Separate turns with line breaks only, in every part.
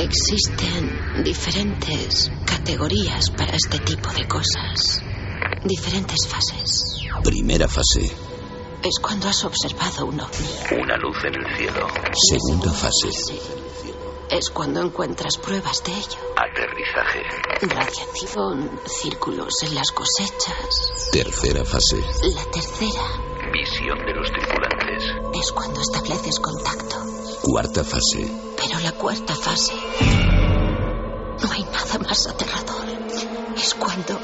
Existen diferentes categorías para este tipo de cosas. Diferentes fases.
Primera fase.
Es cuando has observado un ovni.
Una luz en el cielo.
Segunda fase.
Sí. Es cuando encuentras pruebas de ello.
Aterrizaje.
Radiación, círculos en las cosechas.
Tercera fase.
La tercera
Visión de los tripulantes.
es cuando estableces contacto.
Cuarta fase.
Pero la cuarta fase. No hay nada más aterrador. Es cuando.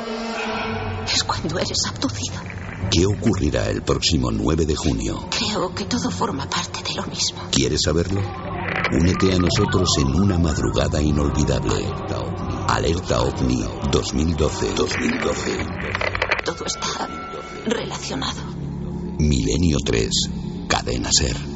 Es cuando eres abducido.
¿Qué ocurrirá el próximo 9 de junio?
Creo que todo forma parte de lo mismo.
¿Quieres saberlo? Únete a nosotros en una madrugada inolvidable. Alerta OVNI 2012-2012.
Todo está relacionado.
Milenio 3. Cadena Ser.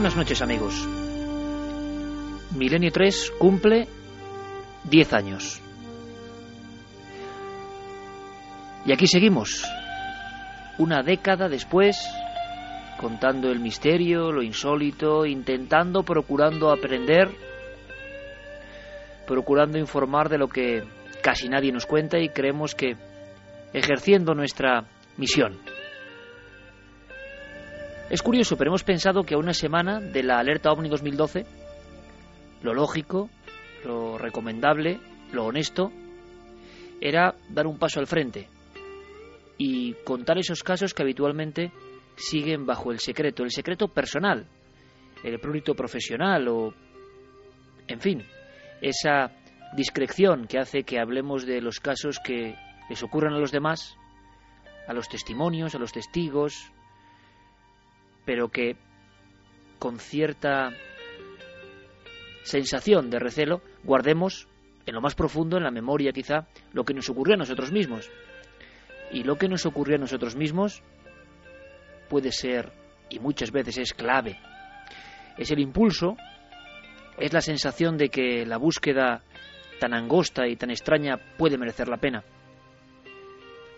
Buenas noches amigos. Milenio 3 cumple 10 años. Y aquí seguimos, una década después, contando el misterio, lo insólito, intentando, procurando aprender, procurando informar de lo que casi nadie nos cuenta y creemos que ejerciendo nuestra misión. Es curioso, pero hemos pensado que a una semana de la alerta OVNI 2012, lo lógico, lo recomendable, lo honesto, era dar un paso al frente y contar esos casos que habitualmente siguen bajo el secreto, el secreto personal, el prurito profesional o, en fin, esa discreción que hace que hablemos de los casos que les ocurren a los demás, a los testimonios, a los testigos, pero que con cierta sensación de recelo guardemos en lo más profundo, en la memoria quizá, lo que nos ocurrió a nosotros mismos. Y lo que nos ocurrió a nosotros mismos puede ser, y muchas veces es clave, es el impulso, es la sensación de que la búsqueda tan angosta y tan extraña puede merecer la pena.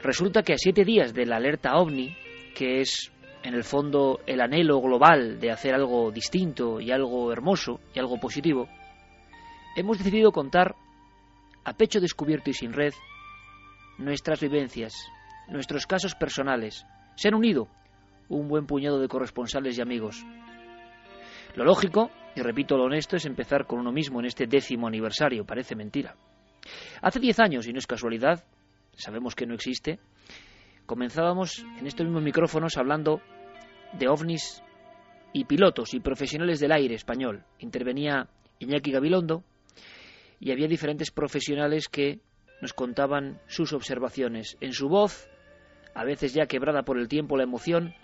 Resulta que a siete días de la alerta ovni, que es en el fondo el anhelo global de hacer algo distinto y algo hermoso y algo positivo, hemos decidido contar a pecho descubierto y sin red nuestras vivencias, nuestros casos personales. Se han unido un buen puñado de corresponsales y amigos. Lo lógico, y repito lo honesto, es empezar con uno mismo en este décimo aniversario. Parece mentira. Hace diez años, y no es casualidad, sabemos que no existe, comenzábamos en estos mismos micrófonos hablando de ovnis y pilotos y profesionales del aire español. Intervenía Iñaki Gabilondo y había diferentes profesionales que nos contaban sus observaciones. En su voz, a veces ya quebrada por el tiempo, la emoción,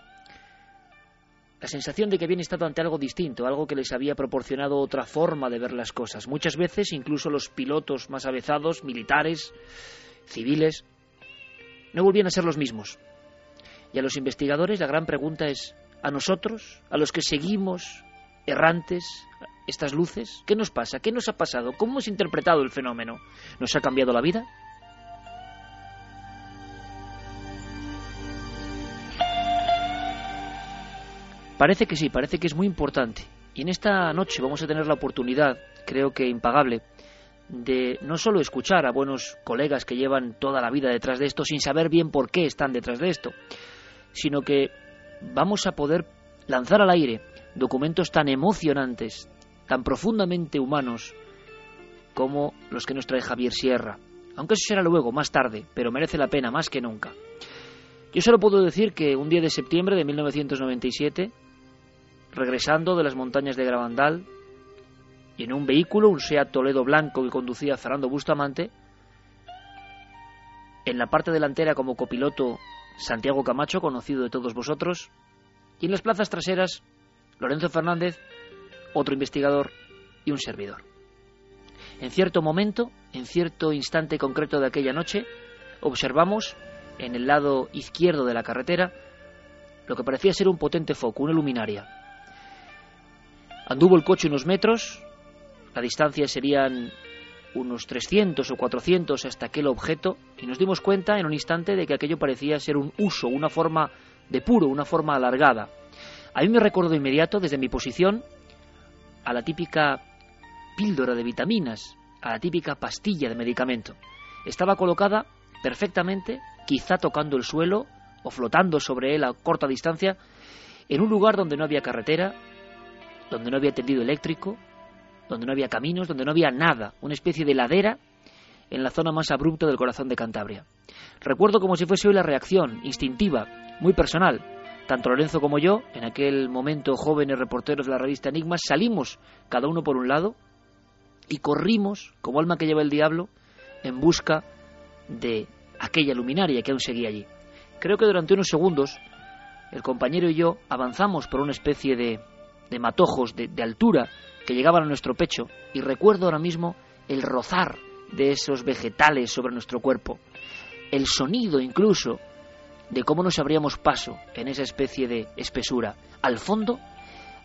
la sensación de que habían estado ante algo distinto, algo que les había proporcionado otra forma de ver las cosas. Muchas veces, incluso los pilotos más avezados, militares, civiles, no volvían a ser los mismos. Y a los investigadores la gran pregunta es, ¿a nosotros, a los que seguimos errantes, estas luces, qué nos pasa? ¿Qué nos ha pasado? ¿Cómo hemos interpretado el fenómeno? ¿Nos ha cambiado la vida? Parece que sí, parece que es muy importante. Y en esta noche vamos a tener la oportunidad, creo que impagable, de no solo escuchar a buenos colegas que llevan toda la vida detrás de esto sin saber bien por qué están detrás de esto, sino que vamos a poder lanzar al aire documentos tan emocionantes, tan profundamente humanos como los que nos trae Javier Sierra. Aunque eso será luego, más tarde, pero merece la pena más que nunca. Yo solo puedo decir que un día de septiembre de 1997, regresando de las montañas de Gravandal, y en un vehículo, un SEAT Toledo blanco que conducía Fernando Bustamante, en la parte delantera como copiloto Santiago Camacho, conocido de todos vosotros, y en las plazas traseras Lorenzo Fernández, otro investigador y un servidor. En cierto momento, en cierto instante concreto de aquella noche, observamos en el lado izquierdo de la carretera lo que parecía ser un potente foco, una luminaria. Anduvo el coche unos metros, la distancia serían unos 300 o 400 hasta aquel objeto y nos dimos cuenta en un instante de que aquello parecía ser un uso, una forma de puro, una forma alargada. A mí me recuerdo inmediato, desde mi posición, a la típica píldora de vitaminas, a la típica pastilla de medicamento. Estaba colocada perfectamente, quizá tocando el suelo o flotando sobre él a corta distancia, en un lugar donde no había carretera, donde no había tendido eléctrico, donde no había caminos, donde no había nada, una especie de ladera en la zona más abrupta del corazón de Cantabria. Recuerdo como si fuese hoy la reacción, instintiva, muy personal. Tanto Lorenzo como yo, en aquel momento jóvenes reporteros de la revista Enigmas, salimos cada uno por un lado y corrimos, como alma que lleva el diablo, en busca de aquella luminaria que aún seguía allí. Creo que durante unos segundos el compañero y yo avanzamos por una especie de, de matojos de altura que llegaban a nuestro pecho y recuerdo ahora mismo el rozar de esos vegetales sobre nuestro cuerpo, el sonido incluso de cómo nos abríamos paso en esa especie de espesura. Al fondo,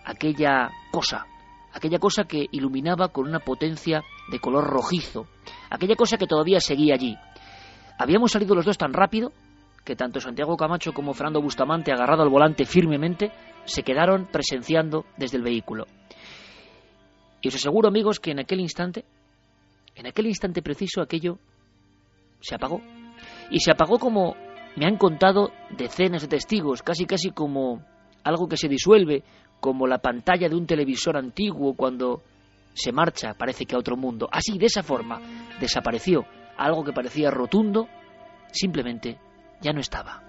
aquella cosa, aquella cosa que iluminaba con una potencia de color rojizo, aquella cosa que todavía seguía allí. Habíamos salido los dos tan rápido que tanto Santiago Camacho como Fernando Bustamante, agarrado al volante firmemente, se quedaron presenciando desde el vehículo. Y os aseguro, amigos, que en aquel instante, en aquel instante preciso, aquello se apagó. Y se apagó como me han contado decenas de testigos, casi casi como algo que se disuelve, como la pantalla de un televisor antiguo cuando se marcha, parece que a otro mundo. Así, de esa forma, desapareció algo que parecía rotundo, simplemente ya no estaba.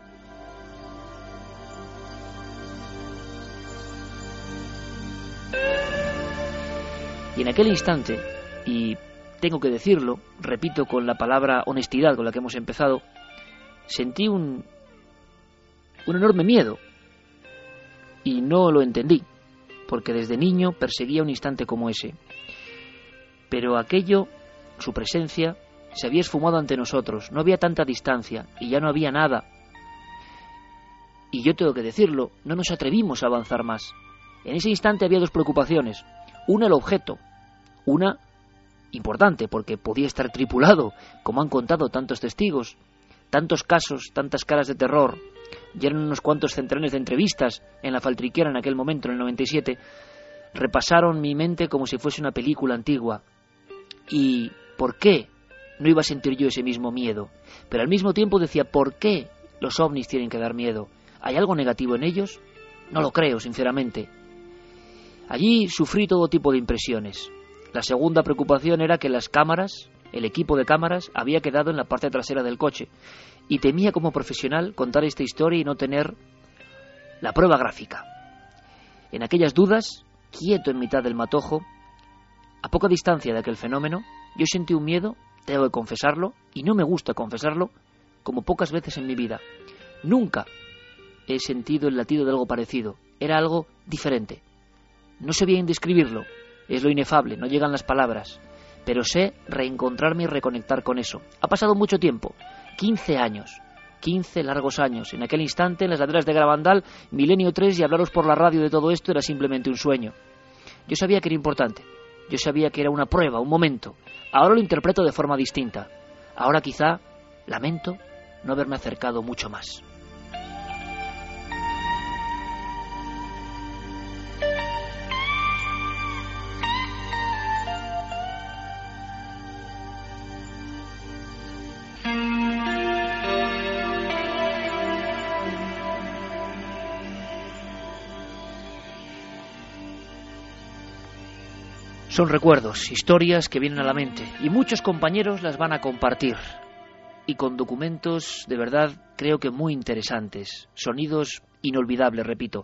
Y en aquel instante, y tengo que decirlo, repito con la palabra honestidad con la que hemos empezado, sentí un, un enorme miedo. Y no lo entendí, porque desde niño perseguía un instante como ese. Pero aquello, su presencia, se había esfumado ante nosotros, no había tanta distancia y ya no había nada. Y yo tengo que decirlo, no nos atrevimos a avanzar más. En ese instante había dos preocupaciones. Una el objeto, una importante porque podía estar tripulado, como han contado tantos testigos, tantos casos, tantas caras de terror, y eran unos cuantos centenares de entrevistas en la faltriquera en aquel momento, en el 97, repasaron mi mente como si fuese una película antigua. ¿Y por qué no iba a sentir yo ese mismo miedo? Pero al mismo tiempo decía, ¿por qué los ovnis tienen que dar miedo? ¿Hay algo negativo en ellos? No lo creo, sinceramente. Allí sufrí todo tipo de impresiones. La segunda preocupación era que las cámaras, el equipo de cámaras, había quedado en la parte trasera del coche, y temía como profesional contar esta historia y no tener la prueba gráfica. En aquellas dudas, quieto en mitad del matojo, a poca distancia de aquel fenómeno, yo sentí un miedo, tengo que confesarlo, y no me gusta confesarlo, como pocas veces en mi vida. Nunca he sentido el latido de algo parecido. Era algo diferente. No sé bien describirlo, es lo inefable, no llegan las palabras, pero sé reencontrarme y reconectar con eso. Ha pasado mucho tiempo, 15 años, 15 largos años. En aquel instante, en las laderas de Gravandal, Milenio 3 y hablaros por la radio de todo esto era simplemente un sueño. Yo sabía que era importante, yo sabía que era una prueba, un momento. Ahora lo interpreto de forma distinta. Ahora quizá lamento no haberme acercado mucho más. Son recuerdos, historias que vienen a la mente y muchos compañeros las van a compartir. Y con documentos de verdad creo que muy interesantes, sonidos inolvidables, repito.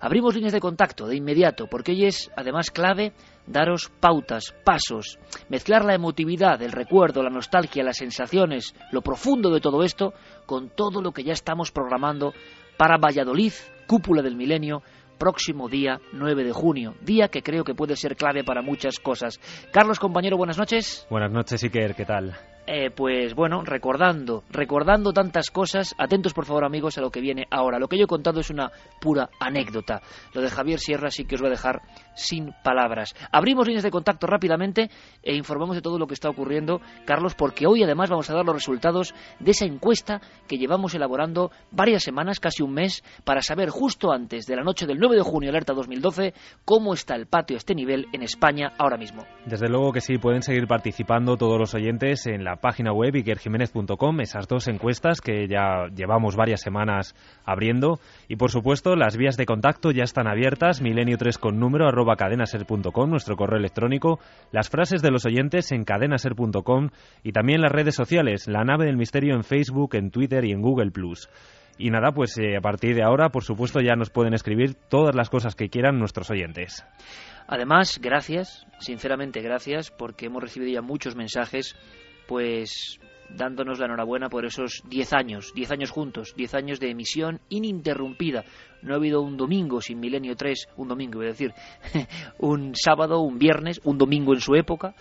Abrimos líneas de contacto de inmediato, porque hoy es además clave daros pautas, pasos, mezclar la emotividad, el recuerdo, la nostalgia, las sensaciones, lo profundo de todo esto, con todo lo que ya estamos programando para Valladolid, cúpula del milenio, próximo día 9 de junio, día que creo que puede ser clave para muchas cosas. Carlos, compañero, buenas noches.
Buenas noches, Iker, ¿qué tal?
Eh, pues bueno, recordando, recordando tantas cosas, atentos por favor amigos a lo que viene ahora. Lo que yo he contado es una pura anécdota. Lo de Javier Sierra sí que os va a dejar sin palabras. Abrimos líneas de contacto rápidamente e informamos de todo lo que está ocurriendo, Carlos, porque hoy además vamos a dar los resultados de esa encuesta que llevamos elaborando varias semanas, casi un mes, para saber justo antes de la noche del 9 de junio, alerta 2012, cómo está el patio a este nivel en España ahora mismo.
Desde luego que sí, pueden seguir participando todos los oyentes en la página web ikerjiménez.com, esas dos encuestas que ya llevamos varias semanas abriendo. Y por supuesto, las vías de contacto ya están abiertas, milenio3 con número arroba cadenaser.com, nuestro correo electrónico, las frases de los oyentes en cadenaser.com y también las redes sociales, la nave del misterio en Facebook, en Twitter y en Google Plus. Y nada, pues eh, a partir de ahora, por supuesto, ya nos pueden escribir todas las cosas que quieran nuestros oyentes.
Además, gracias, sinceramente gracias, porque hemos recibido ya muchos mensajes pues dándonos la enhorabuena por esos 10 años, 10 años juntos, 10 años de emisión ininterrumpida. No ha habido un domingo sin Milenio 3, un domingo, a decir, un sábado, un viernes, un domingo en su época.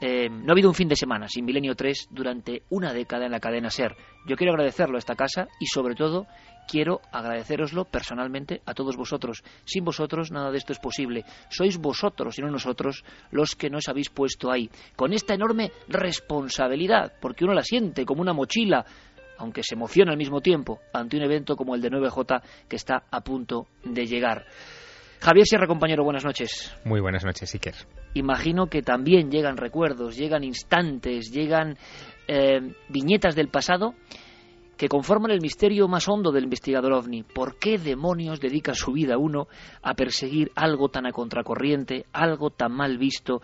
Eh, no ha habido un fin de semana sin Milenio 3 durante una década en la cadena SER. Yo quiero agradecerlo a esta casa y sobre todo quiero agradeceroslo personalmente a todos vosotros. Sin vosotros nada de esto es posible. Sois vosotros y no nosotros los que nos habéis puesto ahí. Con esta enorme responsabilidad, porque uno la siente como una mochila, aunque se emociona al mismo tiempo, ante un evento como el de 9J que está a punto de llegar. Javier Sierra, compañero, buenas noches.
Muy buenas noches, Iker.
Imagino que también llegan recuerdos, llegan instantes, llegan eh, viñetas del pasado que conforman el misterio más hondo del investigador ovni. ¿Por qué demonios dedica su vida uno a perseguir algo tan a contracorriente, algo tan mal visto?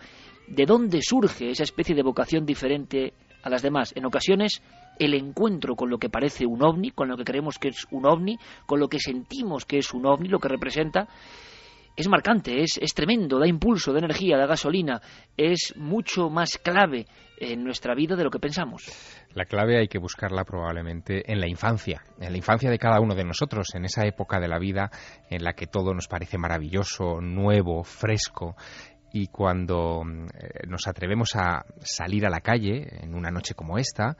¿De dónde surge esa especie de vocación diferente a las demás? En ocasiones, el encuentro con lo que parece un ovni, con lo que creemos que es un ovni, con lo que sentimos que es un ovni, lo que representa, es marcante, es, es tremendo, da impulso, da energía, da gasolina, es mucho más clave en nuestra vida de lo que pensamos.
La clave hay que buscarla probablemente en la infancia, en la infancia de cada uno de nosotros, en esa época de la vida en la que todo nos parece maravilloso, nuevo, fresco, y cuando eh, nos atrevemos a salir a la calle en una noche como esta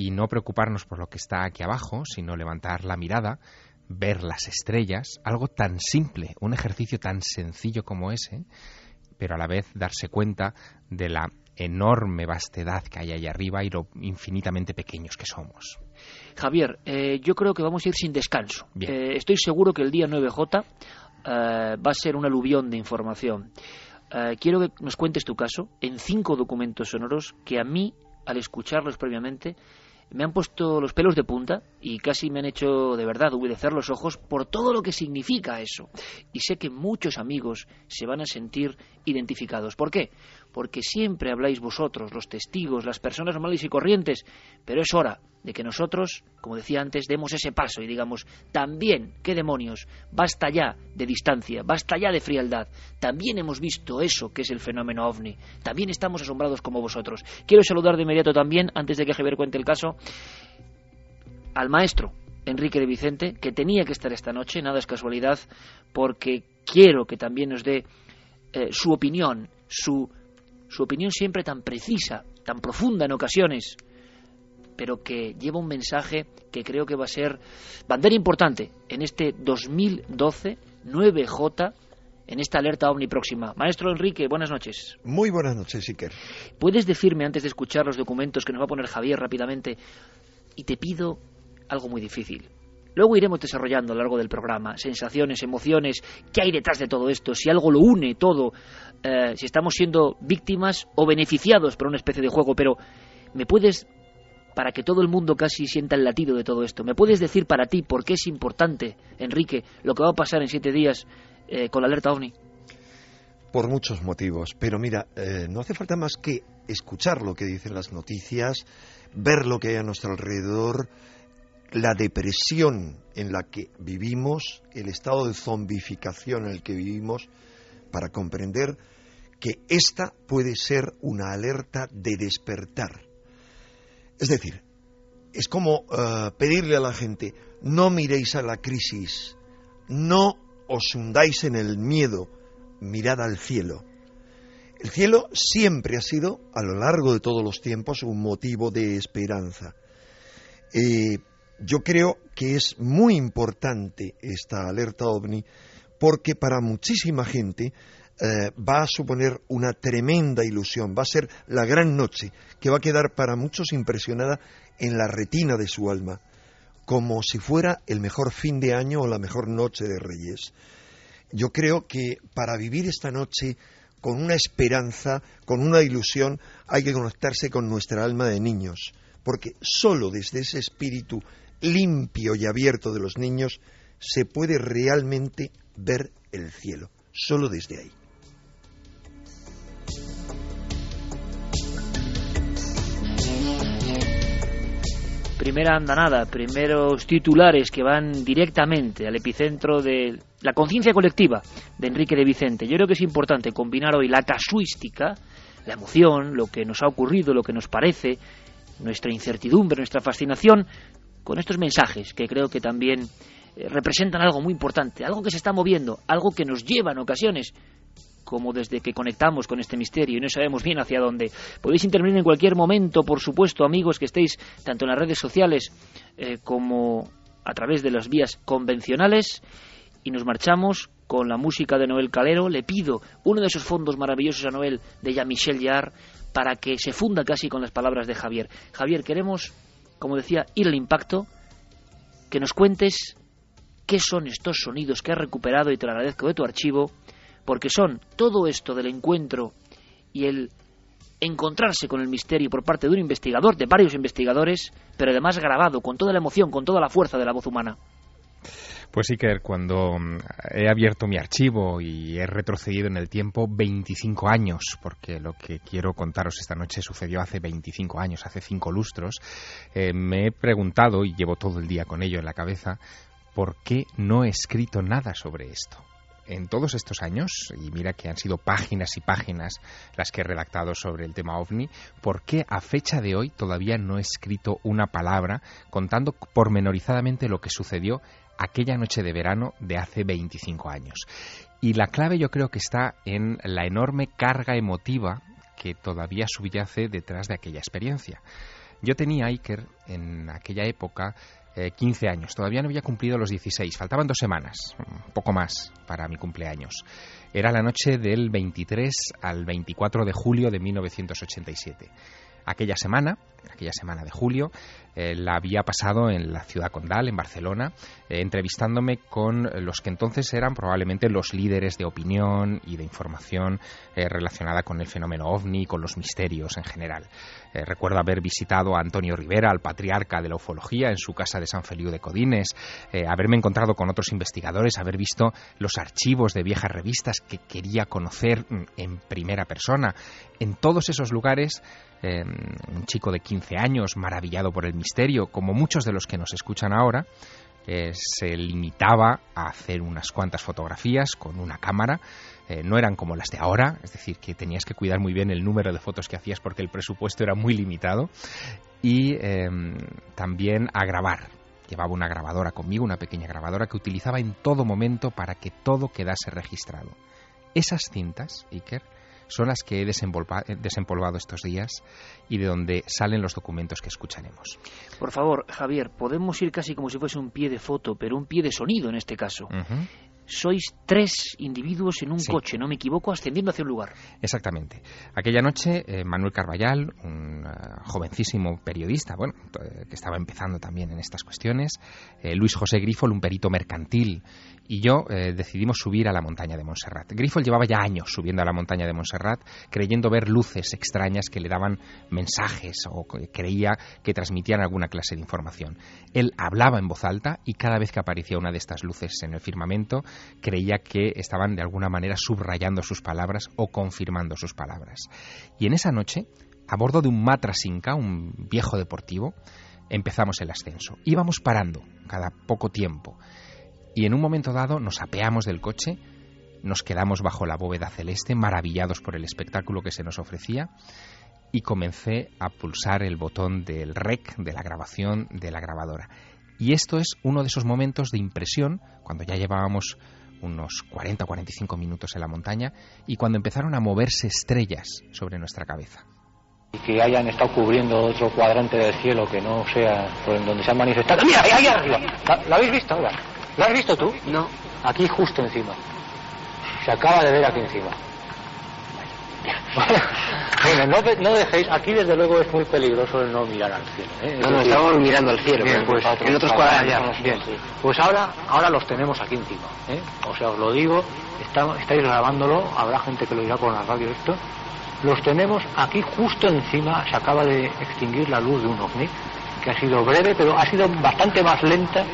y no preocuparnos por lo que está aquí abajo, sino levantar la mirada, ver las estrellas, algo tan simple, un ejercicio tan sencillo como ese, pero a la vez darse cuenta de la enorme vastedad que hay ahí arriba y lo infinitamente pequeños que somos.
Javier, eh, yo creo que vamos a ir sin descanso. Eh, estoy seguro que el día 9J eh, va a ser un aluvión de información. quiero que nos cuentes tu caso en cinco documentos sonoros que a mí, al escucharlos previamente, me han puesto los pelos de punta y casi me han hecho de verdad humedecer los ojos por todo lo que significa eso. Y sé que muchos amigos se van a sentir identificados. ¿Por qué? Porque siempre habláis vosotros, los testigos, las personas normales y corrientes, pero es hora de que nosotros, como decía antes, demos ese paso y digamos, también, ¿qué demonios? Basta ya de distancia, basta ya de frialdad. También hemos visto eso que es el fenómeno ovni. También estamos asombrados como vosotros. Quiero saludar de inmediato también, antes de que Javier cuente el caso, al maestro Enrique de Vicente, que tenía que estar esta noche, nada es casualidad, porque quiero que también nos dé eh, su opinión, su, su opinión siempre tan precisa, tan profunda en ocasiones, pero que lleva un mensaje que creo que va a ser bandera importante en este 2012 9J en esta alerta ovni próxima. Maestro Enrique, buenas noches.
Muy buenas noches, Iker.
¿Puedes decirme, antes de escuchar los documentos que nos va a poner Javier rápidamente, y te pido algo muy difícil? Luego iremos desarrollando a lo largo del programa sensaciones, emociones, qué hay detrás de todo esto, si algo lo une todo, eh, si estamos siendo víctimas o beneficiados por una especie de juego, pero ¿me puedes para que todo el mundo casi sienta el latido de todo esto. ¿Me puedes decir para ti por qué es importante, Enrique, lo que va a pasar en siete días eh, con la alerta OVNI?
por muchos motivos. Pero mira, eh, no hace falta más que escuchar lo que dicen las noticias, ver lo que hay a nuestro alrededor, la depresión en la que vivimos, el estado de zombificación en el que vivimos, para comprender que esta puede ser una alerta de despertar. Es decir, es como eh, pedirle a la gente, no miréis a la crisis, no os hundáis en el miedo, mirad al cielo. El cielo siempre ha sido, a lo largo de todos los tiempos, un motivo de esperanza. Eh, yo creo que es muy importante esta alerta ovni porque para muchísima gente eh, va a suponer una tremenda ilusión, va a ser la gran noche que va a quedar para muchos impresionada en la retina de su alma, como si fuera el mejor fin de año o la mejor noche de Reyes. Yo creo que para vivir esta noche con una esperanza, con una ilusión, hay que conectarse con nuestra alma de niños, porque solo desde ese espíritu limpio y abierto de los niños se puede realmente ver el cielo, solo desde ahí.
primera andanada, primeros titulares que van directamente al epicentro de la conciencia colectiva de Enrique de Vicente. Yo creo que es importante combinar hoy la casuística, la emoción, lo que nos ha ocurrido, lo que nos parece, nuestra incertidumbre, nuestra fascinación, con estos mensajes que creo que también representan algo muy importante, algo que se está moviendo, algo que nos lleva en ocasiones como desde que conectamos con este misterio y no sabemos bien hacia dónde. Podéis intervenir en cualquier momento, por supuesto, amigos que estéis tanto en las redes sociales eh, como a través de las vías convencionales y nos marchamos con la música de Noel Calero. Le pido uno de esos fondos maravillosos a Noel de Jean-Michel Jarre para que se funda casi con las palabras de Javier. Javier, queremos, como decía, ir al impacto, que nos cuentes qué son estos sonidos que has recuperado y te lo agradezco de tu archivo porque son todo esto del encuentro y el encontrarse con el misterio por parte de un investigador, de varios investigadores, pero además grabado con toda la emoción, con toda la fuerza de la voz humana.
Pues Iker, cuando mm, he abierto mi archivo y he retrocedido en el tiempo 25 años, porque lo que quiero contaros esta noche sucedió hace 25 años, hace cinco lustros, eh, me he preguntado, y llevo todo el día con ello en la cabeza, ¿por qué no he escrito nada sobre esto? en todos estos años, y mira que han sido páginas y páginas las que he redactado sobre el tema ovni, ¿por qué a fecha de hoy todavía no he escrito una palabra contando pormenorizadamente lo que sucedió aquella noche de verano de hace 25 años? Y la clave yo creo que está en la enorme carga emotiva que todavía subyace detrás de aquella experiencia. Yo tenía Iker en aquella época 15 eh, años. Todavía no había cumplido los 16. Faltaban dos semanas, poco más, para mi cumpleaños. Era la noche del 23 al 24 de julio de 1987. Aquella semana, aquella semana de julio, eh, la había pasado en la ciudad condal, en Barcelona, eh, entrevistándome con los que entonces eran probablemente los líderes de opinión y de información eh, relacionada con el fenómeno ovni y con los misterios en general. recuerdo haber visitado a Antonio Rivera, al patriarca de la ufología, en su casa de San Feliu de Codines, haberme encontrado con otros investigadores, haber visto los archivos de viejas revistas que quería conocer mm, en primera persona. En todos esos lugares, un chico de 15 años, maravillado por el misterio, como muchos de los que nos escuchan ahora, eh, se limitaba a hacer unas cuantas fotografías con una cámara. Eh, no eran como las de ahora, es decir, que tenías que cuidar muy bien el número de fotos que hacías porque el presupuesto era muy limitado. Y em, también a grabar. Llevaba una grabadora conmigo, una pequeña grabadora que utilizaba en todo momento para que todo quedase registrado. Esas cintas, Iker, son las que he desempolvado estos días y de donde salen los documentos que escucharemos.
Por favor, Javier, podemos ir casi como si fuese un pie de foto, pero un pie de sonido en este caso. Sois tres individuos en un coche, no me equivoco, ascendiendo hacia un lugar.
Exactamente. Aquella noche, eh, Manuel Carballal, un jovencísimo periodista, bueno, que estaba empezando también en estas cuestiones, Luis José Grifol, un perito mercantil y yo eh, decidimos subir a la montaña de Montserrat. Grifol llevaba ya años subiendo a la montaña de Montserrat, creyendo ver luces extrañas que le daban mensajes o creía que transmitían alguna clase de información. Él hablaba en voz alta y cada vez que aparecía una de estas luces en el firmamento, creía que estaban de alguna manera subrayando sus palabras o confirmando sus palabras. Y en esa noche, a bordo de un Matra Inca, un viejo deportivo, empezamos el ascenso. Íbamos parando cada poco tiempo y en un momento dado nos apeamos del coche, nos quedamos bajo la bóveda celeste, maravillados por el espectáculo que se nos ofrecía, y comencé a pulsar el botón del rec, de la grabación de la grabadora. Y esto es uno de esos momentos de impresión, cuando ya llevábamos unos 40 o 45 minutos en la montaña, y cuando empezaron a moverse estrellas sobre nuestra cabeza
y que hayan estado cubriendo otro cuadrante del cielo que no sea por donde se han manifestado. ¡Mira, ahí, arriba! ¿La, habéis visto ahora? ¿Lo has visto tú?
No.
Aquí justo encima. Se acaba de ver aquí encima. Bueno, no, no, dejéis, aquí desde luego es muy peligroso el no mirar al cielo. ¿eh?
No, no, estamos mirando al cielo, bien, pues, en otros cuadrantes.
Bien, pues ahora, ahora los tenemos aquí encima. ¿eh? O sea, os lo digo, estáis grabándolo, habrá gente que lo dirá por la radio esto. Los tenemos aquí justo encima, se acaba de extinguir la luz de un ovni, que ha sido breve, pero ha sido bastante más lenta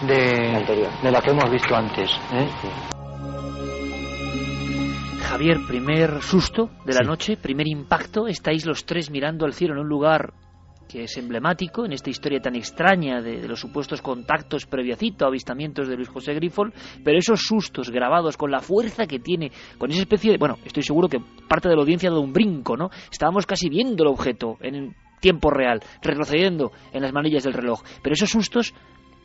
de, de la que hemos visto antes. ¿eh?
Javier, primer susto de la noche, primer impacto, estáis los tres mirando al cielo en un lugar que es emblemático en esta historia tan extraña de, los supuestos contactos previacito, avistamientos de Luis José Grifol, pero esos sustos grabados con la fuerza que tiene, con esa especie de... Bueno, estoy seguro que parte de la audiencia ha dado un brinco, ¿no? Estábamos casi viendo el objeto en tiempo real, retrocediendo en las manillas del reloj, pero esos sustos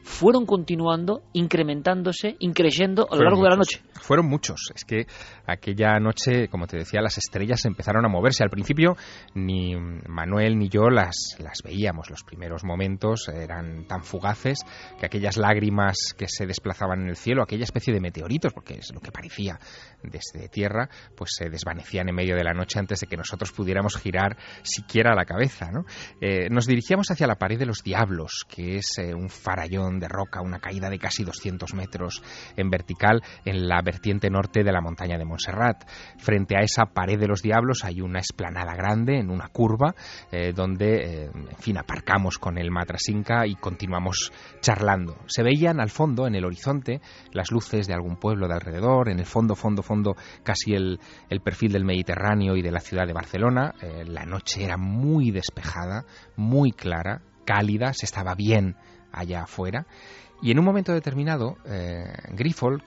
fueron continuando, incrementándose, increyendo a lo largo de la noche.
Fueron muchos. Es que aquella noche, como te decía, las estrellas empezaron a moverse. Al principio ni Manuel ni yo las, las veíamos. Los primeros momentos eran tan fugaces que aquellas lágrimas que se desplazaban en el cielo, aquella especie de meteoritos, porque es lo que parecía desde tierra, pues se desvanecían en medio de la noche antes de que nosotros pudiéramos girar siquiera la cabeza. ¿no? Eh, nos dirigíamos hacia la pared de los diablos, que es eh, un farallón de roca, una caída de casi 200 metros en vertical en la vertiente norte de la montaña de Montserrat. Frente a esa pared de los diablos hay una esplanada grande en una curva eh, donde, eh, en fin, aparcamos con el Matrasinca y continuamos charlando. Se veían al fondo, en el horizonte, las luces de algún pueblo de alrededor, en el fondo, fondo, fondo, casi el, perfil del Mediterráneo y de la ciudad de Barcelona. Eh, la noche era muy despejada, muy clara, cálida, se estaba bien allá afuera. Y en un momento determinado, eh,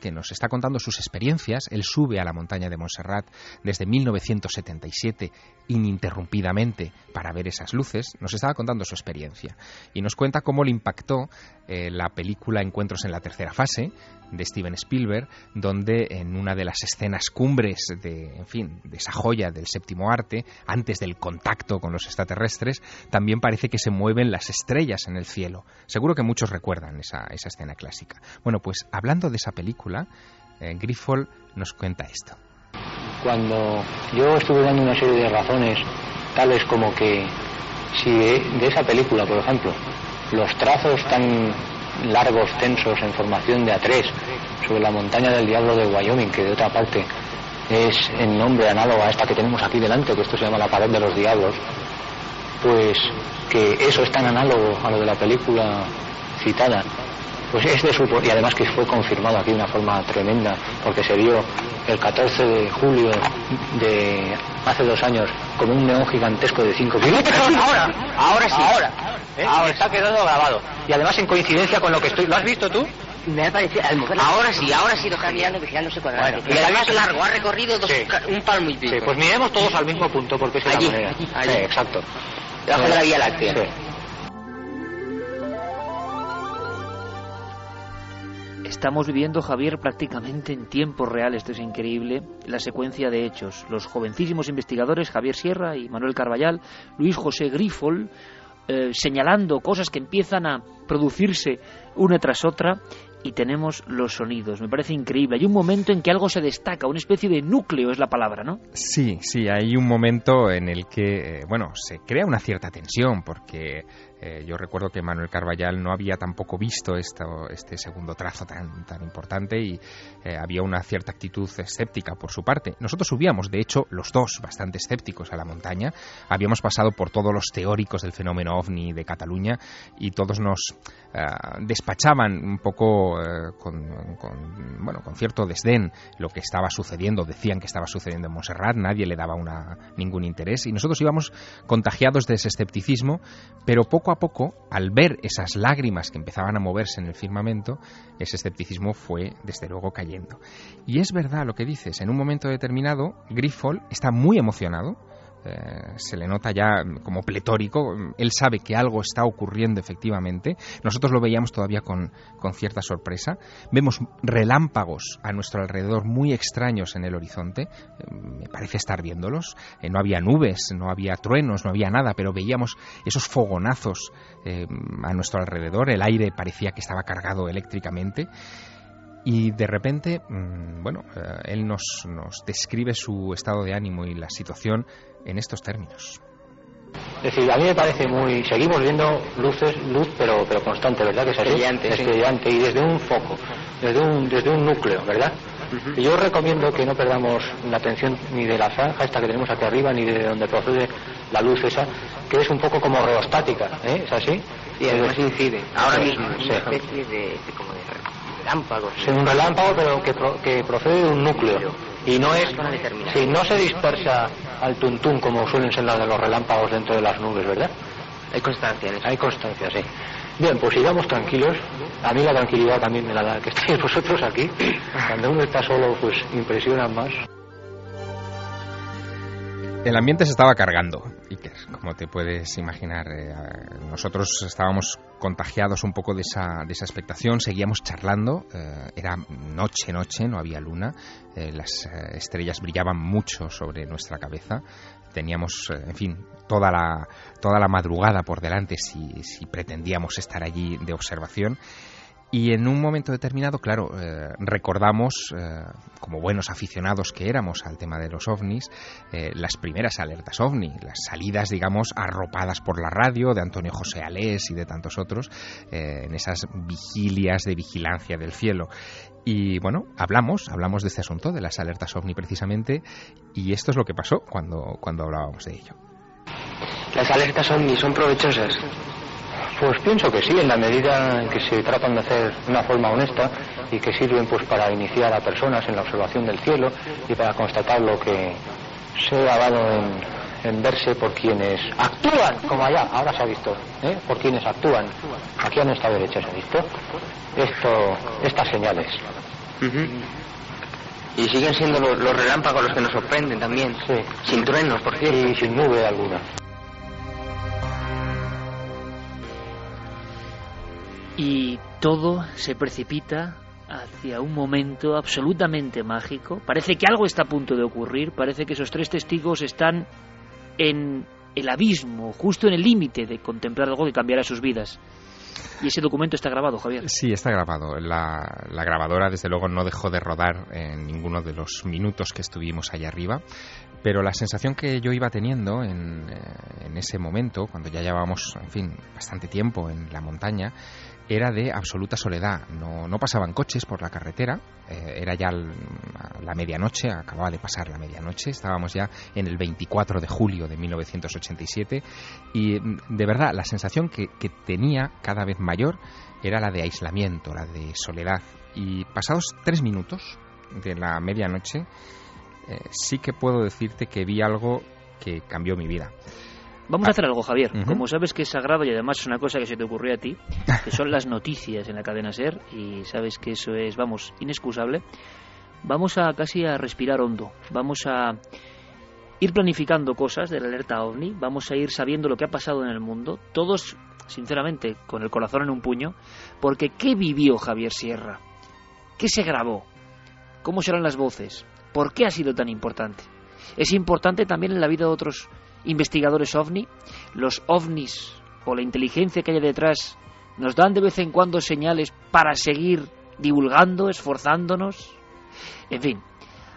que nos está contando sus experiencias, él sube a la montaña de Montserrat desde 1977 ininterrumpidamente para ver esas luces, nos estaba contando su experiencia y nos cuenta cómo le impactó eh, la película Encuentros en la tercera fase de Steven Spielberg, donde en una de las escenas cumbres de, en fin, de esa joya del séptimo arte, antes del contacto con los extraterrestres, también parece que se mueven las estrellas en el cielo. Seguro que muchos recuerdan esa, esa escena clásica. Bueno, pues hablando de esa película, eh, Griffol nos cuenta esto
cuando yo estuve dando una serie de razones, tales como que si de, esa película, por ejemplo, los trazos tan largos, tensos en formación de A3 sobre la montaña del diablo de Wyoming, que de otra parte es en nombre análogo a esta que tenemos aquí delante, que esto se llama la pared de los diablos, pues que eso es tan análogo a lo de la película citada, pues es de su y además que fue confirmado aquí de una forma tremenda, porque se vio el 14 de julio de hace dos años como un neón gigantesco de 5 kilómetros.
Ahora, ahora sí.
Ahora, ¿eh? ahora está quedando grabado. Y además en coincidencia con lo que estoy. ¿Lo has visto tú?
Me ha parecido, ahora sí, ahora sí lo está mirando vigilando ese cuadrado. Bueno, y además largo, ha recorrido dos, un palmo y pico.
Sí, pues miremos todos al mismo punto porque es
allí,
la manera.
Allí, allí.
Sí, exacto.
Debajo de la Vía Láctea. Sí.
Estamos viviendo, Javier, prácticamente en tiempo real, esto es increíble, la secuencia de hechos. Los jovencísimos investigadores, Javier Sierra y Manuel Carballal, Luis José Grifol, eh, señalando cosas que empiezan a producirse una tras otra y tenemos los sonidos. Me parece increíble. Hay un momento en que algo se destaca, una especie de núcleo es la palabra, ¿no?
Sí, sí, hay un momento en el que, eh, bueno, se crea una cierta tensión porque eh, yo recuerdo que Manuel Carballal no había tampoco visto esto, este segundo trazo tan, tan importante y eh, había una cierta actitud escéptica por su parte. Nosotros subíamos, de hecho, los dos bastante escépticos a la montaña. Habíamos pasado por todos los teóricos del fenómeno ovni de Cataluña y todos nos eh, despachaban un poco con, con, bueno, con cierto desdén lo que estaba sucediendo. Decían que estaba sucediendo en Montserrat, nadie le daba una, ningún interés y nosotros íbamos contagiados de ese escepticismo, pero poco a poco, al ver esas lágrimas que empezaban a moverse en el firmamento, ese escepticismo fue, desde luego, cayendo. Y es verdad lo que dices, en un momento determinado, Griffol está muy emocionado, eh, se le nota ya como pletórico, él sabe que algo está ocurriendo efectivamente, nosotros lo veíamos todavía con, cierta sorpresa, vemos relámpagos a nuestro alrededor muy extraños en el horizonte, eh, me parece estar viéndolos, eh, no había nubes, no había truenos, no había nada, pero veíamos esos fogonazos a nuestro alrededor, el aire parecía que estaba cargado eléctricamente, y de repente, mm, bueno, él nos, nos describe su estado de ánimo y la situación en estos términos.
Es decir, a mí me parece muy... Seguimos viendo luces, luz, pero, pero constante, ¿verdad? Que es así, y desde un foco, desde un, desde un núcleo, ¿verdad? Y yo recomiendo que no perdamos la atención ni de la franja esta que tenemos aquí arriba, ni de donde procede la luz esa, que es un poco como reostática, ¿eh? ¿Es así?
Sí, además incide. Ahora mismo, es una especie de, como de relámpago.
Es un relámpago, pero que, que procede de un núcleo y no es si no se dispersa al tuntún como suelen ser las de los relámpagos dentro de las nubes, ¿verdad?
Hay constancia en eso.
Hay constancia, sí. Bien, pues sigamos tranquilos. A mí la tranquilidad también me la da que estéis vosotros aquí. Cuando uno está solo, pues impresiona más.
El ambiente se estaba cargando, Como te puedes imaginar. Eh, nosotros estábamos contagiados un poco de esa, de esa expectación, seguíamos charlando, eh, era noche, noche, no había luna, eh, las estrellas brillaban mucho sobre nuestra cabeza, teníamos, en fin, toda la, toda la madrugada por delante si, si pretendíamos estar allí de observación y en un momento determinado, claro, eh, recordamos, eh, como buenos aficionados que éramos al tema de los ovnis, eh, las primeras alertas ovni, las salidas, digamos, arropadas por la radio de Antonio José Alés y de tantos otros, en esas vigilias de vigilancia del cielo. Y bueno, hablamos, hablamos de este asunto, de las alertas ovni precisamente, y esto es lo que pasó cuando, cuando hablábamos de ello.
Las alertas ovni son provechosas.
Pues pienso que sí, en la medida en que se tratan de hacer de una forma honesta y que sirven pues para iniciar a personas en la observación del cielo y para constatar lo que se ha dado en, verse por quienes actúan, como allá, ahora se ha visto, ¿eh? por quienes actúan. Aquí a nuestra derecha se ha visto esto, estas señales.
Y siguen siendo los, relámpagos los que nos sorprenden también.
Sí.
Sin truenos, por cierto.
Y sin nube alguna.
Y todo se precipita hacia un momento absolutamente mágico. Parece que algo está a punto de ocurrir, parece que esos tres testigos están en el abismo, justo en el límite de contemplar algo que cambiará sus vidas. Y ese documento está grabado, Javier.
Sí, está grabado. La, la, grabadora, desde luego, no dejó de rodar en ninguno de los minutos que estuvimos allá arriba. Pero la sensación que yo iba teniendo en, eh, en ese momento, cuando ya llevábamos, en fin, bastante tiempo en la montaña, era de absoluta soledad. No, no pasaban coches por la carretera, eh, era ya la medianoche, acababa de pasar la medianoche, estábamos ya en el 24 de julio de 1987 y mm, de verdad la sensación que, tenía cada vez mayor era la de aislamiento, la de soledad. Y pasados tres minutos de la medianoche, eh, sí que puedo decirte que vi algo que cambió mi vida.
Vamos a hacer algo, Javier. Como sabes que es sagrado y además es una cosa que se te ocurrió a ti, que son las noticias en la cadena SER, y sabes que eso es, vamos, inexcusable, vamos a casi a respirar hondo. Vamos a ir planificando cosas de la alerta OVNI, vamos a ir sabiendo lo que ha pasado en el mundo, todos, sinceramente, con el corazón en un puño, porque ¿qué vivió Javier Sierra? ¿Qué se grabó? ¿Cómo serán las voces? ¿Por qué ha sido tan importante? Es importante también en la vida de otros investigadores ovni, los ovnis o la inteligencia que hay detrás nos dan de vez en cuando señales para seguir divulgando, esforzándonos. En fin,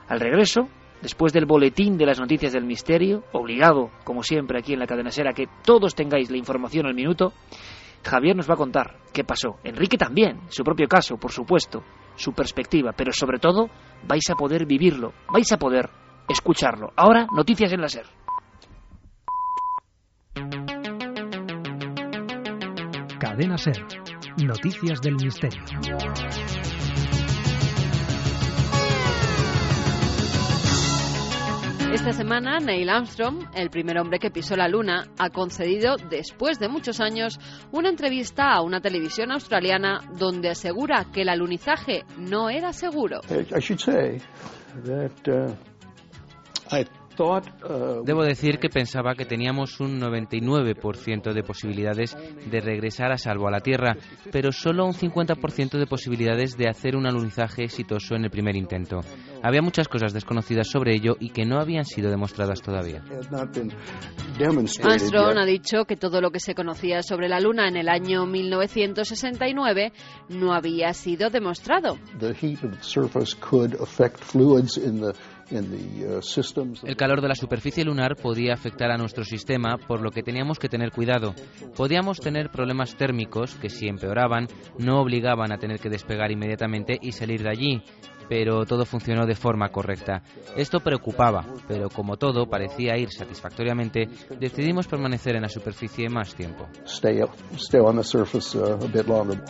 al regreso, después del boletín de las noticias del misterio, obligado, como siempre aquí en la cadena Sera, que todos tengáis la información al minuto, Javier nos va a contar qué pasó. Enrique también, su propio caso, por supuesto, su perspectiva, pero sobre todo vais a poder vivirlo, vais a poder escucharlo. Ahora, noticias en la SER.
Cadena Ser. Noticias del misterio.
Esta semana, Neil Armstrong, el primer hombre que pisó la Luna, ha concedido, después de muchos años, una entrevista a una televisión australiana donde asegura que el alunizaje no era seguro.
I should say that uh, I thought uh,
Debo decir que pensaba que teníamos un 99% de posibilidades de regresar a salvo a la Tierra, pero solo un 50% de posibilidades de hacer un alunizaje exitoso en el primer intento. Había muchas cosas desconocidas sobre ello y que no habían sido demostradas todavía.
had not been demonstrated
Armstrong
yet.
ha dicho que todo lo que se conocía sobre la Luna en el año 1969 no había sido demostrado.
Uh.
El calor de la superficie lunar podía afectar a nuestro sistema, por lo que teníamos que tener cuidado. Podíamos tener problemas térmicos que si empeoraban no obligaban a tener que despegar inmediatamente y salir de allí, pero todo funcionó de forma correcta. Esto preocupaba, pero como todo parecía ir satisfactoriamente, decidimos permanecer en la superficie más tiempo.
Stay up, stay on the surface uh, a bit longer.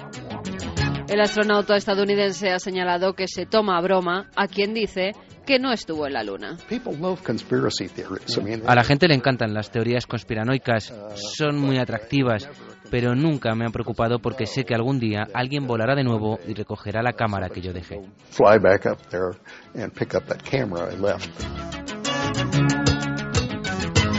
El astronauta estadounidense ha señalado que se toma a broma a quien dice que no estuvo en la Luna.
People love conspiracy theories. I mean,
A la gente le encantan las teorías conspiranoicas, son muy atractivas, pero nunca me han preocupado porque sé que algún día alguien volará de nuevo y recogerá la cámara que yo dejé.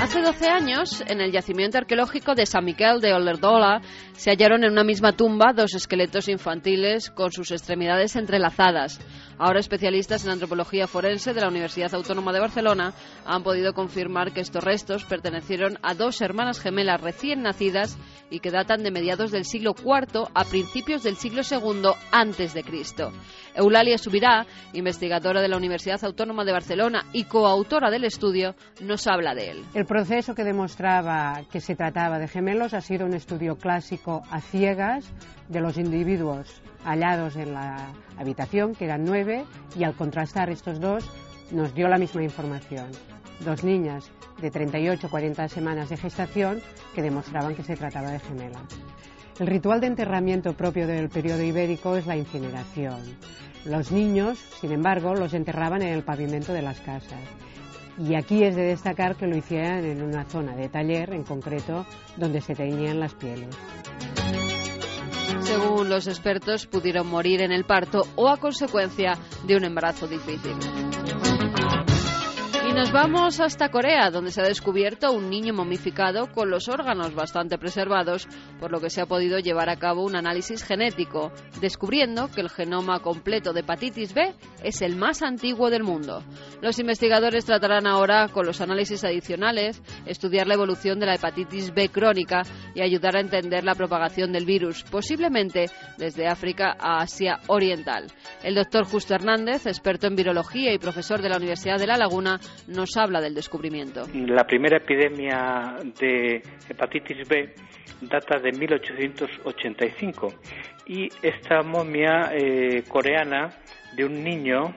Hace 12 años, en el yacimiento arqueológico de San Miquel de Ollerdola, se hallaron en una misma tumba dos esqueletos infantiles con sus extremidades entrelazadas. Ahora especialistas en antropología forense de la Universidad Autónoma de Barcelona han podido confirmar que estos restos pertenecieron a dos hermanas gemelas recién nacidas y que datan de mediados del siglo IV a principios del siglo II antes de Cristo. Eulalia Subirá, investigadora de la Universidad Autónoma de Barcelona y coautora del estudio, nos habla de él.
El proceso que demostraba que se trataba de gemelos ha sido un estudio clásico a ciegas de los individuos hallados en la habitación, que eran nueve, y al contrastar estos dos nos dio la misma información. Dos niñas de 38-40 semanas de gestación que demostraban que se trataba de gemelas. El ritual de enterramiento propio del periodo ibérico es la incineración. Los niños, sin embargo, los enterraban en el pavimento de las casas. Y aquí es de destacar que lo hicieran en una zona de taller, en concreto, donde se teñían las pieles.
Según los expertos, pudieron morir en el parto o a consecuencia de un embarazo difícil. Nos vamos hasta Corea, donde se ha descubierto un niño momificado con los órganos bastante preservados, por lo que se ha podido llevar a cabo un análisis genético, descubriendo que el genoma completo de hepatitis B es el más antiguo del mundo. Los investigadores tratarán ahora, con los análisis adicionales, estudiar la evolución de la hepatitis B crónica y ayudar a entender la propagación del virus, posiblemente desde África a Asia Oriental. El doctor Justo Hernández, experto en virología y profesor de la Universidad de La Laguna, nos habla del descubrimiento.
La primera epidemia de hepatitis B data de 1885 y esta momia eh, coreana de un niño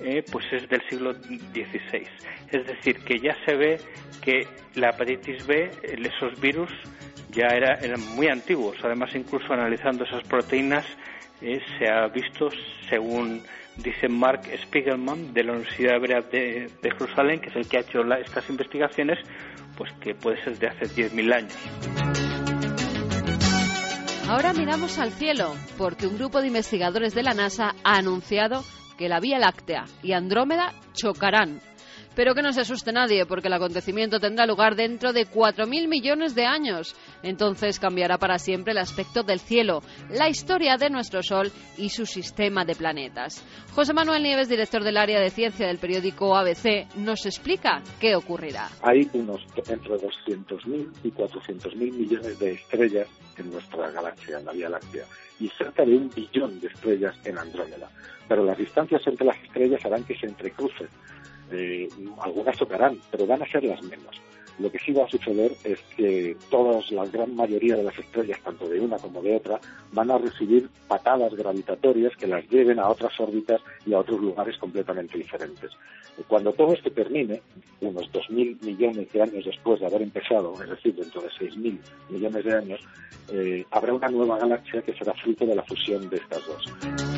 eh, pues es del siglo XVI. Es decir, que ya se ve que la hepatitis B, esos virus, ya era, eran muy antiguos. Además, incluso analizando esas proteínas, eh, se ha visto, según dice Mark Spiegelman de la Universidad Hebrea de, de Jerusalén, que es el que ha hecho estas investigaciones, pues que puede ser de hace 10.000 años.
Ahora miramos al cielo, porque un grupo de investigadores de la NASA ha anunciado que la Vía Láctea y Andrómeda chocarán. Pero que no se asuste nadie, porque el acontecimiento tendrá lugar dentro de 4.000 millones de años. Entonces cambiará para siempre el aspecto del cielo, la historia de nuestro Sol y su sistema de planetas. José Manuel Nieves, director del área de ciencia del periódico ABC, nos explica qué ocurrirá.
Hay unos entre 200.000 y 400.000 millones de estrellas en nuestra galaxia, en la Vía Láctea, y cerca de un billón de estrellas en Andrómeda. Pero las distancias entre las estrellas harán que se entrecrucen eh, algunas tocarán, pero van a ser las menos. Lo que sí va a suceder es que todas, la gran mayoría de las estrellas, tanto de una como de otra, van a recibir patadas gravitatorias que las lleven a otras órbitas y a otros lugares completamente diferentes. Cuando todo esto termine, unos 2.000 millones de años después de haber empezado, es decir, dentro de 6.000 millones de años, eh, habrá una nueva galaxia que será fruto de la fusión de estas dos.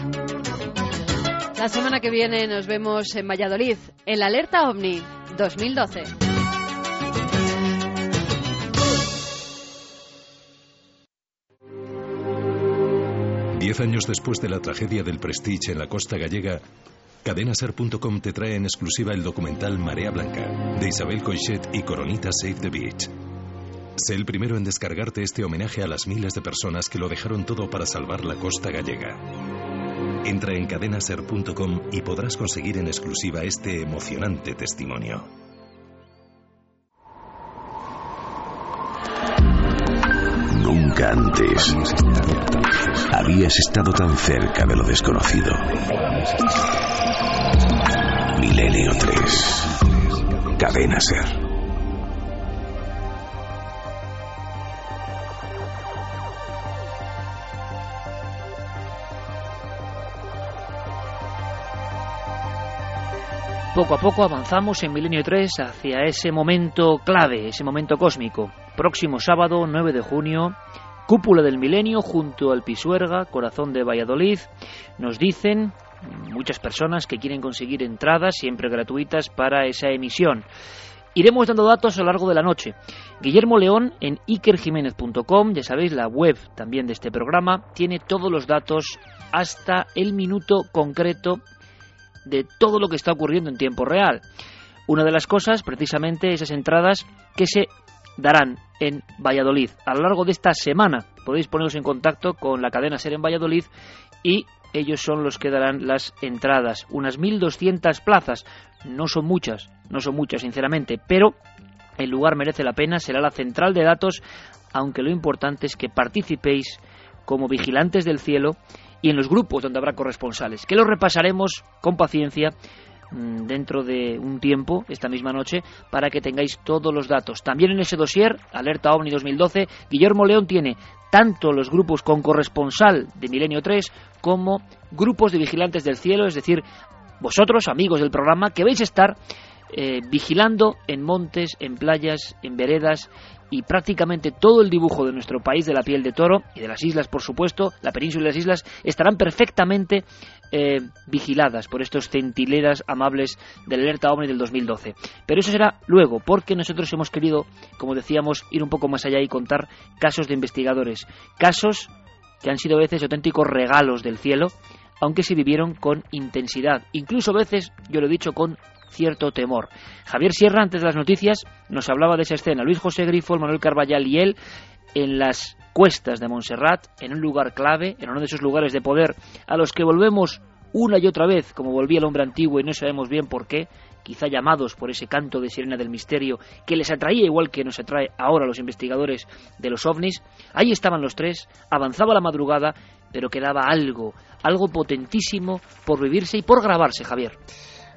La semana que viene nos vemos en Valladolid, en la Alerta OVNI 2012.
Diez años después de la tragedia del Prestige en la costa gallega, cadenaser.com te trae en exclusiva el documental Marea Blanca, de Isabel Coixet y Coronita Save the Beach. Sé el primero en descargarte este homenaje a las miles de personas que lo dejaron todo para salvar la costa gallega. Entra en cadenaser.com y podrás conseguir en exclusiva este emocionante testimonio.
Nunca antes habías estado tan cerca de lo desconocido. Milenio 3. Cadena Ser.
Poco a poco avanzamos en Milenio 3 hacia ese momento clave, ese momento cósmico. Próximo sábado, 9 de junio, Cúpula del Milenio junto al Pisuerga, corazón de Valladolid. Nos dicen muchas personas que quieren conseguir entradas, siempre gratuitas, para esa emisión. Iremos dando datos a lo largo de la noche. Guillermo León en ikerjiménez.com, ya sabéis, la web también de este programa, tiene todos los datos hasta el minuto concreto de todo lo que está ocurriendo en tiempo real. Una de las cosas, precisamente, esas entradas que se darán en Valladolid. A lo largo de esta semana podéis poneros en contacto con la cadena Ser en Valladolid y ellos son los que darán las entradas. Unas 1.200 plazas. No son muchas, no son muchas, sinceramente, pero el lugar merece la pena. Será la central de datos, aunque lo importante es que participéis como vigilantes del cielo y en los grupos donde habrá corresponsales, que lo repasaremos con paciencia mm, dentro de un tiempo, esta misma noche, para que tengáis todos los datos. También en ese dossier, Alerta OVNI 2012, Guillermo León tiene tanto los grupos con corresponsal de Milenio 3 como grupos de vigilantes del cielo, es decir, vosotros, amigos del programa, que vais a estar eh, vigilando en montes, en playas, en veredas y prácticamente todo el dibujo de nuestro país de la piel de toro y de las islas, por supuesto, la península y las islas, estarán perfectamente eh, vigiladas por estos centileras amables del alerta OVNI del 2012. Pero eso será luego, porque nosotros hemos querido, como decíamos, ir un poco más allá y contar casos de investigadores, casos que han sido a veces auténticos regalos del cielo, aunque se vivieron con intensidad, incluso a veces, yo lo he dicho, con cierto temor. Javier Sierra, antes de las noticias, nos hablaba de esa escena. Luis José Grifo, Manuel Carballal y él en las cuestas de Montserrat, en un lugar clave, en uno de esos lugares de poder a los que volvemos una y otra vez, como volvía el hombre antiguo y no sabemos bien por qué, quizá llamados por ese canto de sirena del misterio que les atraía igual que nos atrae ahora a los investigadores de los ovnis. Ahí estaban los tres, avanzaba la madrugada, pero quedaba algo, algo potentísimo por vivirse y por grabarse, Javier.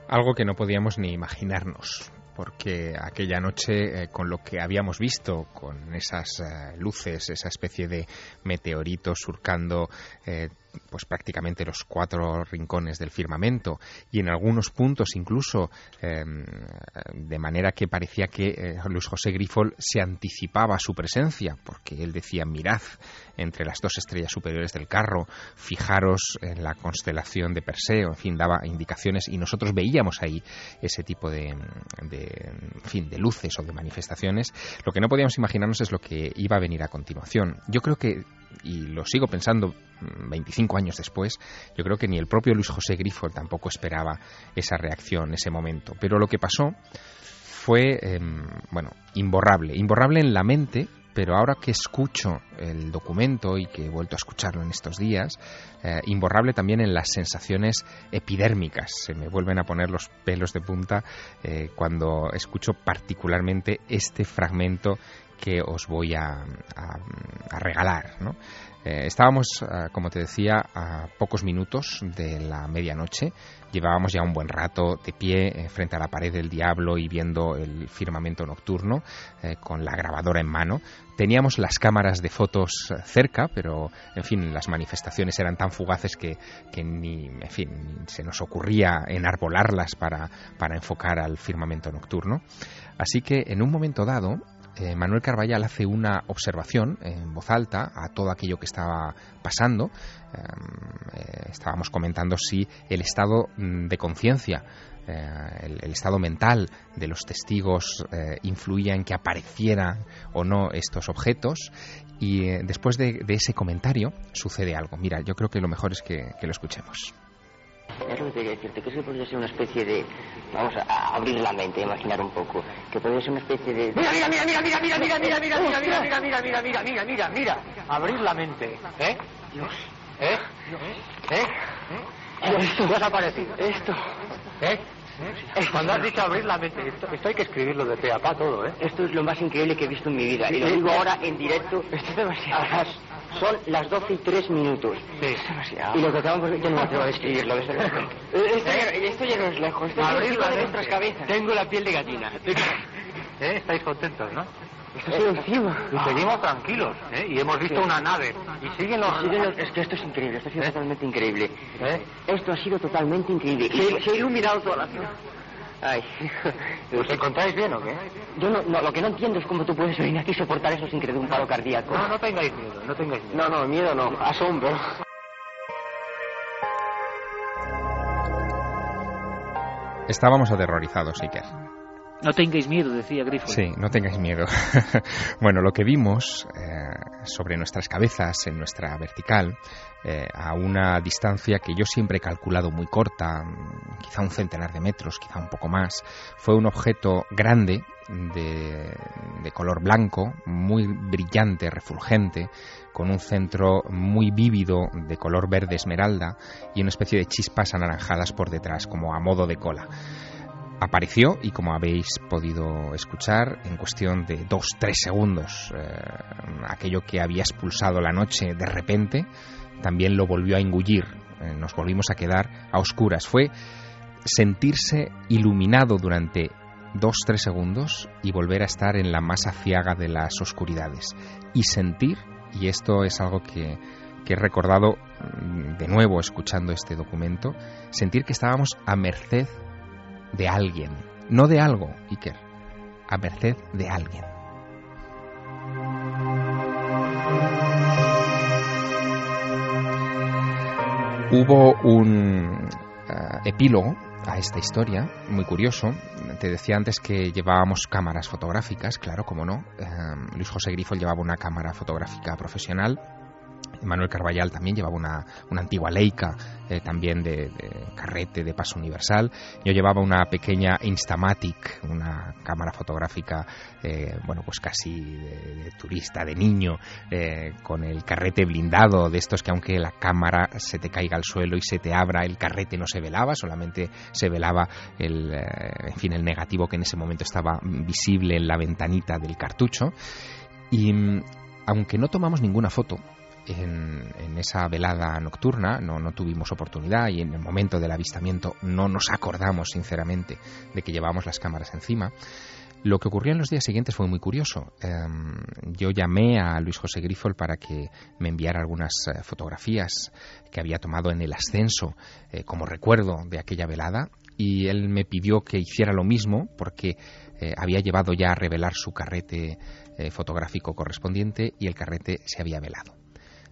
Algo que no podíamos ni imaginarnos, porque aquella noche, eh, con lo que habíamos visto, con esas eh, luces, esa especie de meteorito surcando eh, pues prácticamente los cuatro rincones del firmamento y en algunos puntos incluso em, de manera que parecía que Luis José Grifol se anticipaba su presencia porque él decía mirad entre las dos estrellas superiores del carro. Fijaros en la constelación de Perseo en fin daba indicaciones y nosotros veíamos ahí ese tipo de, de fin de luces o de manifestaciones. Lo que no podíamos imaginarnos es lo que iba a venir a continuación. Yo creo que y lo sigo pensando 25 mm, años después, yo creo que ni el propio Luis José Grifo tampoco esperaba esa reacción, ese momento. Pero lo que pasó fue, em, bueno, imborrable, imborrable en la mente, pero ahora que escucho el documento y que he vuelto a escucharlo en estos días, eh, imborrable también en las sensaciones epidérmicas. Se me vuelven a poner los pelos de punta eh, cuando escucho particularmente este fragmento que os voy a, regalar. Eh, estábamos, como te decía, a pocos minutos de la medianoche Llevábamos ya un buen rato de pie eh, frente a la pared del diablo y viendo el firmamento nocturno eh, con la grabadora en mano. Teníamos las cámaras de fotos eh, cerca, pero en fin, las manifestaciones eran tan fugaces que, ni, en fin, se nos ocurría enarbolarlas para, para enfocar al firmamento nocturno. Así que en un momento dado eh, Manuel Carballal hace una observación en voz alta a todo aquello que estaba pasando. Em, eh, estábamos comentando si el estado mm, de conciencia eh, el, estado mental de los testigos influía en que aparecieran o no estos objetos y después de, ese comentario sucede algo. Mira, yo creo que lo mejor es que lo escuchemos.
Es lo que quería decirte, que eso podría ser una especie de. Vamos a abrir la mente, imaginar un poco. Que podría ser una especie de.
Mira, mira, mira, mira, mira, mira, mira, mira, mira, mira, mira, mira, mira, mira, mira, mira, mira, mira. Abrir la mente, ¿eh? Dios. ¿Eh? ¿Eh? Esto. ¿Qué ha aparecido? Esto. ¿Eh? Cuando has dicho abrir la mente, esto, hay que escribirlo de pe a pa todo, ¿eh?
Esto es lo más increíble que he visto en mi vida. Y lo digo ahora en directo.
Esto es demasiado.
Son las 12 y 3 minutos.
Sí.
Y lo que acabamos de... Yo no me atrevo a describirlo, desde luego. Esto, esto ya no es lejos. Esto
Abrir
de nuestras cabezas.
Tengo la piel de gallina. ¿Eh? Estáis contentos, ¿no?
Esto ha sido encima.
Y seguimos tranquilos, ¿eh? Y hemos visto una nave. Y siguen los...
Siguen los... Es que esto es increíble, esto ha sido ¿Eh? totalmente increíble. ¿Eh? Esto ha sido totalmente increíble. Se, se ha iluminado toda la ciudad. Ay.
¿Os encontráis bien o qué?
Yo no, no, lo que no entiendo es cómo tú puedes venir aquí y soportar eso sin que te dé un paro cardíaco.
No, no tengáis miedo, no tengáis miedo.
No, no, miedo no, asombro.
Estábamos aterrorizados, Iker.
No tengáis miedo, decía Grifo.
Sí, no tengáis miedo. bueno, lo que vimos eh, sobre nuestras cabezas, en nuestra vertical, eh, a una distancia que yo siempre he calculado muy corta, quizá un centenar de metros, quizá un poco más, fue un objeto grande de, color blanco, muy brillante, refulgente, con un centro muy vívido de color verde esmeralda y una especie de chispas anaranjadas por detrás, como a modo de cola. Apareció y como habéis podido escuchar en cuestión de dos tres segundos eh, aquello que había expulsado la noche de repente también lo volvió a engullir. Eh, nos volvimos a quedar a oscuras. Fue sentirse iluminado durante dos tres segundos y volver a estar en la masa ciaga de las oscuridades. Y sentir y esto es algo que que he recordado mm, de nuevo escuchando este documento, sentir que estábamos a merced de alguien, no de algo, Iker, a merced de alguien. Hubo un eh, epílogo a esta historia, muy curioso. Te decía antes que llevábamos cámaras fotográficas, claro, como no. Eh, Luis José Grifo llevaba una cámara fotográfica profesional Manuel Carballal también llevaba una, antigua Leica, eh, también de, carrete, de paso universal. Yo llevaba una pequeña Instamatic, una cámara fotográfica, eh, bueno, pues casi de, turista, de niño, eh, con el carrete blindado, de estos que aunque la cámara se te caiga al suelo y se te abra, el carrete no se velaba, solamente se velaba el, en fin, el negativo que en ese momento estaba visible en la ventanita del cartucho. Y mm, aunque no tomamos ninguna foto, en, esa velada nocturna, no, tuvimos oportunidad y en el momento del avistamiento no nos acordamos sinceramente de que llevábamos las cámaras encima. Lo que ocurrió en los días siguientes fue muy curioso. Em, yo llamé a Luis José Grifol para que me enviara algunas eh, fotografías que había tomado en el ascenso eh, como recuerdo de aquella velada y él me pidió que hiciera lo mismo porque eh, había llevado ya a revelar su carrete fotográfico correspondiente y el carrete se había velado.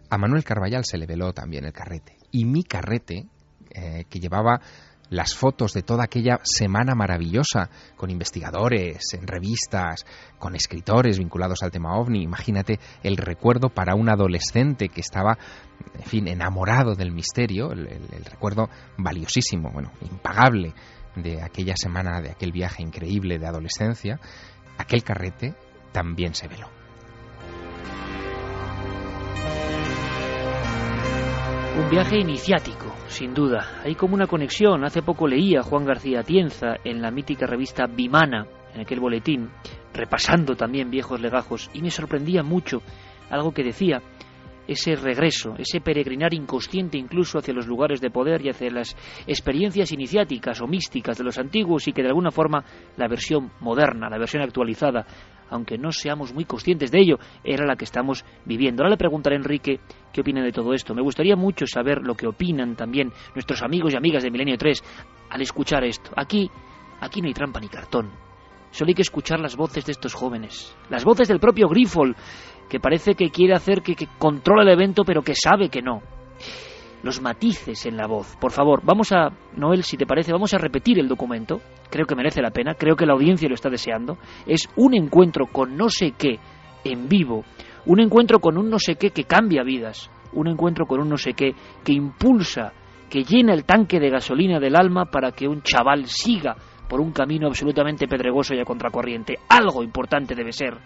A Manuel Carballal se le veló también el carrete. Y mi carrete, eh, que llevaba las fotos de toda aquella semana maravillosa con investigadores, en revistas, con escritores vinculados al tema ovni. Imagínate el recuerdo para un adolescente que estaba, en fin, enamorado del misterio, el, el recuerdo valiosísimo, bueno, impagable de aquella semana, de aquel viaje increíble de adolescencia, aquel carrete también se veló.
Un viaje iniciático, sin duda. Hay como una conexión. Hace poco leía Juan García Tienza en la mítica revista Bimana, en aquel boletín, repasando también viejos legajos, y me sorprendía mucho algo que decía, ese regreso, ese peregrinar inconsciente incluso hacia los lugares de poder y hacia las experiencias iniciáticas o místicas de los antiguos y que de alguna forma la versión moderna, la versión actualizada, aunque no seamos muy conscientes de ello, era la que estamos viviendo. Ahora le preguntaré a Enrique qué opina de todo esto. Me gustaría mucho saber lo que opinan también nuestros amigos y amigas de Milenio 3 al escuchar esto. Aquí, aquí no hay trampa ni cartón. Solo hay que escuchar las voces de estos jóvenes, las voces del propio Grifol, que parece que quiere hacer que, que controla el evento, pero que sabe que no los matices en la voz. Por favor, vamos a, Noel, si te parece, vamos a repetir el documento. Creo que merece la pena, creo que la audiencia lo está deseando. Es un encuentro con no sé qué en vivo, un encuentro con un no sé qué que cambia vidas, un encuentro con un no sé qué que impulsa, que llena el tanque de gasolina del alma para que un chaval siga por un camino absolutamente pedregoso y a contracorriente. Algo importante debe ser.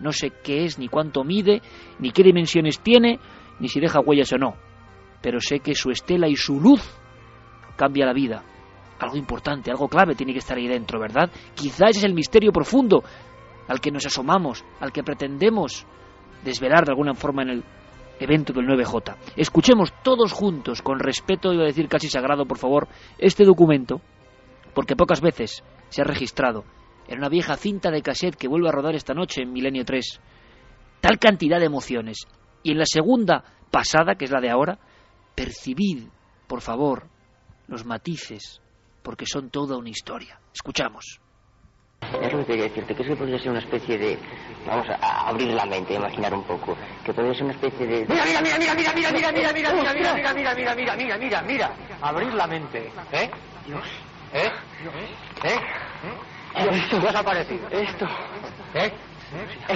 No sé qué es, ni cuánto mide, ni qué dimensiones tiene, ni si deja huellas o no pero sé que su estela y su luz cambia la vida. Algo importante, algo clave tiene que estar ahí dentro, ¿verdad? Quizás es el misterio profundo al que nos asomamos, al que pretendemos desvelar de alguna forma en el evento del 9J. Escuchemos todos juntos, con respeto, iba a decir casi sagrado, por favor, este documento, porque pocas veces se ha registrado en una vieja cinta de cassette que vuelve a rodar esta noche en Milenio 3. Tal cantidad de emociones. Y en la segunda pasada, que es la de ahora, percibid, por favor, los matices, porque son toda una historia. Escuchamos.
Es lo que quería decirte, que eso podría ser una especie de... Vamos a abrir la mente, a imaginar un poco. Que podría ser una especie de...
Mira, mira, mira, mira, mira, mira, mira, mira, mira, mira, mira, mira, mira, mira, mira, mira, mira, mira. Abrir la mente, ¿eh? Dios. ¿Eh? ¿Eh? Dios, ¿qué os ha parecido? Esto. ¿Eh?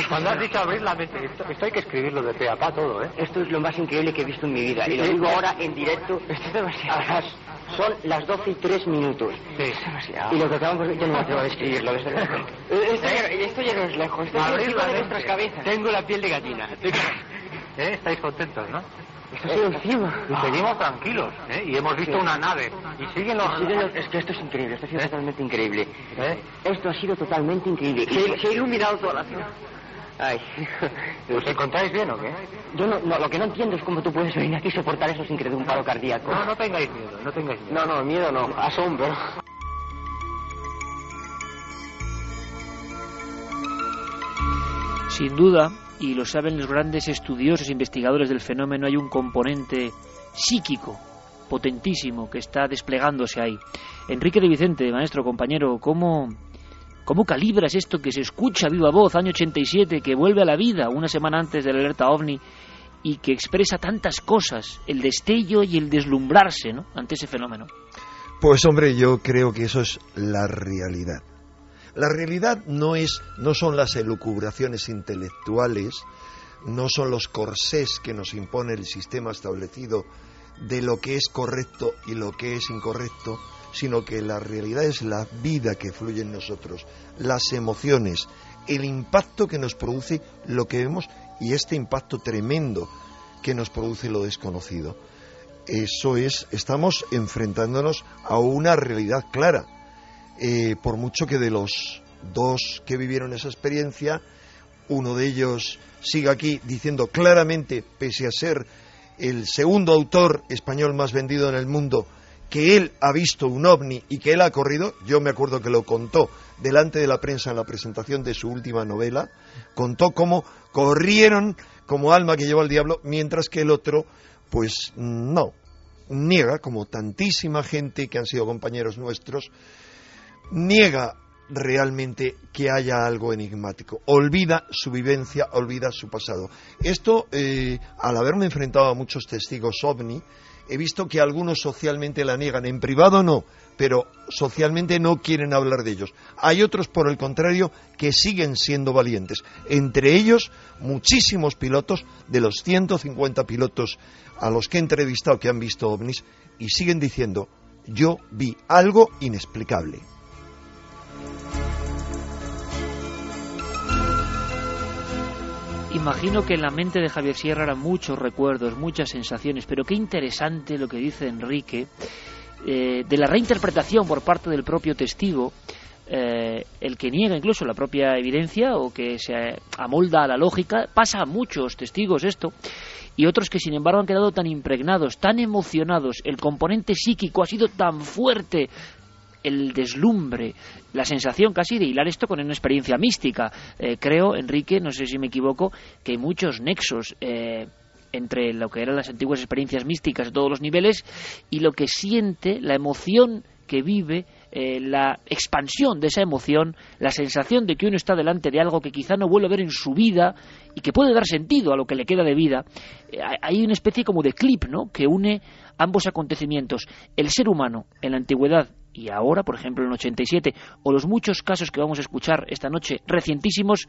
Cuando has dicho abrir la mente, esto, esto hay que escribirlo de pe a pa todo, ¿eh?
Esto es lo más increíble que he visto en mi vida. Y lo digo ahora en directo.
Esto es demasiado.
Son las 12 y 3 minutos.
Sí.
Es demasiado. Y lo que acabamos de... Yo no me atrevo a describirlo, desde luego. Esto, ya, esto ya no es lejos. Esto es
Abrir la
de nuestras cabezas.
Tengo la piel de gallina. ¿Eh? Estáis contentos, ¿no?
Esto sigue encima.
Y seguimos tranquilos, ¿eh? Y hemos visto
Sí.
una nave. Y siguen los...
Es que esto es increíble, esto ha sido totalmente increíble.
¿Eh?
Esto ha sido totalmente increíble. Se, se ha iluminado toda la ciudad. Ay.
¿Os encontráis bien o qué?
Yo no, no, lo que no entiendo es cómo tú puedes venir aquí y soportar eso sin que te dé un paro cardíaco.
No, no tengáis miedo, no tengáis miedo.
No, no, miedo no, asombro.
Sin duda, y lo saben los grandes estudiosos e investigadores del fenómeno, hay un componente psíquico potentísimo que está desplegándose ahí. Enrique de Vicente, maestro, compañero, ¿cómo, cómo calibras esto que se escucha viva voz, año 87, que vuelve a la vida una semana antes de la alerta ovni y que expresa tantas cosas, el destello y el deslumbrarse ante ese fenómeno?
Pues hombre, yo creo que eso es la realidad. La realidad no es, no son las elucubraciones intelectuales, no son los corsés que nos impone el sistema establecido de lo que es correcto y lo que es incorrecto, sino que la realidad es la vida que fluye en nosotros, las emociones, el impacto que nos produce lo que vemos y este impacto tremendo que nos produce lo desconocido. Eso es, estamos enfrentándonos a una realidad clara. Eh, por mucho que de los dos que vivieron esa experiencia, uno de ellos siga aquí diciendo claramente, pese a ser el segundo autor español más vendido en el mundo, que él ha visto un ovni y que él ha corrido, yo me acuerdo que lo contó delante de la prensa en la presentación de su última novela, contó cómo corrieron como alma que lleva al diablo, mientras que el otro, pues no, niega, como tantísima gente que han sido compañeros nuestros, niega realmente que haya algo enigmático. Olvida su vivencia, olvida su pasado. Esto, eh, al haberme enfrentado a muchos testigos ovni, he visto que algunos socialmente la niegan, en privado no, pero socialmente no quieren hablar de ellos. Hay otros, por el contrario, que siguen siendo valientes. Entre ellos, muchísimos pilotos, de los 150 pilotos a los que he entrevistado que han visto ovnis, y siguen diciendo, yo vi algo inexplicable.
Imagino que en la mente de Javier Sierra eran muchos recuerdos, muchas sensaciones, pero qué interesante lo que dice Enrique eh, de la reinterpretación por parte del propio testigo, eh, el que niega incluso la propia evidencia o que se amolda a la lógica, pasa a muchos testigos esto, y otros que sin embargo han quedado tan impregnados, tan emocionados, el componente psíquico ha sido tan fuerte el deslumbre, la sensación casi de hilar esto con una experiencia mística. Eh, creo, Enrique, no sé si me equivoco, que hay muchos nexos eh, entre lo que eran las antiguas experiencias místicas de todos los niveles y lo que siente, la emoción que vive, eh, la expansión de esa emoción, la sensación de que uno está delante de algo que quizá no vuelve a ver en su vida y que puede dar sentido a lo que le queda de vida. hay una especie como de clip, ¿no?, que une ambos acontecimientos. El ser humano en la antigüedad y ahora, por ejemplo, en el 87, o los muchos casos que vamos a escuchar esta noche, recientísimos,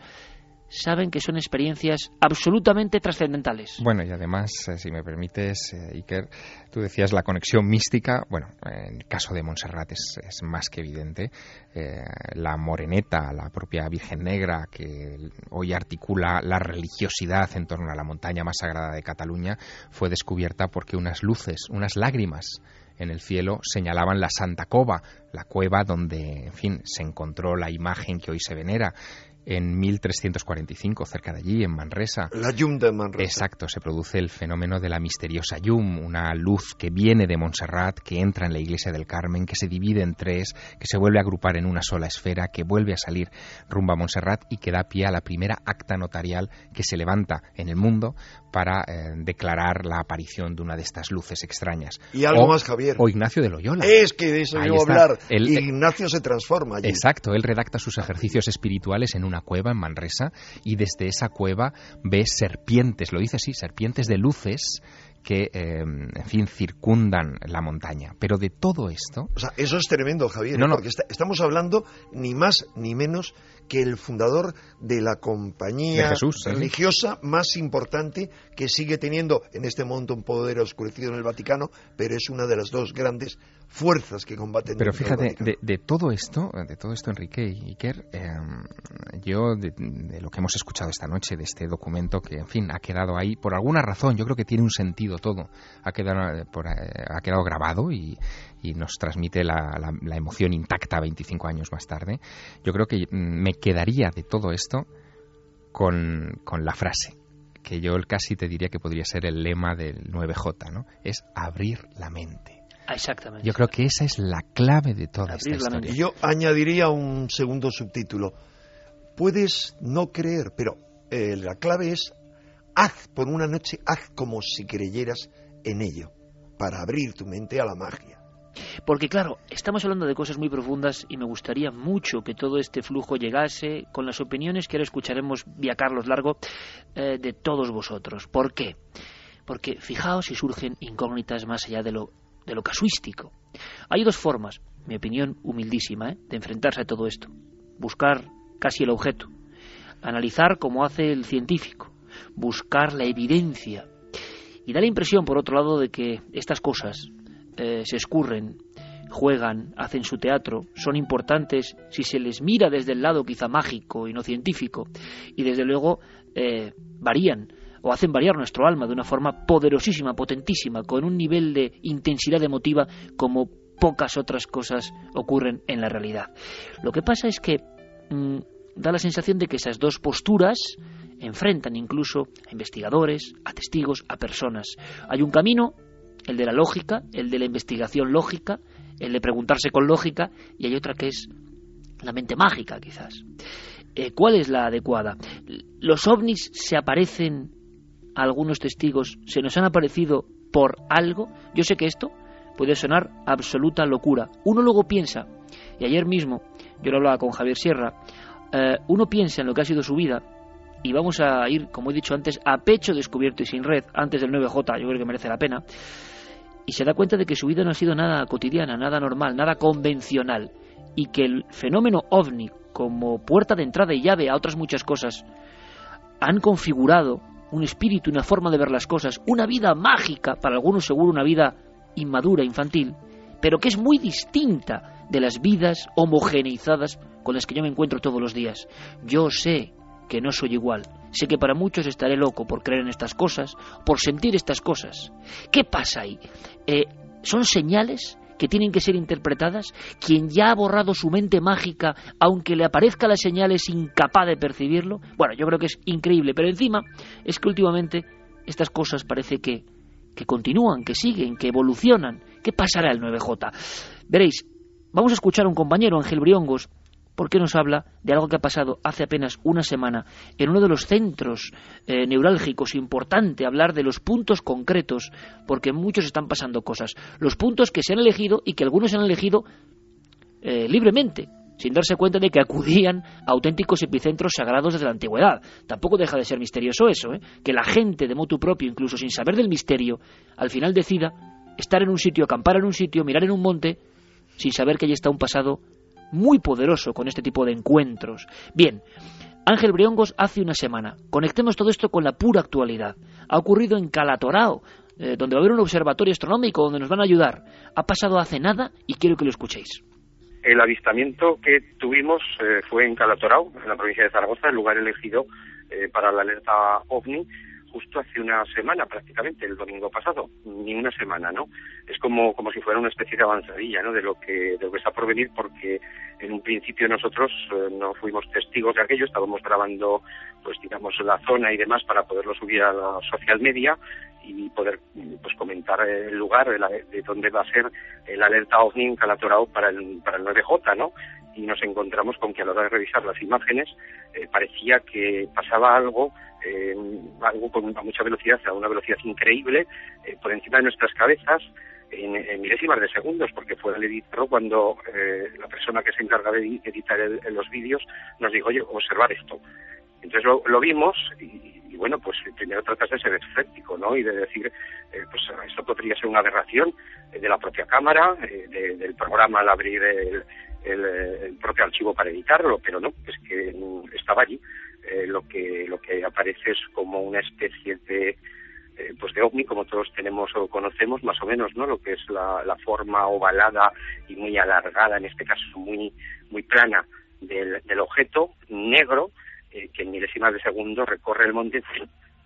saben que son experiencias absolutamente trascendentales.
Bueno, y además, eh, si me permites, eh, Iker, tú decías la conexión mística, bueno, en el caso de Montserrat es, más que evidente. Eh, la moreneta, la propia Virgen Negra, que hoy articula la religiosidad en torno a la montaña más sagrada de Cataluña, fue descubierta porque unas luces, unas lágrimas, en el cielo señalaban la Santa Cova, la cueva donde, en fin, se encontró la imagen que hoy se venera en 1345, cerca de allí, en Manresa.
La Yum de Manresa.
Exacto, se produce el fenómeno de la misteriosa Yum, una luz que viene de Montserrat, que entra en la iglesia del Carmen, que se divide en tres, que se vuelve a agrupar en una sola esfera, que vuelve a salir rumbo a Montserrat y que da pie a la primera acta notarial que se levanta en el mundo para eh, declarar la aparición de una de estas luces extrañas.
Y algo más, Javier.
O Ignacio de Loyola.
Es que de eso iba a hablar. Ignacio se transforma allí.
Exacto, él redacta sus ejercicios espirituales en una cueva en Manresa y desde esa cueva ve serpientes, lo dice así, serpientes de luces que, eh, en fin, circundan la montaña. Pero de todo esto...
O sea, eso es tremendo, Javier, no, porque estamos hablando ni más ni menos que el fundador de la compañía religiosa más importante que sigue teniendo en este momento un poder oscurecido en el Vaticano, pero es una de las dos grandes fuerzas que combaten.
Pero fíjate, de, todo esto, de todo esto, Enrique y Iker, em, yo de, lo que hemos escuchado esta noche, de este documento que, en fin, ha quedado ahí por alguna razón, yo creo que tiene un sentido todo, ha quedado, eh, ha quedado grabado y, nos transmite la, la, emoción intacta 25 años más tarde. Yo creo que mm, me quedaría de todo esto con, con la frase que yo casi te diría que podría ser el lema del 9J, ¿no? Es abrir la mente.
Ah, exactamente.
Yo creo que esa es la clave de toda esta historia.
Yo añadiría un segundo subtítulo. Puedes no creer, pero eh, la clave es haz por una noche, haz como si creyeras en ello, para abrir tu mente a la magia.
Porque claro, estamos hablando de cosas muy profundas y me gustaría mucho que todo este flujo llegase con las opiniones que ahora escucharemos vía Carlos Largo eh, de todos vosotros. ¿Por qué? Porque fijaos si surgen incógnitas más allá de lo de lo casuístico. Hay dos formas, mi opinión humildísima, ¿eh? de enfrentarse a todo esto. Buscar casi el objeto, analizar como hace el científico, buscar la evidencia. Y da la impresión, por otro lado, de que estas cosas eh, se escurren, juegan, hacen su teatro, son importantes si se les mira desde el lado quizá mágico y no científico, y desde luego eh, varían o hacen variar nuestro alma de una forma poderosísima, potentísima, con un nivel de intensidad emotiva como pocas otras cosas ocurren en la realidad. Lo que pasa es que mm, da la sensación de que esas dos posturas enfrentan incluso a investigadores, a testigos, a personas. Hay un camino, el de la lógica, el de la investigación lógica, el de preguntarse con lógica, y hay otra que es la mente mágica, quizás. Eh, ¿Cuál es la adecuada? ¿Los ovnis se aparecen algunos testigos se nos han aparecido por algo, yo sé que esto puede sonar absoluta locura. Uno luego piensa, y ayer mismo yo lo hablaba con Javier Sierra, eh, uno piensa en lo que ha sido su vida y vamos a ir, como he dicho antes, a pecho descubierto y sin red, antes del 9J, yo creo que merece la pena, y se da cuenta de que su vida no ha sido nada cotidiana, nada normal, nada convencional, y que el fenómeno ovni, como puerta de entrada y llave a otras muchas cosas, han configurado un espíritu, una forma de ver las cosas, una vida mágica, para algunos seguro una vida inmadura, infantil, pero que es muy distinta de las vidas homogeneizadas con las que yo me encuentro todos los días. Yo sé que no soy igual. Sé que para muchos estaré loco por creer en estas cosas, por sentir estas cosas. ¿Qué pasa ahí? Eh, ¿Son señales que tienen que ser interpretadas? ¿Quien ya ha borrado su mente mágica, aunque le aparezca la señal, es incapaz de percibirlo? Bueno, yo creo que es increíble, pero encima es que últimamente estas cosas parece que, que continúan, que siguen, que evolucionan. ¿Qué pasará el 9J? Veréis, vamos a escuchar a un compañero, Ángel Briongos, porque nos habla de algo que ha pasado hace apenas una semana en uno de los centros eh, neurálgicos. Importante hablar de los puntos concretos, porque muchos están pasando cosas. Los puntos que se han elegido y que algunos han elegido eh, libremente, sin darse cuenta de que acudían a auténticos epicentros sagrados desde la antigüedad. Tampoco deja de ser misterioso eso, ¿eh? que la gente de motu propio, incluso sin saber del misterio, al final decida estar en un sitio, acampar en un sitio, mirar en un monte, sin saber que allí está un pasado muy poderoso con este tipo de encuentros. Bien, Ángel Briongos hace una semana. Conectemos todo esto con la pura actualidad. Ha ocurrido en Calatorao, eh, donde va a haber un observatorio astronómico donde nos van a ayudar. Ha pasado hace nada y quiero que lo escuchéis.
El avistamiento que tuvimos eh, fue en Calatorao, en la provincia de Zaragoza, el lugar elegido eh, para la alerta OVNI justo hace una semana prácticamente, el domingo pasado, ni una semana, ¿no? Es como, como si fuera una especie de avanzadilla, ¿no? De lo que, de lo que está por venir, porque en un principio nosotros eh, no fuimos testigos de aquello, estábamos grabando, pues digamos, la zona y demás para poderlo subir a la social media y poder pues comentar el lugar de, de donde va a ser el alerta OVNI en Calatorao para el, para el 9J, ¿no? Y nos encontramos con que a la hora de revisar las imágenes eh, parecía que pasaba algo eh, algo con mucha velocidad, a una velocidad increíble, eh, por encima de nuestras cabezas, en, milésimas de segundos, porque fue el editor cuando eh, la persona que se encarga de editar los vídeos nos dijo, oye, observar esto. Entonces lo, vimos y, bueno, pues primero tratas de ser escéptico, ¿no? Y de decir, eh, pues esto podría ser una aberración de la propia cámara, del programa al abrir el, el, propio archivo para editarlo, pero no, es que estaba allí. Eh, lo que lo que aparece es como una especie de eh, pues de ovni como todos tenemos o conocemos más o menos no lo que es la, forma ovalada y muy alargada en este caso muy muy plana del, objeto negro eh, que en milésimas de segundo recorre el monte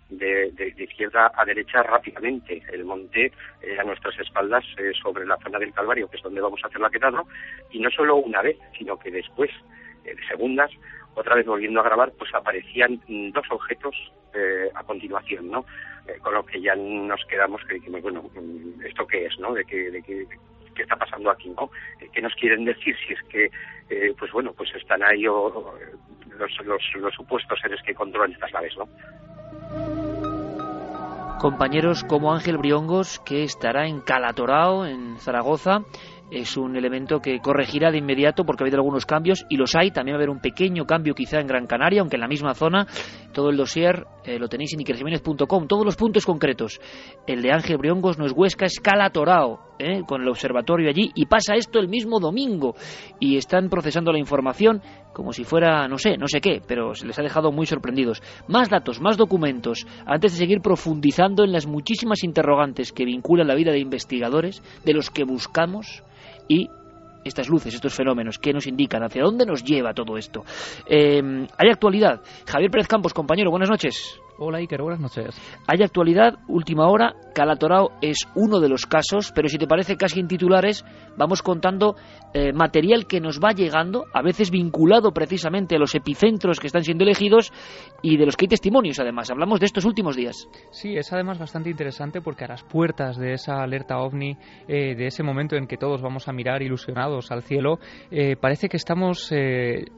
de, de, izquierda a derecha rápidamente. El monte a nuestras espaldas sobre la zona del Calvario, que es donde vamos a hacer la quedada, y no solo una vez, sino que después de segundas otra vez volviendo a grabar, pues aparecían dos objetos eh, a continuación, ¿no? Eh, con lo que ya nos quedamos que dijimos, bueno, mm, ¿esto qué es, no? De que, de que qué está pasando aquí, ¿no? Eh, ¿Qué nos quieren decir si es que, pues bueno, pues están ahí o, los, los, los supuestos seres que controlan estas naves, ¿no?
Compañeros como Ángel Briongos, que estará en Calatorao, en Zaragoza, es un elemento que corregirá de inmediato porque ha habido algunos cambios y los hay. También va a haber un pequeño cambio quizá en Gran Canaria, aunque en la misma zona. Todo el dossier eh, lo tenéis en ikerjiménez.com. Todos los puntos concretos. El de Ángel Briongos no es Huesca, es Calatorao, eh, con el observatorio allí. Y pasa esto el mismo domingo. Y están procesando la información como si fuera, no sé, no sé qué, pero se les ha dejado muy sorprendidos. Más datos, más documentos, antes de seguir profundizando en las muchísimas interrogantes que vinculan la vida de investigadores, de los que buscamos y estas luces, estos fenómenos, ¿qué nos indican? ¿Hacia dónde nos lleva todo esto? Eh, hay actualidad. Javier Pérez Campos, compañero, buenas noches.
Hola Iker, buenas noches.
Hay actualidad, última hora, Calatorao es uno de los casos, pero si te parece casi en titulares, vamos contando eh, material que nos va llegando, a veces vinculado precisamente a los epicentros que están siendo elegidos y de los que hay testimonios además. Hablamos de estos últimos días.
Sí, es además bastante interesante porque a las puertas de esa alerta ovni, eh, de ese momento en que todos vamos a mirar ilusionados al cielo, eh, parece que estamos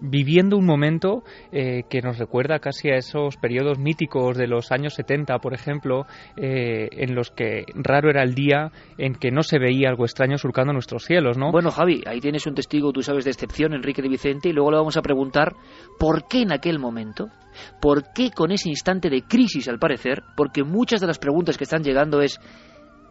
viviendo un momento que nos recuerda casi a esos periodos míticos de los años 70, por ejemplo, eh, en los que raro era el día en que no se veía algo extraño surcando nuestros cielos, ¿no?
Bueno, Javi, ahí tienes un testigo, tú sabes, de excepción, Enrique de Vicente, y luego le vamos a preguntar por qué en aquel momento, por qué con ese instante de crisis, al parecer, porque muchas de las preguntas que están llegando es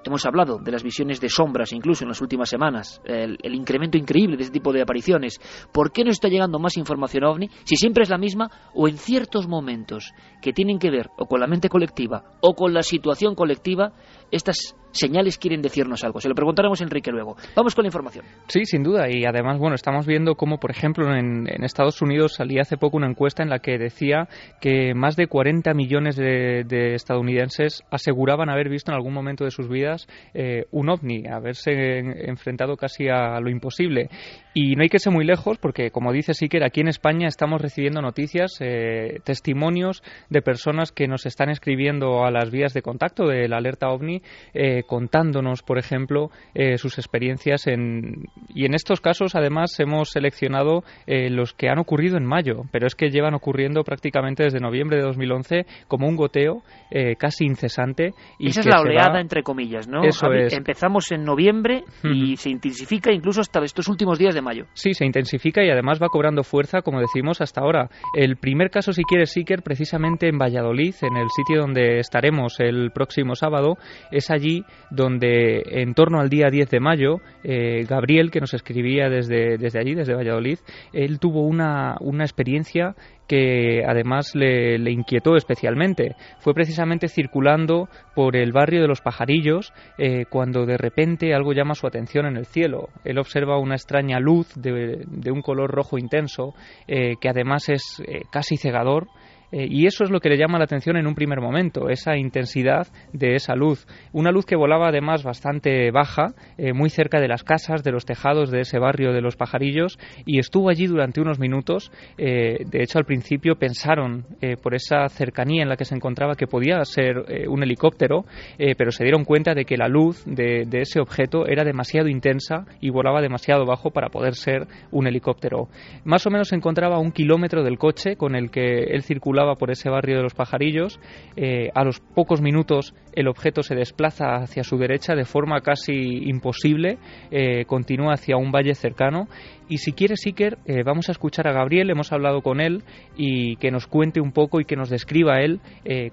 Hemos hablado de las visiones de sombras, incluso en las últimas semanas, el, incremento increíble de este tipo de apariciones. ¿Por qué no está llegando más información ovni si siempre es la misma o en ciertos momentos que tienen que ver o con la mente colectiva o con la situación colectiva, estas señales quieren decirnos algo. Se lo preguntaremos a Enrique luego. Vamos con la información.
Sí, sin duda. Y además, bueno, estamos viendo cómo, por ejemplo, en, Estados Unidos salía hace poco una encuesta en la que decía que más de 40 millones de, de estadounidenses aseguraban haber visto en algún momento de sus vidas eh, un ovni, haberse en, enfrentado casi a lo imposible. Y no hay que ser muy lejos porque, como dice Siker, aquí en España estamos recibiendo noticias, eh, testimonios de personas que nos están escribiendo a las vías de contacto de la alerta ovni eh, contándonos, por ejemplo, eh, sus experiencias en... y en estos casos además hemos seleccionado eh, los que han ocurrido en mayo, pero es que llevan ocurriendo prácticamente desde noviembre de 2011 como un goteo eh, casi incesante. Y
Esa es la oleada,
va-
entre comillas, ¿no?
Eso
Javi?
es.
Empezamos en noviembre y se intensifica incluso hasta estos últimos días de
Sí, se intensifica y además va cobrando fuerza, como decimos hasta ahora. El primer caso, si quieres, Seeker, precisamente en Valladolid, en el sitio donde estaremos el próximo sábado, es allí donde en torno al día 10 de mayo, eh, Gabriel, que nos escribía desde, desde allí, desde Valladolid, él tuvo una, una experiencia que además le, inquietó especialmente. Fue precisamente circulando por el barrio de los pajarillos eh, cuando de repente algo llama su atención en el cielo. Él observa una extraña luz de, de un color rojo intenso eh, que además es eh, casi cegador. Eh, y eso es lo que le llama la atención en un primer momento, esa intensidad de esa luz. Una luz que volaba además bastante baja, eh, muy cerca de las casas, de los tejados de ese barrio de los pajarillos, y estuvo allí durante unos minutos. Eh, de hecho, al principio pensaron, por esa cercanía en la que se encontraba, que podía ser un helicóptero, pero se dieron cuenta de que la luz de, de ese objeto era demasiado intensa y volaba demasiado bajo para poder ser un helicóptero. Más o menos se encontraba a un kilómetro del coche con el que él circulaba por ese barrio de los pajarillos. Eh, a los pocos minutos el objeto se desplaza hacia su derecha de forma casi imposible, eh, continúa hacia un valle cercano. Y si quiere, Siker, eh, vamos a escuchar a Gabriel, hemos hablado con él y que nos cuente un poco y que nos describa él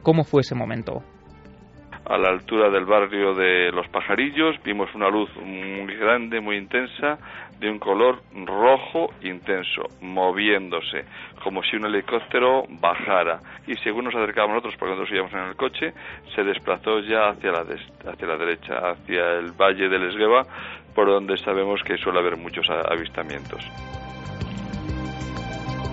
cómo fue ese momento.
A la altura del barrio de Los Pajarillos vimos una luz muy grande, muy intensa, de un color rojo intenso, moviéndose, como si un helicóptero bajara. Y según nos acercábamos nosotros, porque nosotros íbamos en el coche, se desplazó ya hacia la, des- la derecha, hacia el valle del Esgueva, por donde sabemos que suele haber muchos avistamientos.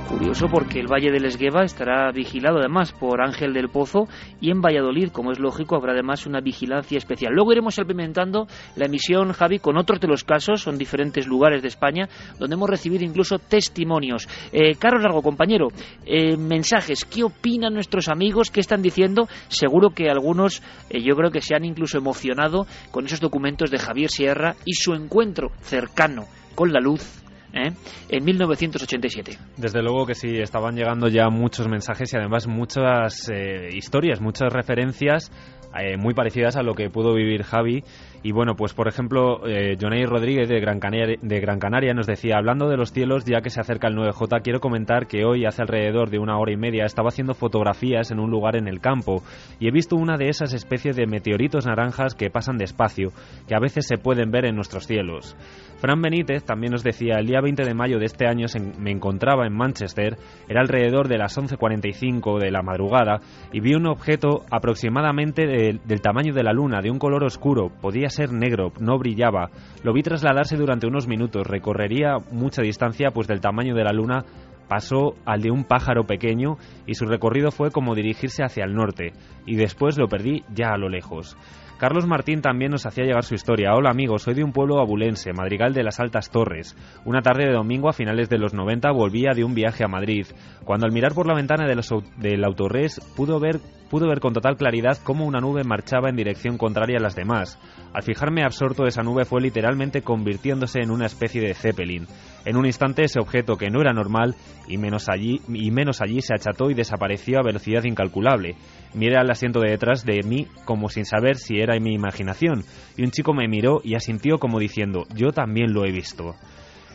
Curioso porque el Valle del Esgueva estará vigilado además por Ángel del Pozo y en Valladolid, como es lógico, habrá además una vigilancia especial. Luego iremos implementando la emisión, Javi, con otros de los casos, son diferentes lugares de España, donde hemos recibido incluso testimonios. Eh, Carlos Largo, compañero, eh, mensajes, ¿qué opinan nuestros amigos? ¿Qué están diciendo? Seguro que algunos, eh, yo creo que se han incluso emocionado con esos documentos de Javier Sierra y su encuentro cercano con la luz ¿eh? en 1987.
Desde luego que sí, estaban llegando ya muchos mensajes y además muchas eh, historias, muchas referencias eh, muy parecidas a lo que pudo vivir Javi. Y bueno, pues por ejemplo, eh, Jonay Rodríguez de Gran, Canaria, de Gran Canaria nos decía, hablando de los cielos, ya que se acerca el 9J, quiero comentar que hoy, hace alrededor de una hora y media, estaba haciendo fotografías en un lugar en el campo y he visto una de esas especies de meteoritos naranjas que pasan despacio, que a veces se pueden ver en nuestros cielos. Fran Benítez también nos decía, el día 20 de mayo de este año me encontraba en Manchester, era alrededor de las 11.45 de la madrugada, y vi un objeto aproximadamente de- del tamaño de la luna, de un color oscuro, podía ser negro, no brillaba. Lo vi trasladarse durante unos minutos, recorrería mucha distancia, pues del tamaño de la luna pasó al de un pájaro pequeño y su recorrido fue como dirigirse hacia el norte, y después lo perdí ya a lo lejos. Carlos Martín también nos hacía llegar su historia. Hola amigos, soy de un pueblo abulense, Madrigal de las Altas Torres. Una tarde de domingo a finales de los 90 volvía de un viaje a Madrid. Cuando al mirar por la ventana del autorres pudo ver, pudo ver con total claridad cómo una nube marchaba en dirección contraria a las demás. Al fijarme absorto esa nube fue literalmente convirtiéndose en una especie de zeppelin. En un instante ese objeto que no era normal y menos allí, y menos allí se acható y desapareció a velocidad incalculable. Miré al asiento de detrás de mí como sin saber si era mi imaginación, y un chico me miró y asintió como diciendo, yo también lo he visto.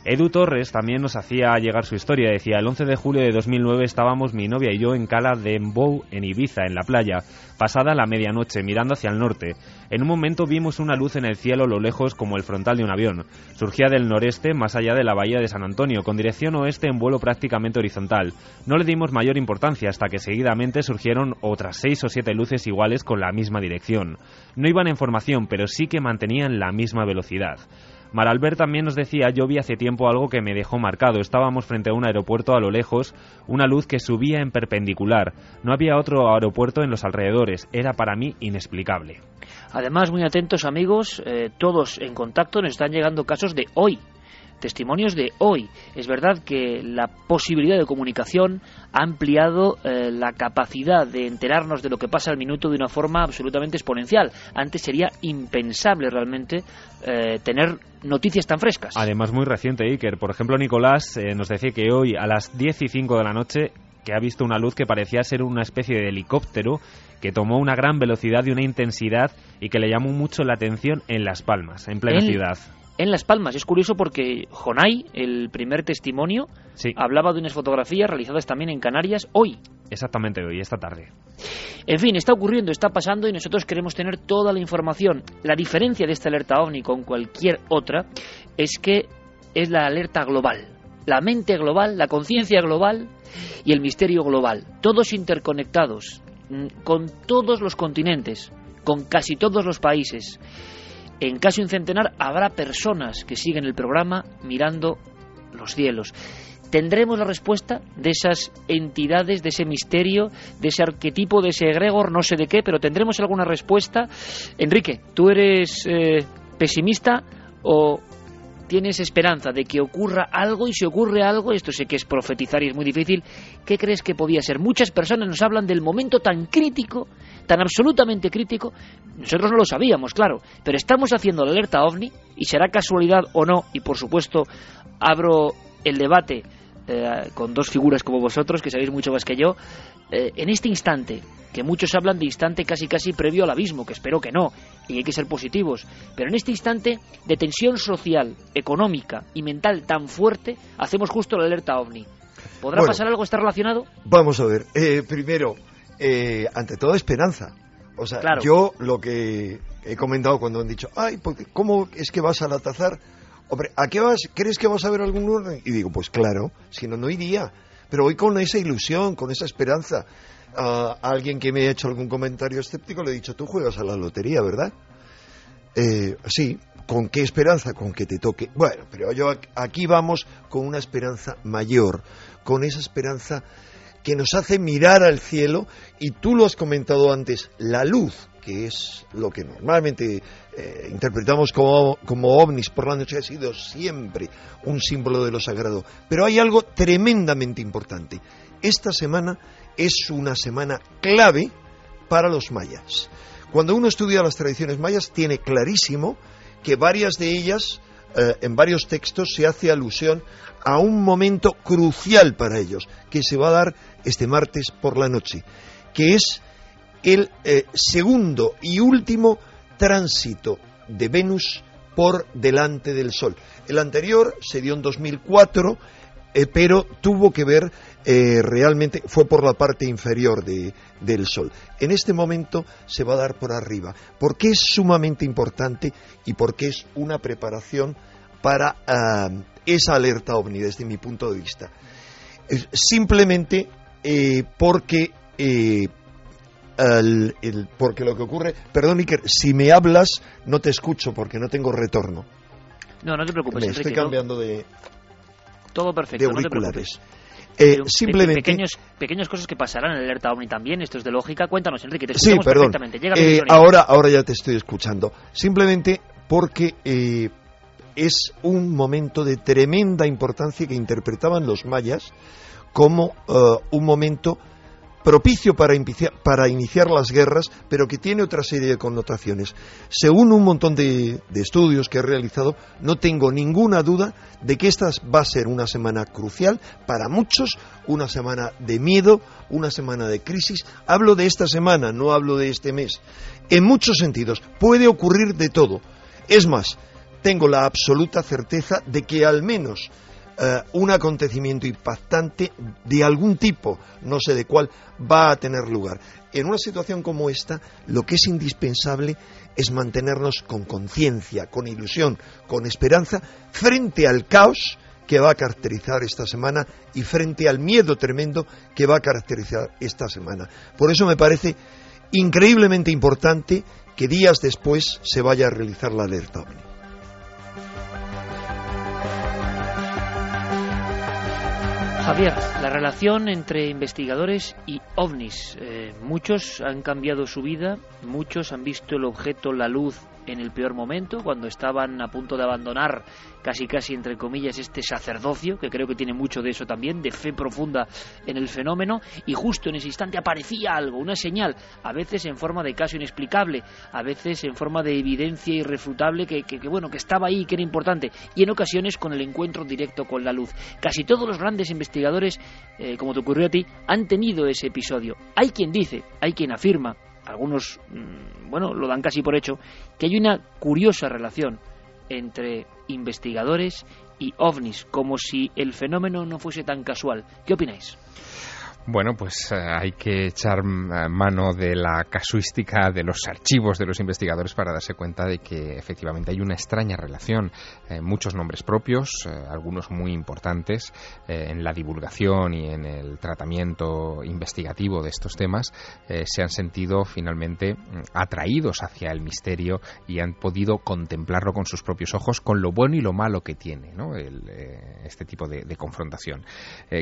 Edu Torres también nos hacía llegar su historia. Decía, el 11 de julio de 2009 estábamos mi novia y yo en Cala de Embou, en Ibiza, en la playa, pasada la medianoche, mirando hacia el norte. En un momento vimos una luz en el cielo lo lejos como el frontal de un avión. Surgía del noreste, más allá de la bahía de San Antonio, con dirección oeste en vuelo prácticamente horizontal. No le dimos mayor importancia hasta que seguidamente surgieron otras seis o siete luces iguales con la misma dirección. No iban en formación, pero sí que mantenían la misma velocidad. Maralbert también nos decía, yo vi hace tiempo algo que me dejó marcado. Estábamos frente a un aeropuerto a lo lejos, una luz que subía en perpendicular. No había otro aeropuerto en los alrededores. Era para mí inexplicable.
Además, muy atentos amigos, eh, todos en contacto, nos están llegando casos de hoy, testimonios de hoy. Es verdad que la posibilidad de comunicación ha ampliado eh, la capacidad de enterarnos de lo que pasa al minuto de una forma absolutamente exponencial. Antes sería impensable realmente eh, tener noticias tan frescas.
Además, muy reciente, Iker. Por ejemplo, Nicolás eh, nos decía que hoy a las 10 y 5 de la noche que ha visto una luz que parecía ser una especie de helicóptero que tomó una gran velocidad y una intensidad y que le llamó mucho la atención en Las Palmas, en plena ciudad
en Las Palmas. Es curioso porque Jonay, el primer testimonio, hablaba de unas fotografías realizadas también en Canarias hoy.
Exactamente hoy, esta tarde.
En fin, está ocurriendo, está pasando y nosotros queremos tener toda la información. La diferencia de esta alerta ovni con cualquier otra es que es la alerta global. La mente global, la conciencia global y el misterio global. Todos interconectados, mm, con todos los continentes, con casi todos los países. En caso de un centenar habrá personas que siguen el programa mirando los cielos. ¿Tendremos la respuesta de esas entidades, de ese misterio, de ese arquetipo, de ese egregor, no sé de qué, pero tendremos alguna respuesta? Enrique, ¿tú eres eh, pesimista o tienes esperanza de que ocurra algo y si ocurre algo, esto sé que es profetizar y es muy difícil, ¿qué crees que podía ser? Muchas personas nos hablan del momento tan crítico, tan absolutamente crítico, nosotros no lo sabíamos, claro, pero estamos haciendo la alerta ovni y será casualidad o no, y por supuesto abro el debate eh, con dos figuras como vosotros, que sabéis mucho más que yo, eh, en este instante, que muchos hablan de instante casi casi previo al abismo, que espero que no, y hay que ser positivos, pero en este instante de tensión social, económica y mental tan fuerte, hacemos justo la alerta ovni. ¿Podrá pasar algo? ¿Está relacionado?
Vamos a ver. Eh, primero, eh, ante todo, esperanza. O sea, yo lo que he comentado cuando han dicho, ay, ¿cómo es que vas al atazar? Hombre, ¿a qué vas? ¿Crees que vas a ver algún orden? Y digo, pues claro, si no, no iría. Pero voy con esa ilusión, con esa esperanza alguien que me ha hecho algún comentario escéptico, le he dicho, tú juegas a la lotería, ¿verdad? Eh, sí, ¿con qué esperanza? Con que te toque. Bueno, pero yo aquí vamos con una esperanza mayor, con esa esperanza que nos hace mirar al cielo y tú lo has comentado antes, la luz, que es lo que normalmente eh, interpretamos como, como ovnis por la noche, ha sido siempre un símbolo de lo sagrado. Pero hay algo tremendamente importante. Esta semana es una semana clave para los mayas. Cuando uno estudia las tradiciones mayas, tiene clarísimo que varias de ellas, eh, en varios textos, se hace alusión a un momento crucial para ellos, que se va a dar este martes por la noche, que es el eh, segundo y último tránsito de Venus por delante del Sol. El anterior se dio en 2004, eh, pero tuvo que ver eh, realmente fue por la parte inferior de, del Sol. En este momento se va a dar por arriba, porque es sumamente importante y porque es una preparación para ah, esa alerta ovni desde mi punto de vista. simplemente eh, porque eh, porque lo que ocurre, perdón Iker, si me hablas no te escucho porque no tengo retorno.
No, no te preocupes.
Me estoy cambiando de,
todo perfecto,
auriculares.
Eh, simplemente... Pequeños, pequeñas cosas que pasarán en el alerta OVNI también, esto es de lógica. Cuéntanos, Enrique, te escuchamos
sí, perdón.
perfectamente.
Eh, ahora, ahora ya te estoy escuchando. Simplemente porque eh, es un momento de tremenda importancia que interpretaban los mayas como un momento propicio para, para, iniciar las guerras, pero que tiene otra serie de connotaciones. Según un montón de, de, estudios que he realizado, no tengo ninguna duda de que esta va a ser una semana crucial para muchos, una semana de miedo, una semana de crisis. Hablo de esta semana, no hablo de este mes. En muchos sentidos, puede ocurrir de todo. Es más, tengo la absoluta certeza de que al menos eh, un acontecimiento impactante de algún tipo, no sé de cuál, va a tener lugar. En una situación como esta, lo que es indispensable es mantenernos con conciencia, con ilusión, con esperanza, frente al caos que va a caracterizar esta semana y frente al miedo tremendo que va a caracterizar esta semana. Por eso me parece increíblemente importante que días después se vaya a realizar la alerta
Javier, la relación entre investigadores y ovnis. Eh, muchos han cambiado su vida, muchos han visto el objeto, la luz, en el peor momento, cuando estaban a punto de abandonar casi casi entre comillas este sacerdocio, que creo que tiene mucho de eso también, de fe profunda en el fenómeno, y justo en ese instante aparecía algo, una señal, a veces en forma de caso inexplicable, a veces en forma de evidencia irrefutable que, que, bueno, que estaba ahí, que era importante, y en ocasiones con el encuentro directo con la luz. Casi todos los grandes investigadores, eh, como te ocurrió a ti, han tenido ese episodio. Hay quien dice, hay quien afirma, algunos, mm, bueno, lo dan casi por hecho, que hay una curiosa relación entre investigadores y ovnis, como si el fenómeno no fuese tan casual. ¿Qué opináis?
Bueno, pues eh, hay que echar eh, mano de la casuística de los archivos de los investigadores para darse cuenta de que efectivamente hay una extraña relación. Eh, muchos nombres propios, algunos muy importantes en la divulgación y en el tratamiento investigativo de estos temas, se han sentido finalmente mm, atraídos hacia el misterio y han podido contemplarlo con sus propios ojos, con lo bueno y lo malo que tiene este tipo de confrontación.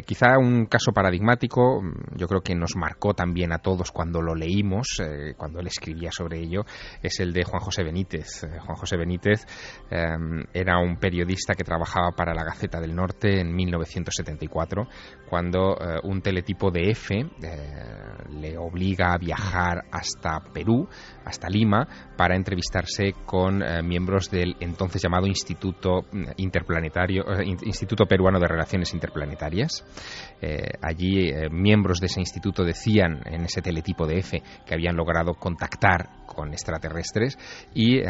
quizá un caso paradigmático Mm, yo creo que nos marcó también a todos cuando lo leímos, eh, cuando él escribía sobre ello, es el de Juan José Benítez. Eh, Juan José Benítez em, era un periodista que trabajaba para la Gaceta del Norte en 1974, cuando eh, un teletipo de F le obliga a viajar hasta Perú, hasta Lima, para entrevistarse con miembros del entonces llamado Instituto mm, Interplanetario, Instituto Peruano de Relaciones Interplanetarias. Allí miembros de ese instituto decían en ese teletipo de F que habían logrado contactar con extraterrestres y, eh,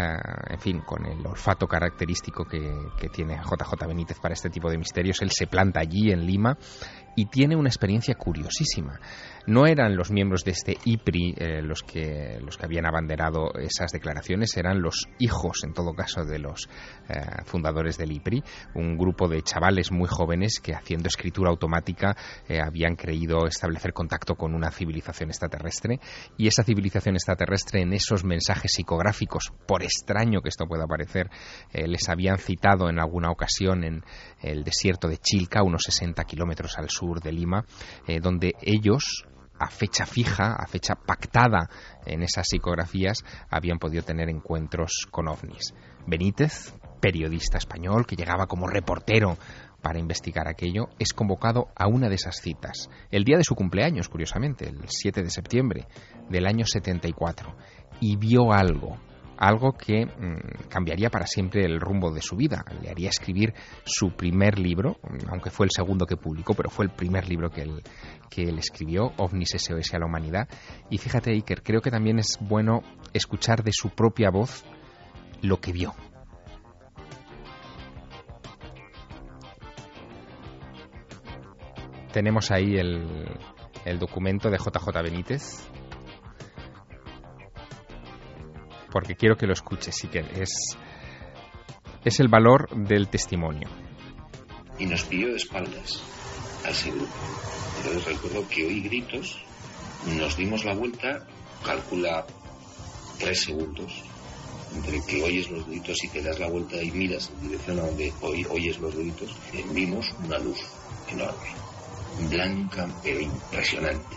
en fin, con el olfato característico que, que tiene JJ Benítez para este tipo de misterios, él se planta allí en Lima y tiene una experiencia curiosísima no eran los miembros de este IPRI eh, los, que, los que habían abanderado esas declaraciones, eran los hijos, en todo caso, de los eh, fundadores del IPRI, un grupo de chavales muy jóvenes que haciendo escritura automática eh, habían creído establecer contacto con una civilización extraterrestre. Y esa civilización extraterrestre en esos mensajes psicográficos, por extraño que esto pueda parecer, les habían citado en alguna ocasión en el desierto de Chilca, unos 60 kilómetros al sur de Lima, donde ellos a fecha fija, a fecha pactada en esas psicografías, habían podido tener encuentros con ovnis. Benítez, periodista español que llegaba como reportero para investigar aquello, es convocado a una de esas citas, el día de su cumpleaños, curiosamente, el 7 de septiembre del año 74, y vio algo, algo que mm, cambiaría para siempre el rumbo de su vida. Le haría escribir su primer libro, aunque fue el segundo que publicó, pero fue el primer libro que él, que él escribió, OVNIS SOS a la humanidad. Y fíjate, Iker, creo que también es bueno escuchar de su propia voz lo que vio. Tenemos ahí el, el documento de JJ Benítez, porque quiero que lo escuches, sí que es, es el valor del testimonio.
Y nos pilló de espaldas a ese grupo. Entonces recuerdo que oí gritos, nos dimos la vuelta, calcula tres segundos, entre que oyes los gritos y te das la vuelta y miras en dirección a donde oyes los gritos, vimos una luz enorme, blanca pero impresionante,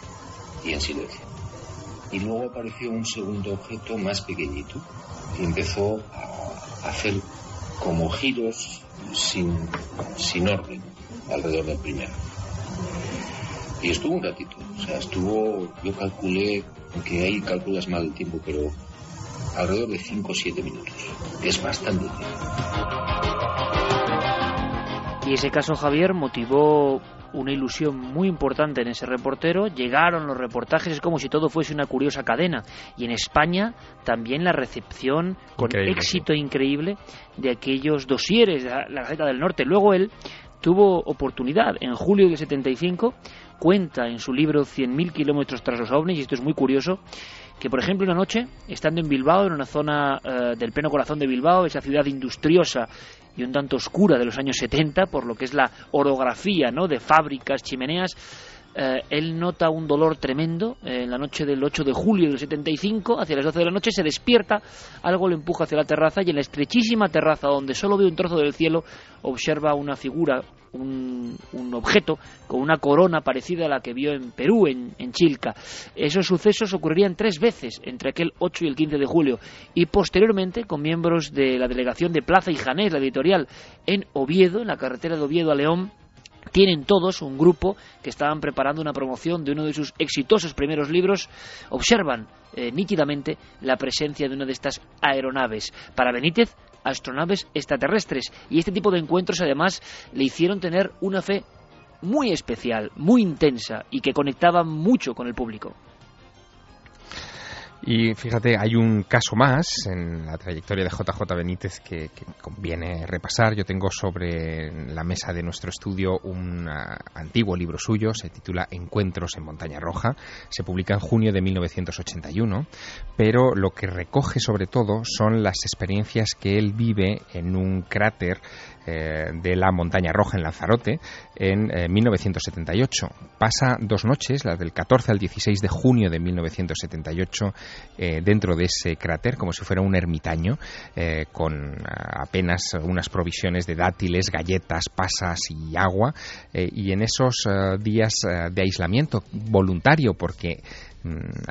y en silencio y luego apareció un segundo objeto más pequeñito y empezó a hacer como giros sin, sin orden alrededor del primero. Y estuvo un ratito, o sea, estuvo, yo calculé, aunque ahí calculas mal el tiempo, pero alrededor de 5 o 7 minutos. Es bastante
Y ese caso, Javier, motivó una ilusión muy importante en ese reportero. Llegaron los reportajes, es como si todo fuese una curiosa cadena. Y en España también la recepción con éxito increíble de aquellos dosieres de la, Gaceta del Norte. Luego él tuvo oportunidad en julio del 75, cuenta en su libro 100.000 kilómetros tras los ovnis, y esto es muy curioso, que por ejemplo una noche, estando en Bilbao, en una zona eh, del pleno corazón de Bilbao, esa ciudad industriosa y un tanto oscura de los años 70, por lo que es la orografía ¿no? de fábricas, chimeneas, eh, él nota un dolor tremendo eh, en la noche del 8 de julio del 75, hacia las 12 de la noche, se despierta, algo le empuja hacia la terraza y en la estrechísima terraza donde solo ve un trozo del cielo, observa una figura, un, objeto con una corona parecida a la que vio en Perú, en, en, Chilca. Esos sucesos ocurrirían tres veces entre aquel 8 y el 15 de julio y posteriormente con miembros de la delegación de Plaza y Janés, la editorial, en Oviedo, en la carretera de Oviedo a León, tienen todos un grupo que estaban preparando una promoción de uno de sus exitosos primeros libros, observan eh, nítidamente la presencia de una de estas aeronaves. Para Benítez, astronaves extraterrestres. Y este tipo de encuentros además le hicieron tener una fe muy especial, muy intensa y que conectaba mucho con el público.
Y fíjate, hay un caso más en la trayectoria de JJ Benítez que, conviene repasar. Yo tengo sobre la mesa de nuestro estudio un ah, antiguo libro suyo, se titula Encuentros en Montaña Roja, se publica en junio de 1981, pero lo que recoge sobre todo son las experiencias que él vive en un cráter eh, de la Montaña Roja en Lanzarote en 1978. Eh, Pasa dos noches, las del 14 al 16 de junio de 1978, eh, dentro de ese cráter, como si fuera un ermitaño, con apenas unas provisiones de dátiles, galletas, pasas y agua. y en esos días de aislamiento voluntario, porque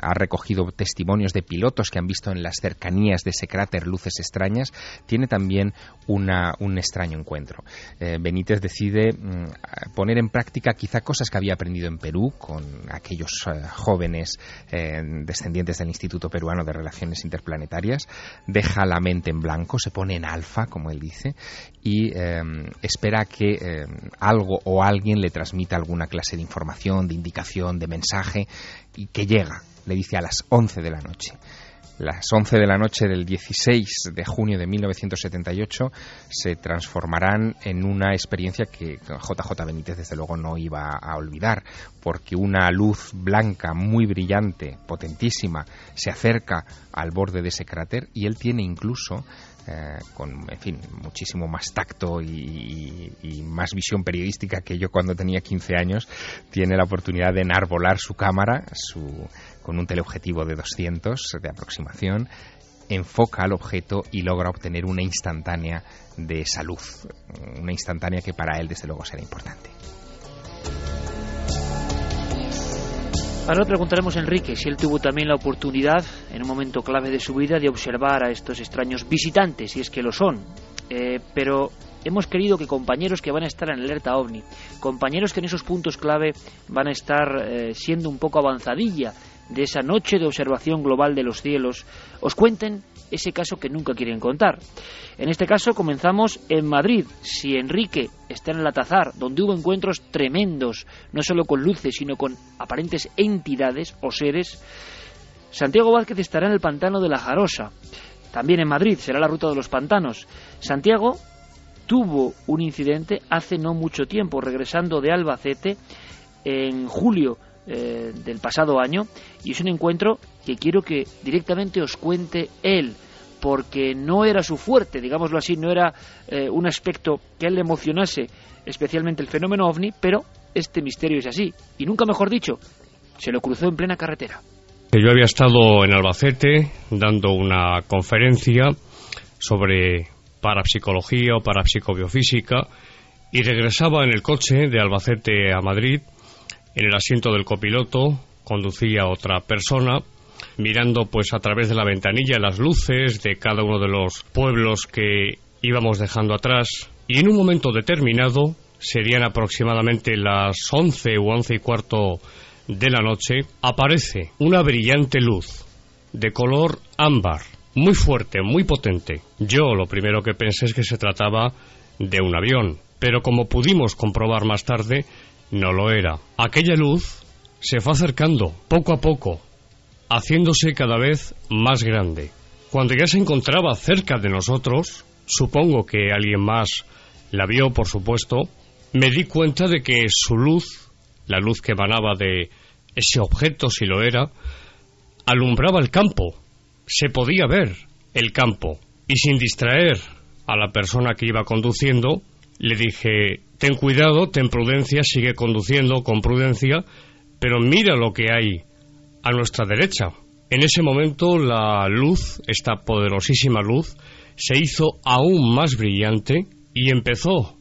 ha recogido testimonios de pilotos que han visto en las cercanías de ese cráter luces extrañas, tiene también un extraño encuentro. Eh, Benítez decide mm, poner en práctica quizá cosas que había aprendido en Perú con aquellos eh, jóvenes eh, descendientes del Instituto Peruano de Relaciones Interplanetarias, deja la mente en blanco, se pone en alfa, como él dice, y espera que algo o alguien le transmita alguna clase de información, de indicación, de mensaje y que llega, le dice a las 11 de la noche. Las 11 de la noche del 16 de junio de 1978 se transformarán en una experiencia que JJ Benítez desde luego no iba a olvidar, porque una luz blanca muy brillante, potentísima, se acerca al borde de ese cráter y él tiene incluso eh, con, en fin, muchísimo más tacto y, más visión periodística que yo cuando tenía 15 años, tiene la oportunidad de enarbolar su cámara su, con un teleobjetivo de 200 de aproximación, enfoca al objeto y logra obtener una instantánea de salud, una instantánea que para él desde luego será importante.
Ahora preguntaremos a Enrique si él tuvo también la oportunidad, en un momento clave de su vida, de observar a estos extraños visitantes, si es que lo son. Eh, pero hemos querido que compañeros que van a estar en alerta ovni, compañeros que en esos puntos clave van a estar eh, siendo un poco avanzadilla de esa noche de observación global de los cielos, os cuenten ese caso que nunca quieren contar. En este caso comenzamos en Madrid. Si Enrique está en el Atazar, donde hubo encuentros tremendos, no solo con luces, sino con aparentes entidades o seres, Santiago Vázquez estará en el pantano de la Jarosa. También en Madrid será la ruta de los pantanos. Santiago tuvo un incidente hace no mucho tiempo, regresando de Albacete en julio eh, del pasado año y es un encuentro que quiero que directamente os cuente él porque no era su fuerte, digámoslo así, no era eh, un aspecto que a él le emocionase especialmente el fenómeno ovni, pero este misterio es así y nunca mejor dicho, se lo cruzó en plena carretera.
Yo había estado en Albacete dando una conferencia sobre parapsicología o parapsicobiofísica y regresaba en el coche de Albacete a Madrid en el asiento del copiloto conducía otra persona mirando pues a través de la ventanilla las luces de cada uno de los pueblos que íbamos dejando atrás y en un momento determinado serían aproximadamente las once u once y cuarto de la noche, aparece una brillante luz de color ámbar, muy fuerte, muy potente. Yo lo primero que pensé es que se trataba de un avión, pero como pudimos comprobar más tarde, no lo era. Aquella luz se fue acercando poco a poco, haciéndose cada vez más grande. Cuando ya se encontraba cerca de nosotros, supongo que alguien más la vio, por supuesto, me di cuenta de que su luz, la luz que emanaba de ese objeto, si lo era, alumbraba el campo. Se podía ver el campo. Y sin distraer a la persona que iba conduciendo, le dije, ten cuidado, ten prudencia, sigue conduciendo con prudencia, pero mira lo que hay a nuestra derecha. En ese momento la luz, esta poderosísima luz, se hizo aún más brillante y empezó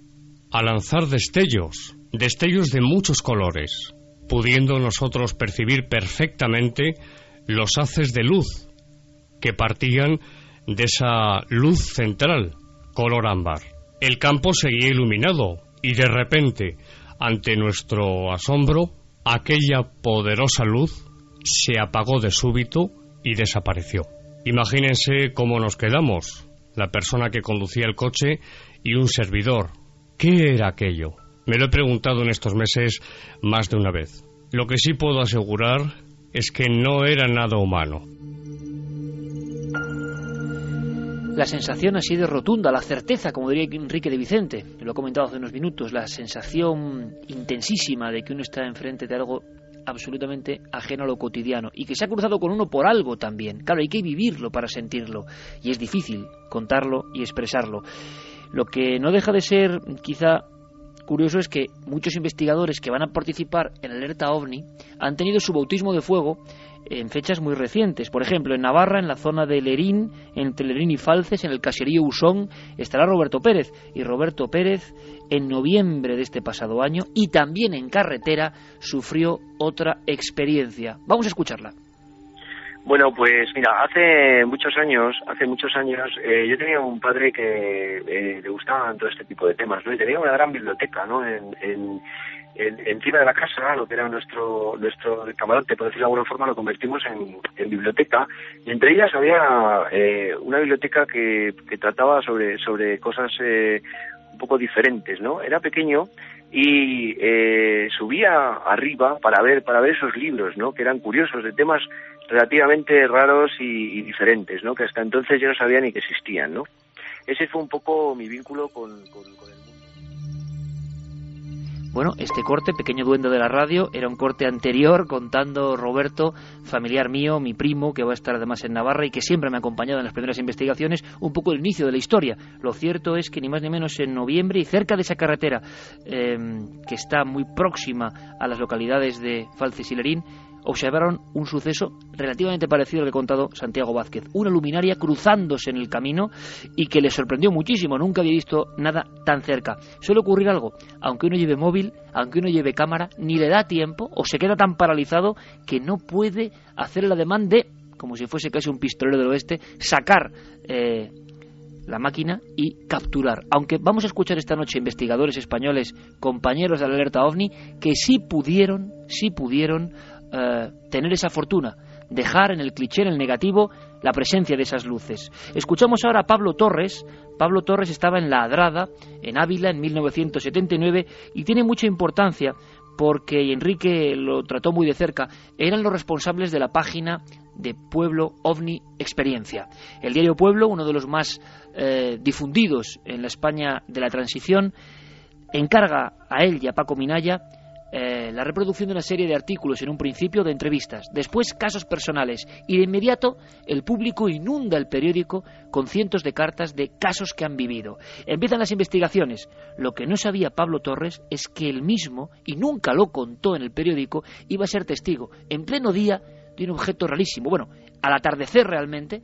a lanzar destellos, destellos de muchos colores, pudiendo nosotros percibir perfectamente los haces de luz que partían de esa luz central, color ámbar. El campo seguía iluminado y de repente, ante nuestro asombro, aquella poderosa luz se apagó de súbito y desapareció. Imagínense cómo nos quedamos, la persona que conducía el coche y un servidor. ¿Qué era aquello? Me lo he preguntado en estos meses más de una vez. Lo que sí puedo asegurar es que no era nada humano.
La sensación ha sido rotunda, la certeza, como diría Enrique de Vicente, lo he comentado hace unos minutos, la sensación intensísima de que uno está enfrente de algo absolutamente ajeno a lo cotidiano y que se ha cruzado con uno por algo también. Claro, hay que vivirlo para sentirlo y es difícil contarlo y expresarlo. Lo que no deja de ser quizá curioso es que muchos investigadores que van a participar en alerta ovni han tenido su bautismo de fuego en fechas muy recientes. Por ejemplo, en Navarra, en la zona de Lerín, entre Lerín y Falces, en el caserío Usón, estará Roberto Pérez. Y Roberto Pérez, en noviembre de este pasado año, y también en carretera, sufrió otra experiencia. Vamos a escucharla.
Bueno, pues mira, hace muchos años, hace muchos años, eh, yo tenía un padre que eh, le gustaban todo este tipo de temas, ¿no? Y tenía una gran biblioteca, ¿no? En, en, encima de la casa, lo que era nuestro nuestro camarote, por decirlo de alguna forma, lo convertimos en, en biblioteca. Y entre ellas había eh, una biblioteca que, que trataba sobre sobre cosas eh, un poco diferentes, ¿no? Era pequeño y eh, subía arriba para ver para ver esos libros, ¿no? Que eran curiosos de temas relativamente raros y, diferentes, ¿no? Que hasta entonces yo no sabía ni que existían, ¿no? Ese fue un poco mi vínculo con, el mundo.
Bueno, este corte, Pequeño Duende de la Radio, era un corte anterior contando Roberto, familiar mío, mi primo, que va a estar además en Navarra y que siempre me ha acompañado en las primeras investigaciones, un poco el inicio de la historia. Lo cierto es que ni más ni menos en noviembre y cerca de esa carretera, eh, que está muy próxima a las localidades de Falces y Lerín, observaron un suceso relativamente parecido al que ha contado Santiago Vázquez. Una luminaria cruzándose en el camino y que le sorprendió muchísimo. Nunca había visto nada tan cerca. Suele ocurrir algo. Aunque uno lleve móvil, aunque uno lleve cámara, ni le da tiempo o se queda tan paralizado que no puede hacer el ademán de, como si fuese casi un pistolero del oeste, sacar eh, la máquina y capturar. Aunque vamos a escuchar esta noche investigadores españoles, compañeros de la alerta OVNI, que sí pudieron, sí pudieron eh, tener esa fortuna, dejar en el cliché, en el negativo, la presencia de esas luces. Escuchamos ahora a Pablo Torres. Pablo Torres estaba en La Adrada, en Ávila, en 1979, y tiene mucha importancia porque, Enrique lo trató muy de cerca, eran los responsables de la página de Pueblo OVNI Experiencia. El diario Pueblo, uno de los más eh, difundidos en la España de la transición, encarga a él y a Paco Minaya eh, la reproducción de una serie de artículos en un principio de entrevistas, después casos personales y de inmediato el público inunda el periódico con cientos de cartas de casos que han vivido. Empiezan las investigaciones. Lo que no sabía Pablo Torres es que él mismo, y nunca lo contó en el periódico, iba a ser testigo en pleno día de un objeto rarísimo, bueno, al atardecer realmente,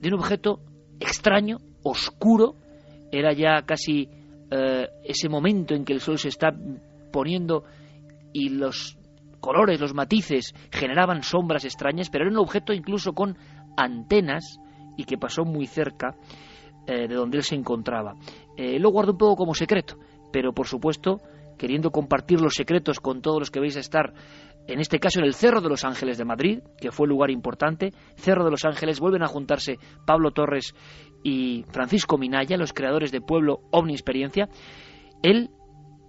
de un objeto extraño, oscuro, era ya casi eh, ese momento en que el sol se está poniendo y los colores, los matices generaban sombras extrañas, pero era un objeto incluso con antenas y que pasó muy cerca eh, de donde él se encontraba. Eh, lo guardo un poco como secreto, pero por supuesto queriendo compartir los secretos con todos los que vais a estar, en este caso en el Cerro de los Ángeles de Madrid, que fue lugar importante. Cerro de los Ángeles vuelven a juntarse Pablo Torres y Francisco Minaya, los creadores de Pueblo Omni Experiencia. Él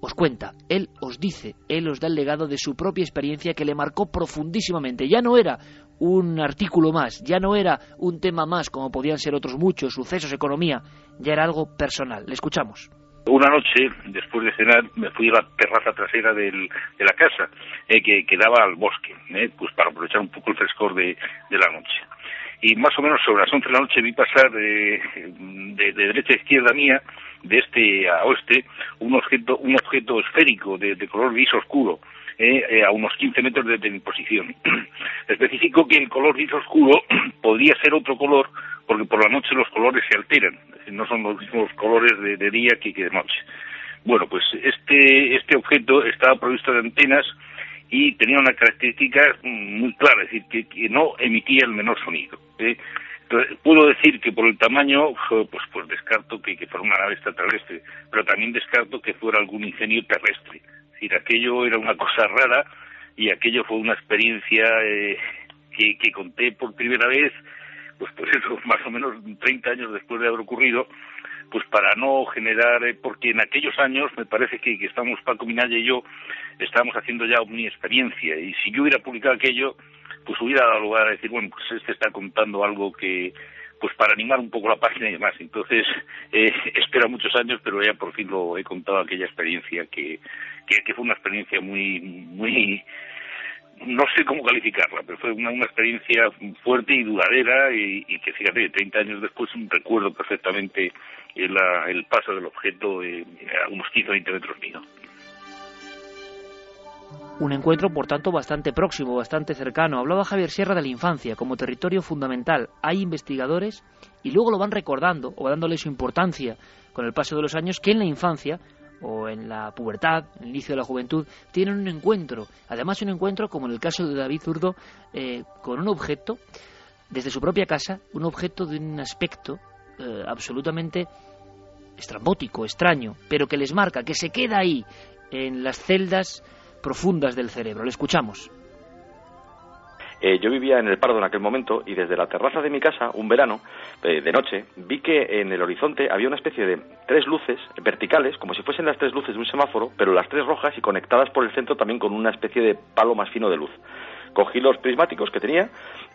os cuenta, él os dice, él os da el legado de su propia experiencia que le marcó profundísimamente. Ya no era un artículo más, ya no era un tema más como podían ser otros muchos, sucesos, economía, ya era algo personal. Le escuchamos.
Una noche, después de cenar, me fui a la terraza trasera del, de la casa, eh, que, quedaba daba al bosque, eh, pues para aprovechar un poco el frescor de, la noche y más o menos sobre las 11 de la noche vi pasar de, de, derecha a izquierda mía, de este a oeste, un objeto, un objeto esférico de, color gris oscuro, eh, eh, a unos 15 metros de, mi posición. Especifico que el color gris oscuro podría ser otro color porque por la noche los colores se alteran, no son los mismos colores de, día que, que de noche. Bueno, pues este, este objeto estaba provisto de antenas y tenía una característica muy clara, es decir, que, no emitía el menor sonido. ¿eh? Puedo decir que por el tamaño, pues, pues descarto que, fuera una nave extraterrestre, pero también descarto que fuera algún ingenio terrestre. Es aquello era una cosa rara y aquello fue una experiencia eh, que, que conté por primera vez, pues, pues eso, más o menos 30 años después de haber ocurrido, pues para no generar, eh, porque en aquellos años me parece que, que estamos, Paco Minaya y yo, estábamos haciendo ya mi experiencia y si yo hubiera publicado aquello, pues hubiera dado lugar a decir, bueno, pues este está contando algo que, pues para animar un poco la página y demás. Entonces, eh, espera muchos años, pero ya por fin lo he contado aquella experiencia que, que, fue una experiencia muy, muy, no sé cómo calificarla, pero fue una, una experiencia fuerte y duradera y, que, fíjate, 30 años después recuerdo perfectamente el, el paso del objeto eh, a unos 15 o 20 metros mío.
Un encuentro, por tanto, bastante próximo, bastante cercano. Hablaba Javier Sierra de la infancia como territorio fundamental. Hay investigadores, y luego lo van recordando o dándole su importancia con el paso de los años, que en la infancia o en la pubertad, en el inicio de la juventud, tienen un encuentro. Además, un encuentro, como en el caso de David Zurdo, eh, con un objeto, desde su propia casa, un objeto de un aspecto eh, absolutamente estrambótico, extraño, pero que les marca, que se queda ahí, en las celdas profundas del cerebro. Le escuchamos.
Eh, yo vivía en el Pardo en aquel momento y desde la terraza de mi casa, un verano, eh, de noche, vi que en el horizonte había una especie de tres luces verticales, como si fuesen las tres luces de un semáforo, pero las tres rojas y conectadas por el centro también con una especie de palo más fino de luz. Cogí los prismáticos que tenía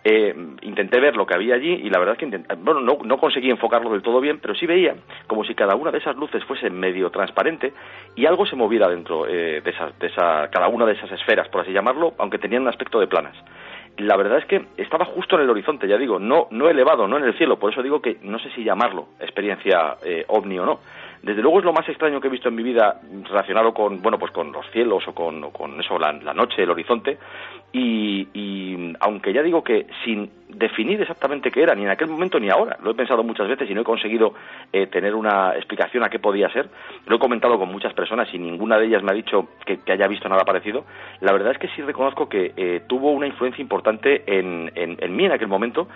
eh, intenté ver lo que había allí y la verdad es que bueno, no, no, conseguí enfocarlo del todo bien, pero sí veía como si cada una de esas luces fuese medio transparente y algo se moviera dentro eh, de, esa, de esa, cada una de esas esferas, por así llamarlo, aunque tenían un aspecto de planas. La verdad es que estaba justo en el horizonte, ya digo, no, no elevado, no en el cielo, por eso digo que no sé si llamarlo experiencia eh, ovni o no desde luego es lo más extraño que he visto en mi vida relacionado con, bueno, pues con los cielos o con, eso, la, noche, el horizonte. Y, y, aunque ya digo que sin definir exactamente qué era, ni en aquel momento ni ahora, lo he pensado muchas veces y no he conseguido eh, tener una explicación a qué podía ser, lo he comentado con muchas personas y ninguna de ellas me ha dicho que, haya visto nada parecido, la verdad es que sí reconozco que eh, tuvo una influencia importante en, en, mí en aquel momento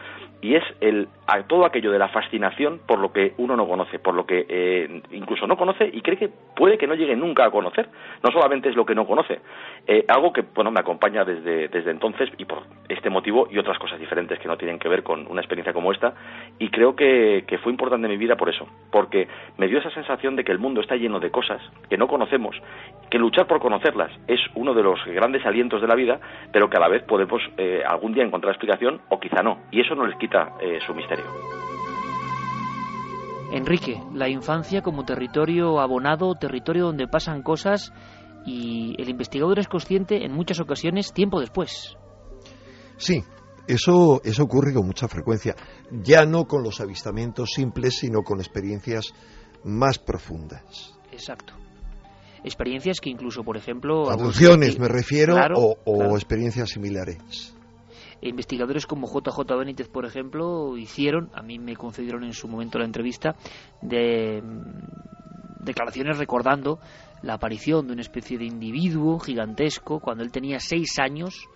y es el, a todo aquello de la fascinación por lo que uno no conoce, por lo que eh, incluso no conoce y cree que puede que no llegue nunca a conocer. No solamente es lo que no conoce, eh, algo que bueno me acompaña desde, desde entonces y por este motivo y otras cosas diferentes que no tienen que ver con una experiencia como esta. Y creo que, fue importante mi vida por eso, porque me dio esa sensación de que el mundo está lleno de cosas que no conocemos, que luchar por conocerlas es uno de los grandes alientos de la vida, pero que a la vez podemos eh, algún día encontrar explicación o quizá no. Y eso no les quita eh, su misterio.
Enrique, la infancia como territorio abonado, territorio donde pasan cosas y el investigador es consciente en muchas ocasiones tiempo después.
Sí, eso, eso ocurre con mucha frecuencia, ya no con los avistamientos simples, sino con experiencias más profundas.
Exacto. Experiencias que incluso, por ejemplo...
Abducciones, me refiero, o, experiencias similares
investigadores como JJ Benítez, por ejemplo, hicieron, a mí me concedieron en su momento la entrevista, mm, declaraciones recordando la aparición de una especie de individuo gigantesco cuando él tenía seis años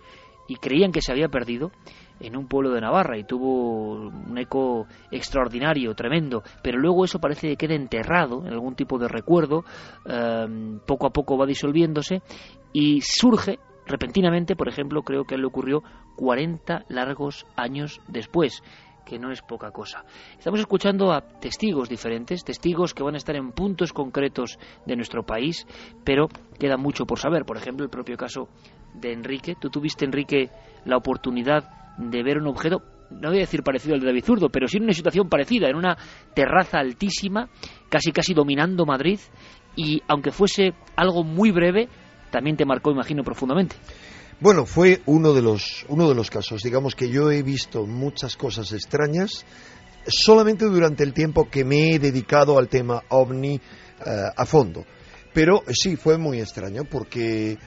y creían que se había perdido, en un pueblo de Navarra y tuvo un eco extraordinario, tremendo, pero luego eso parece que queda enterrado en algún tipo de recuerdo, em, poco a poco va disolviéndose y surge repentinamente, por ejemplo, creo que le ocurrió 40 largos años después que no es poca cosa. Estamos escuchando a testigos diferentes, testigos que van a estar en puntos concretos de nuestro país, pero queda mucho por saber. Por ejemplo, el propio caso de Enrique. Tú tuviste, Enrique, la oportunidad de ver un objeto, no voy a decir parecido al de David Zurdo, pero sí en una situación parecida, en una terraza altísima, casi casi dominando Madrid, y aunque fuese algo muy breve, también te marcó, imagino, profundamente.
Bueno, fue uno de los uno de los casos. Digamos que yo he visto muchas cosas extrañas solamente durante el tiempo que me he dedicado al tema ovni eh, a fondo. Pero sí, fue muy extraño porque eh,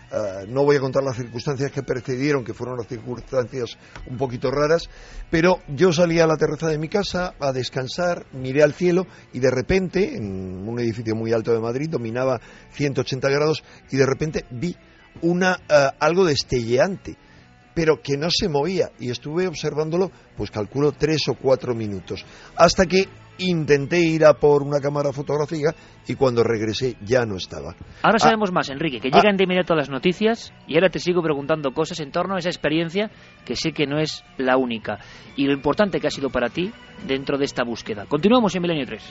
no voy a contar las circunstancias que precedieron, que fueron las circunstancias un poquito raras, pero yo salí a la terraza de mi casa a descansar, miré al cielo y de repente, en un edificio muy alto de Madrid, dominaba 180 grados y de repente vi una, eh, algo destelleante, pero que no se movía. Y estuve observándolo, pues calculo tres o cuatro minutos. Hasta que intenté ir a por una cámara fotográfica y cuando regresé ya no estaba.
Ahora ah. sabemos más, Enrique, que llegan de inmediato las noticias y ahora te sigo preguntando cosas en torno a esa experiencia que sé que no es la única y lo importante que ha sido para ti dentro de esta búsqueda. Continuamos en Milenio 3.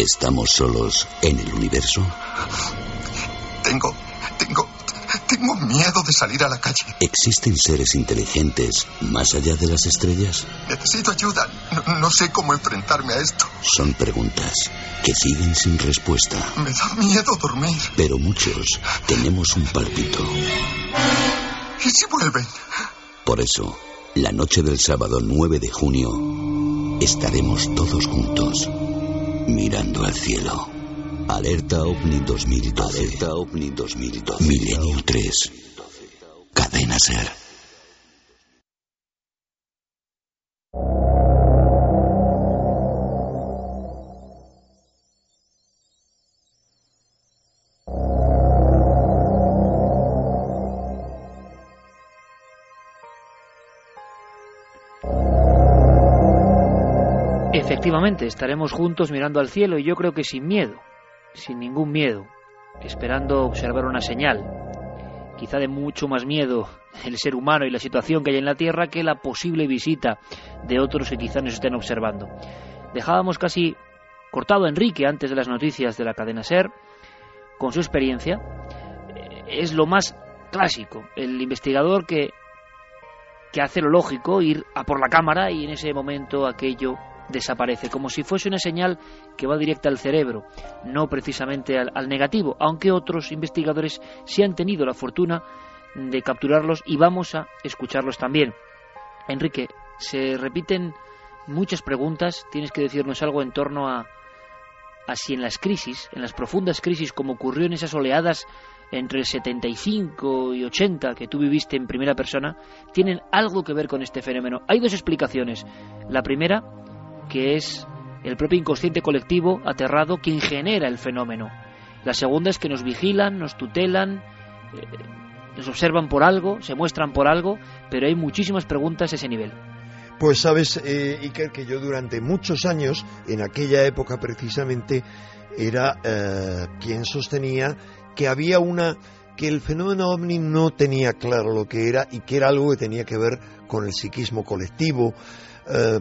¿Estamos solos en el universo?
Tengo, tengo, tengo miedo de salir a la calle.
¿Existen seres inteligentes más allá de las estrellas?
Necesito ayuda. No, sé cómo enfrentarme a esto.
Son preguntas que siguen sin respuesta.
Me da miedo dormir.
Pero muchos tenemos un palpito.
¿Y si vuelven?
Por eso, la noche del sábado 9 de junio, estaremos todos juntos mirando al cielo. Alerta OVNI 2012. Alerta OVNI 2012. Milenio 3. Cadena Ser.
Estaremos juntos mirando al cielo y yo creo que sin miedo, sin ningún miedo, esperando observar una señal. Quizá de mucho más miedo el ser humano y la situación que hay en la Tierra que la posible visita de otros que quizá nos estén observando. Dejábamos casi cortado a Enrique antes de las noticias de la cadena Ser, con su experiencia. Es lo más clásico, el investigador que, que hace lo lógico, ir a por la cámara y en ese momento aquello desaparece, como si fuese una señal que va directa al cerebro, no precisamente al, negativo, aunque otros investigadores sí han tenido la fortuna de capturarlos y vamos a escucharlos también. Enrique, se repiten muchas preguntas, tienes que decirnos algo en torno a, a si en las crisis, en las profundas crisis como ocurrió en esas oleadas entre el 75 y 80 que tú viviste en primera persona, tienen algo que ver con este fenómeno. Hay dos explicaciones. La primera, que es el propio inconsciente colectivo aterrado quien genera el fenómeno. La segunda es que nos vigilan, nos tutelan, eh, nos observan por algo, se muestran por algo, pero hay muchísimas preguntas a ese nivel.
Pues sabes, eh, Iker, que yo durante muchos años, en aquella época precisamente, era eh, quien sostenía que había una que el fenómeno ovni no tenía claro lo que era y que era algo que tenía que ver con el psiquismo colectivo. Eh,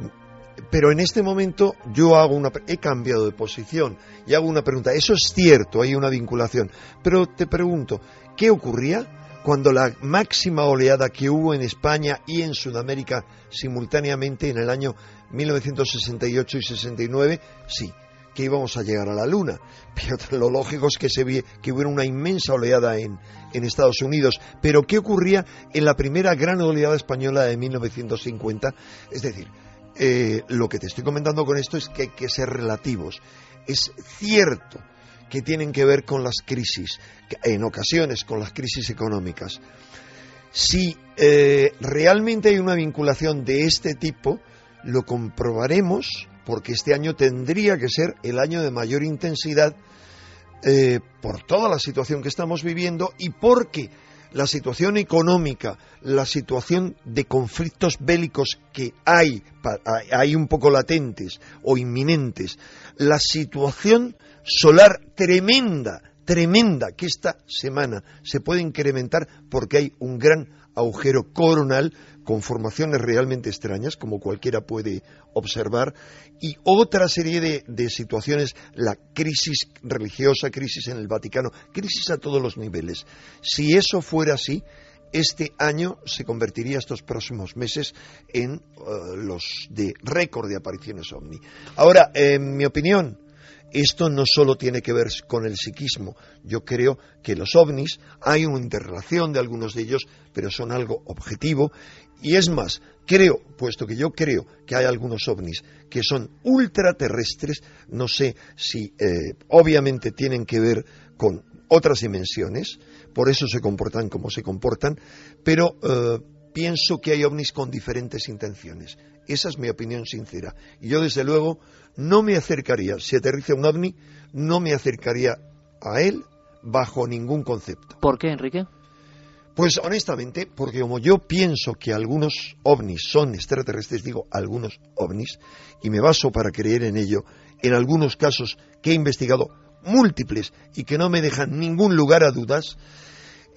pero en este momento yo hago una, he cambiado de posición y hago una pregunta. Eso es cierto, hay una vinculación. Pero te pregunto, ¿qué ocurría cuando la máxima oleada que hubo en España y en Sudamérica simultáneamente en el año 1968 y 69? Sí. que íbamos a llegar a la Luna. Pero lo lógico es que, se que hubiera una inmensa oleada en, en Estados Unidos. Pero ¿qué ocurría en la primera gran oleada española de 1950? Es decir, eh, lo que te estoy comentando con esto es que hay que ser relativos. Es cierto que tienen que ver con las crisis, en ocasiones con las crisis económicas. Si eh, realmente hay una vinculación de este tipo, lo comprobaremos porque este año tendría que ser el año de mayor intensidad eh, por toda la situación que estamos viviendo y porque la situación económica, la situación de conflictos bélicos que hay, hay un poco latentes o inminentes, la situación solar tremenda, tremenda, que esta semana se puede incrementar porque hay un gran agujero coronal con formaciones realmente extrañas, como cualquiera puede observar, y otra serie de, situaciones, la crisis religiosa, crisis en el Vaticano, crisis a todos los niveles. Si eso fuera así, este año se convertiría estos próximos meses en eh, los de récord de apariciones ovni. Ahora, en mi opinión, esto no solo tiene que ver con el psiquismo. Yo creo que los ovnis, hay una interrelación de algunos de ellos, pero son algo objetivo. Y es más, creo, puesto que yo creo que hay algunos ovnis que son ultraterrestres, no sé si eh, obviamente tienen que ver con otras dimensiones, por eso se comportan como se comportan, pero eh, pienso que hay ovnis con diferentes intenciones. Esa es mi opinión sincera. Y yo, desde luego, no me acercaría, si aterriza un ovni, no me acercaría a él bajo ningún concepto.
¿Por qué, Enrique?
Pues honestamente, porque como yo pienso que algunos ovnis son extraterrestres, digo algunos ovnis, y me baso para creer en ello, en algunos casos que he investigado múltiples y que no me dejan ningún lugar a dudas,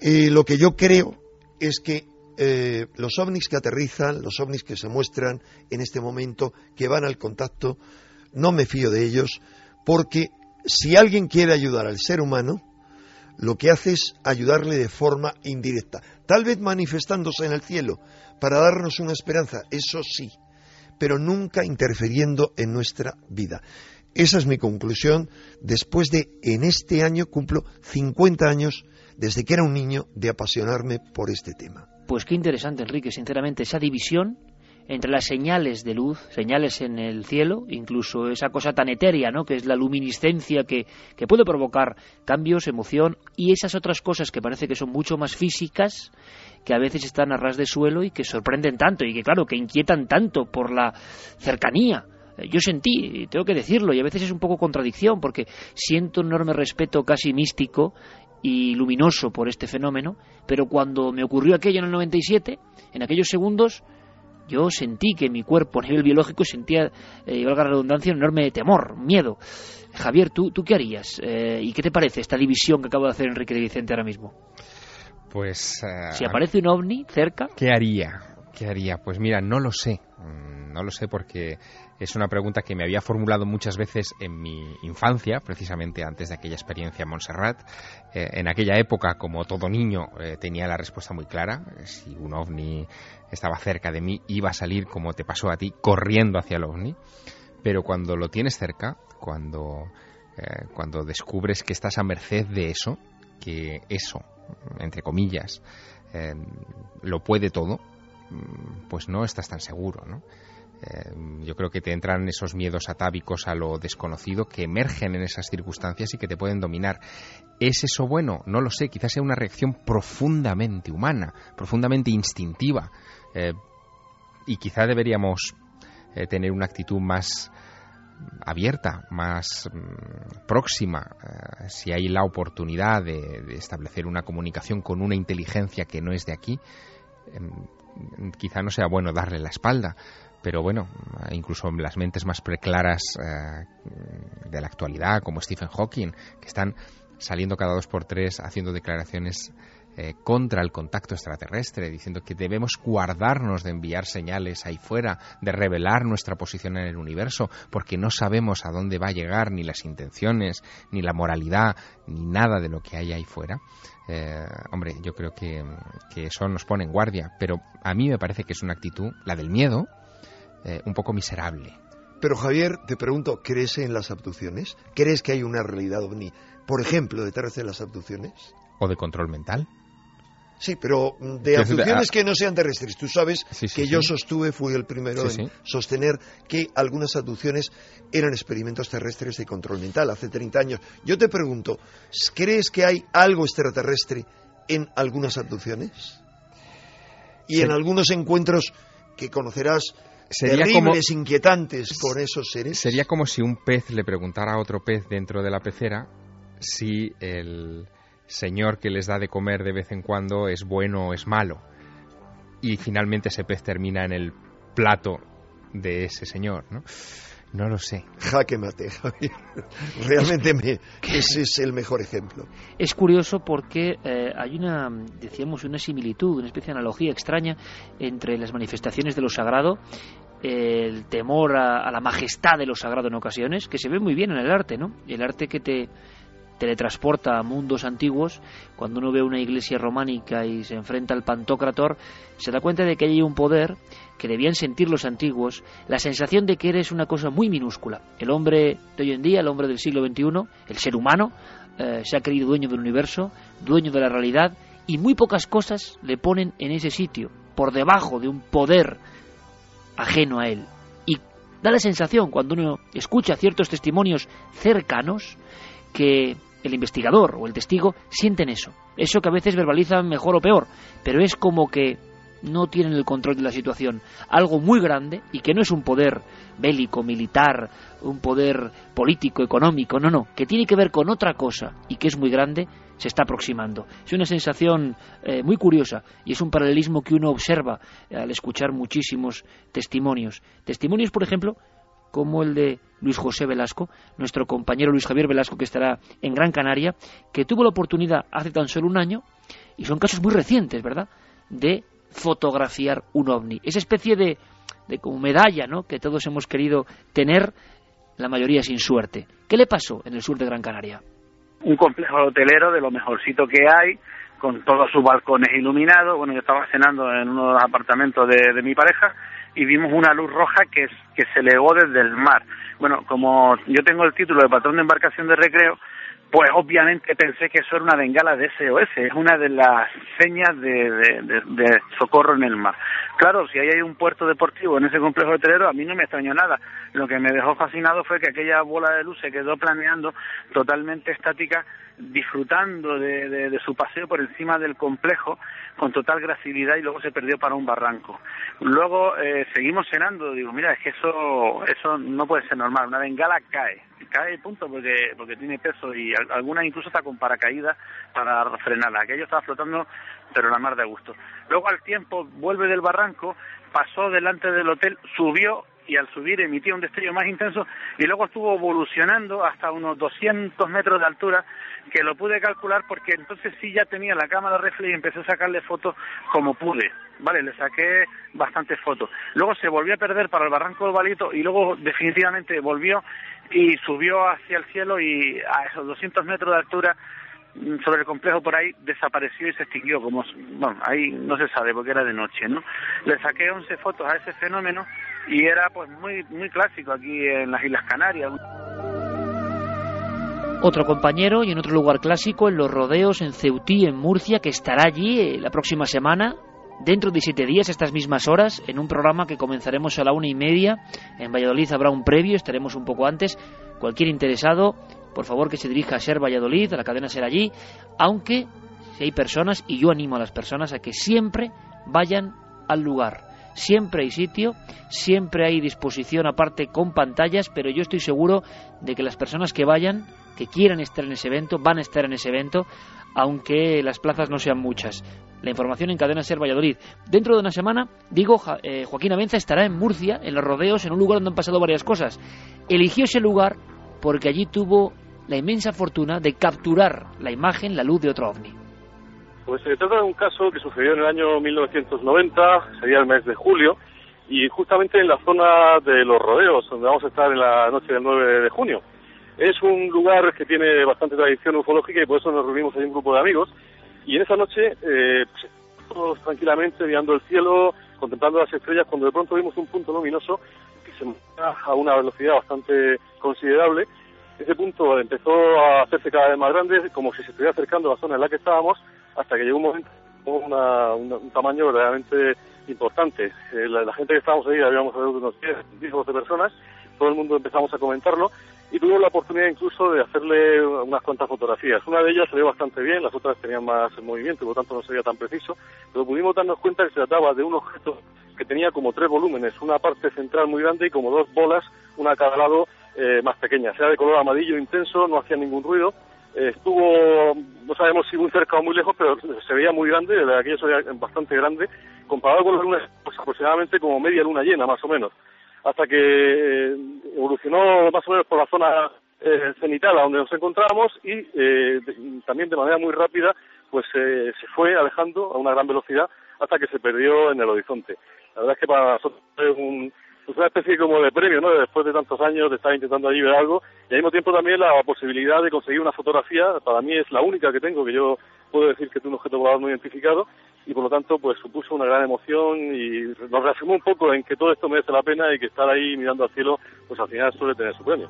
eh, lo que yo creo es que eh, los ovnis que aterrizan, los ovnis que se muestran en este momento, que van al contacto, no me fío de ellos, porque si alguien quiere ayudar al ser humano, lo que hace es ayudarle de forma indirecta, tal vez manifestándose en el cielo para darnos una esperanza, eso sí, pero nunca interfiriendo en nuestra vida. Esa es mi conclusión después de, en este año, cumplo 50 años desde que era un niño de apasionarme por este tema.
Pues qué interesante, Enrique, sinceramente, esa división entre las señales de luz, señales en el cielo, incluso esa cosa tan etérea, ¿no? que es la luminiscencia que, que puede provocar cambios, emoción, y esas otras cosas que parece que son mucho más físicas, que a veces están a ras de suelo y que sorprenden tanto, y que claro, que inquietan tanto por la cercanía. Yo sentí, tengo que decirlo, y a veces es un poco contradicción, porque siento un enorme respeto casi místico y luminoso por este fenómeno, pero cuando me ocurrió aquello en el 97, en aquellos segundos, yo sentí que mi cuerpo a nivel biológico sentía, eh, valga la redundancia, un enorme temor, miedo. Javier, ¿tú, tú qué harías? Eh, ¿Y qué te parece esta división que acaba de hacer Enrique de Vicente ahora mismo?
Pues... Eh,
si aparece un ovni cerca...
¿Qué haría? ¿Qué haría? Pues mira, no lo sé. Mm, no lo sé porque es una pregunta que me había formulado muchas veces en mi infancia, precisamente antes de aquella experiencia en Montserrat. Eh, en aquella época, como todo niño, eh, tenía la respuesta muy clara. Si un ovni estaba cerca de mí, iba a salir, como te pasó a ti, corriendo hacia el ovni. Pero cuando lo tienes cerca, cuando, eh, cuando descubres que estás a merced de eso, que eso, entre comillas, lo puede todo, mm, pues no estás tan seguro, ¿no? Eh, yo creo que te entran esos miedos atávicos a lo desconocido que emergen en esas circunstancias y que te pueden dominar. ¿Es eso bueno? No lo sé, quizás sea una reacción profundamente humana, profundamente instintiva. Eh, y quizá deberíamos eh, tener una actitud más abierta, más mm, próxima, si hay la oportunidad de, establecer una comunicación con una inteligencia que no es de aquí, em, quizá no sea bueno darle la espalda, pero bueno, incluso las mentes más preclaras eh, de la actualidad, como Stephen Hawking, que están saliendo cada dos por tres haciendo declaraciones eh, contra el contacto extraterrestre, diciendo que debemos guardarnos de enviar señales ahí fuera, de revelar nuestra posición en el universo, porque no sabemos a dónde va a llegar ni las intenciones, ni la moralidad, ni nada de lo que hay ahí fuera. Eh, hombre, yo creo que, que eso nos pone en guardia, pero a mí me parece que es una actitud, la del miedo, eh, un poco miserable.
Pero Javier, te pregunto, ¿crees en las abducciones? ¿Crees que hay una realidad ovni, por ejemplo, detrás de las abducciones?
¿O de control mental?
Sí, pero de abducciones que no sean terrestres. Tú sabes que yo sostuve, fui el primero en sostener que algunas abducciones eran experimentos terrestres de control mental hace 30 años. Yo te pregunto, ¿crees que hay algo extraterrestre en algunas abducciones? Y en algunos encuentros que conocerás sería terribles, inquietantes con esos seres.
Sería como si un pez le preguntara a otro pez dentro de la pecera si el señor que les da de comer de vez en cuando es bueno o es malo. Y finalmente ese pez termina en el plato de ese señor, ¿no? No lo sé.
Jaque mate, Javier. Realmente me, ese es el mejor ejemplo.
Es curioso porque eh, hay una, decíamos, una similitud, una especie de analogía extraña entre las manifestaciones de lo sagrado, el temor a, la majestad de lo sagrado en ocasiones, que se ve muy bien en el arte, ¿no? El arte que te teletransporta a mundos antiguos, cuando uno ve una iglesia románica y se enfrenta al Pantocrator, se da cuenta de que hay un poder que debían sentir los antiguos, la sensación de que eres una cosa muy minúscula. El hombre de hoy en día, el hombre del siglo XXI, el ser humano, eh, se ha creído dueño del universo, dueño de la realidad, y muy pocas cosas le ponen en ese sitio, por debajo de un poder ajeno a él. Y da la sensación, cuando uno escucha ciertos testimonios cercanos, que el investigador o el testigo sienten eso. Eso que a veces verbalizan mejor o peor, pero es como que no tienen el control de la situación. Algo muy grande y que no es un poder bélico, militar, un poder político, económico, no, no, que tiene que ver con otra cosa y que es muy grande, se está aproximando. Es una sensación eh, muy curiosa y es un paralelismo que uno observa al escuchar muchísimos testimonios. Testimonios, por ejemplo, como el de Luis José Velasco, nuestro compañero Luis Javier Velasco, que estará en Gran Canaria, que tuvo la oportunidad hace tan solo un año, y son casos muy recientes, ¿verdad?, de fotografiar un ovni. Esa especie de, de como medalla, ¿no?, que todos hemos querido tener, la mayoría sin suerte. ¿Qué le pasó en el sur de Gran Canaria?
Un complejo hotelero de lo mejorcito que hay, con todos sus balcones iluminados. Bueno, yo estaba cenando en uno de los apartamentos de, de mi pareja y vimos una luz roja que, que se elevó desde el mar. Bueno, como yo tengo el título de patrón de embarcación de recreo, pues obviamente pensé que eso era una bengala de SOS, es una de las señas de, socorro en el mar. Claro, si ahí hay un puerto deportivo en ese complejo hotelero, a mí no me extrañó nada. Lo que me dejó fascinado fue que aquella bola de luz se quedó planeando totalmente estática disfrutando de, su paseo por encima del complejo con total gracilidad y luego se perdió para un barranco. Luego eh, seguimos cenando, digo, mira, es que eso, eso no puede ser normal, una bengala cae, cae punto porque, porque tiene peso y alguna incluso está con paracaídas para frenarla, aquello estaba flotando pero la mar de gusto. Luego al tiempo vuelve del barranco, pasó delante del hotel, subió y al subir emitía un destello más intenso y luego estuvo evolucionando hasta unos 200 metros de altura que lo pude calcular porque entonces sí ya tenía la cámara reflex y empecé a sacarle fotos como pude, ¿vale? Le saqué bastantes fotos. Luego se volvió a perder para el barranco del Balito y luego definitivamente volvió y subió hacia el cielo y a esos 200 metros de altura sobre el complejo por ahí desapareció y se extinguió como bueno ahí no se sabe porque era de noche no le saqué 11 fotos a ese fenómeno y era pues muy muy clásico aquí en las Islas Canarias.
Otro compañero y en otro lugar clásico, en los rodeos en Ceutí, en Murcia, que estará allí eh, la próxima semana, dentro de siete días, estas mismas horas, en un programa que comenzaremos a la una y media. En Valladolid habrá un previo, estaremos un poco antes. Cualquier interesado, por favor que se dirija a Ser Valladolid, a la cadena Ser allí, aunque si hay personas, y yo animo a las personas a que siempre vayan al lugar siempre hay sitio, siempre hay disposición aparte con pantallas, pero yo estoy seguro de que las personas que vayan, que quieran estar en ese evento, van a estar en ese evento, aunque las plazas no sean muchas. La información en Cadena Ser Valladolid. Dentro de una semana, digo, eh, Joaquín Avenza estará en Murcia, en los rodeos, en un lugar donde han pasado varias cosas. Eligió ese lugar porque allí tuvo la inmensa fortuna de capturar la imagen, la luz de otro ovni.
Pues se trata de un caso que sucedió en el año 1990, sería el mes de julio, y justamente en la zona de los rodeos, donde vamos a estar en la noche del 9 de junio. Es un lugar que tiene bastante tradición ufológica y por eso nos reunimos ahí un grupo de amigos. Y en esa noche, eh, pues, todos tranquilamente mirando el cielo, contemplando las estrellas, cuando de pronto vimos un punto luminoso que se movía a una velocidad bastante considerable. Ese punto empezó a hacerse cada vez más grande, como si se estuviera acercando a la zona en la que estábamos, hasta que llegó un momento una, un tamaño verdaderamente importante. Eh, la, gente que estábamos ahí, habíamos unos 10, 10 12 personas, todo el mundo empezamos a comentarlo y tuvimos la oportunidad incluso de hacerle unas cuantas fotografías. Una de ellas salió bastante bien, las otras tenían más movimiento, por lo tanto no sería tan preciso, pero pudimos darnos cuenta que se trataba de un objeto que tenía como tres volúmenes, una parte central muy grande y como dos bolas, una a cada lado eh, más pequeñas. Era de color amarillo intenso, no hacía ningún ruido. Eh, estuvo, no sabemos si muy cerca o muy lejos, pero se veía muy grande, aquello se veía bastante grande, comparado con la luna, pues aproximadamente como media luna llena, más o menos hasta que eh, evolucionó más o menos por la zona eh, cenital a donde nos encontrábamos y eh, de, también de manera muy rápida pues eh, se fue alejando a una gran velocidad hasta que se perdió en el horizonte. La verdad es que para nosotros es un, pues una especie como de premio, ¿no? Después de tantos años de estar intentando allí ver algo y al mismo tiempo también la posibilidad de conseguir una fotografía, para mí es la única que tengo, que yo puedo decir que es un objeto volador no identificado y por lo tanto pues supuso una gran emoción y nos reafirmó un poco en que todo esto merece la pena y que estar ahí mirando al cielo pues al final suele tener su premio.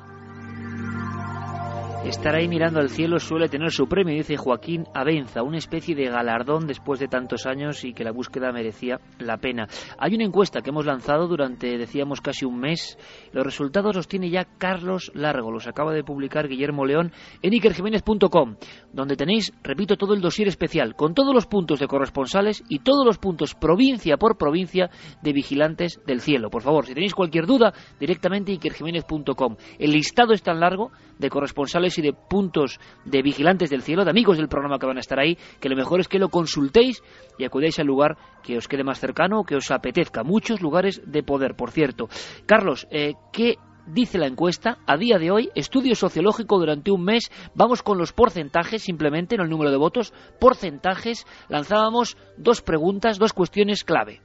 Estar ahí mirando al cielo suele tener su premio, dice Joaquín Abenza, una especie de galardón después de tantos años y que la búsqueda merecía la pena. Hay una encuesta que hemos lanzado durante, decíamos, casi un mes. Los resultados los tiene ya Carlos Largo, los acaba de publicar Guillermo León en ikerjiménez.com, donde tenéis, repito, todo el dossier especial, con todos los puntos de corresponsales y todos los puntos provincia por provincia de vigilantes del cielo. Por favor, si tenéis cualquier duda, directamente ikerjiménez.com. El listado es tan largo de corresponsales y de puntos de vigilantes del cielo, de amigos del programa que van a estar ahí, que lo mejor es que lo consultéis y acudáis al lugar que os quede más cercano que os apetezca. Muchos lugares de poder, por cierto. Carlos, eh, ¿qué dice la encuesta, a día de hoy, estudio sociológico durante un mes, vamos con los porcentajes, simplemente, en el número de votos, porcentajes, lanzábamos dos preguntas, dos cuestiones clave.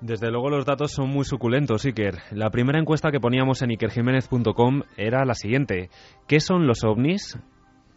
Desde luego los datos son muy suculentos, Iker. La primera encuesta que poníamos en ikerjiménez.com era la siguiente. ¿Qué son los ovnis?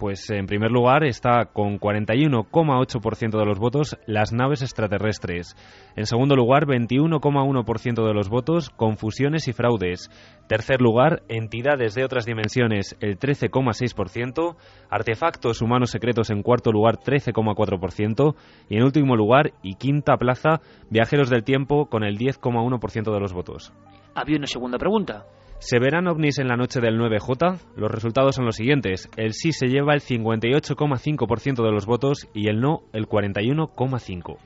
Pues en primer lugar está con 41,8% de los votos las naves extraterrestres. En segundo lugar, 21,1% de los votos confusiones y fraudes. Tercer lugar, entidades de otras dimensiones, el 13,6%. Artefactos humanos secretos en cuarto lugar, 13,4%. Y en último lugar y quinta plaza, viajeros del tiempo con el 10,1% de los votos.
Había una segunda pregunta.
¿Se verán ovnis en la noche del 9J? Los resultados son los siguientes. El sí se lleva el 58,5% de los votos y el no el 41,5%.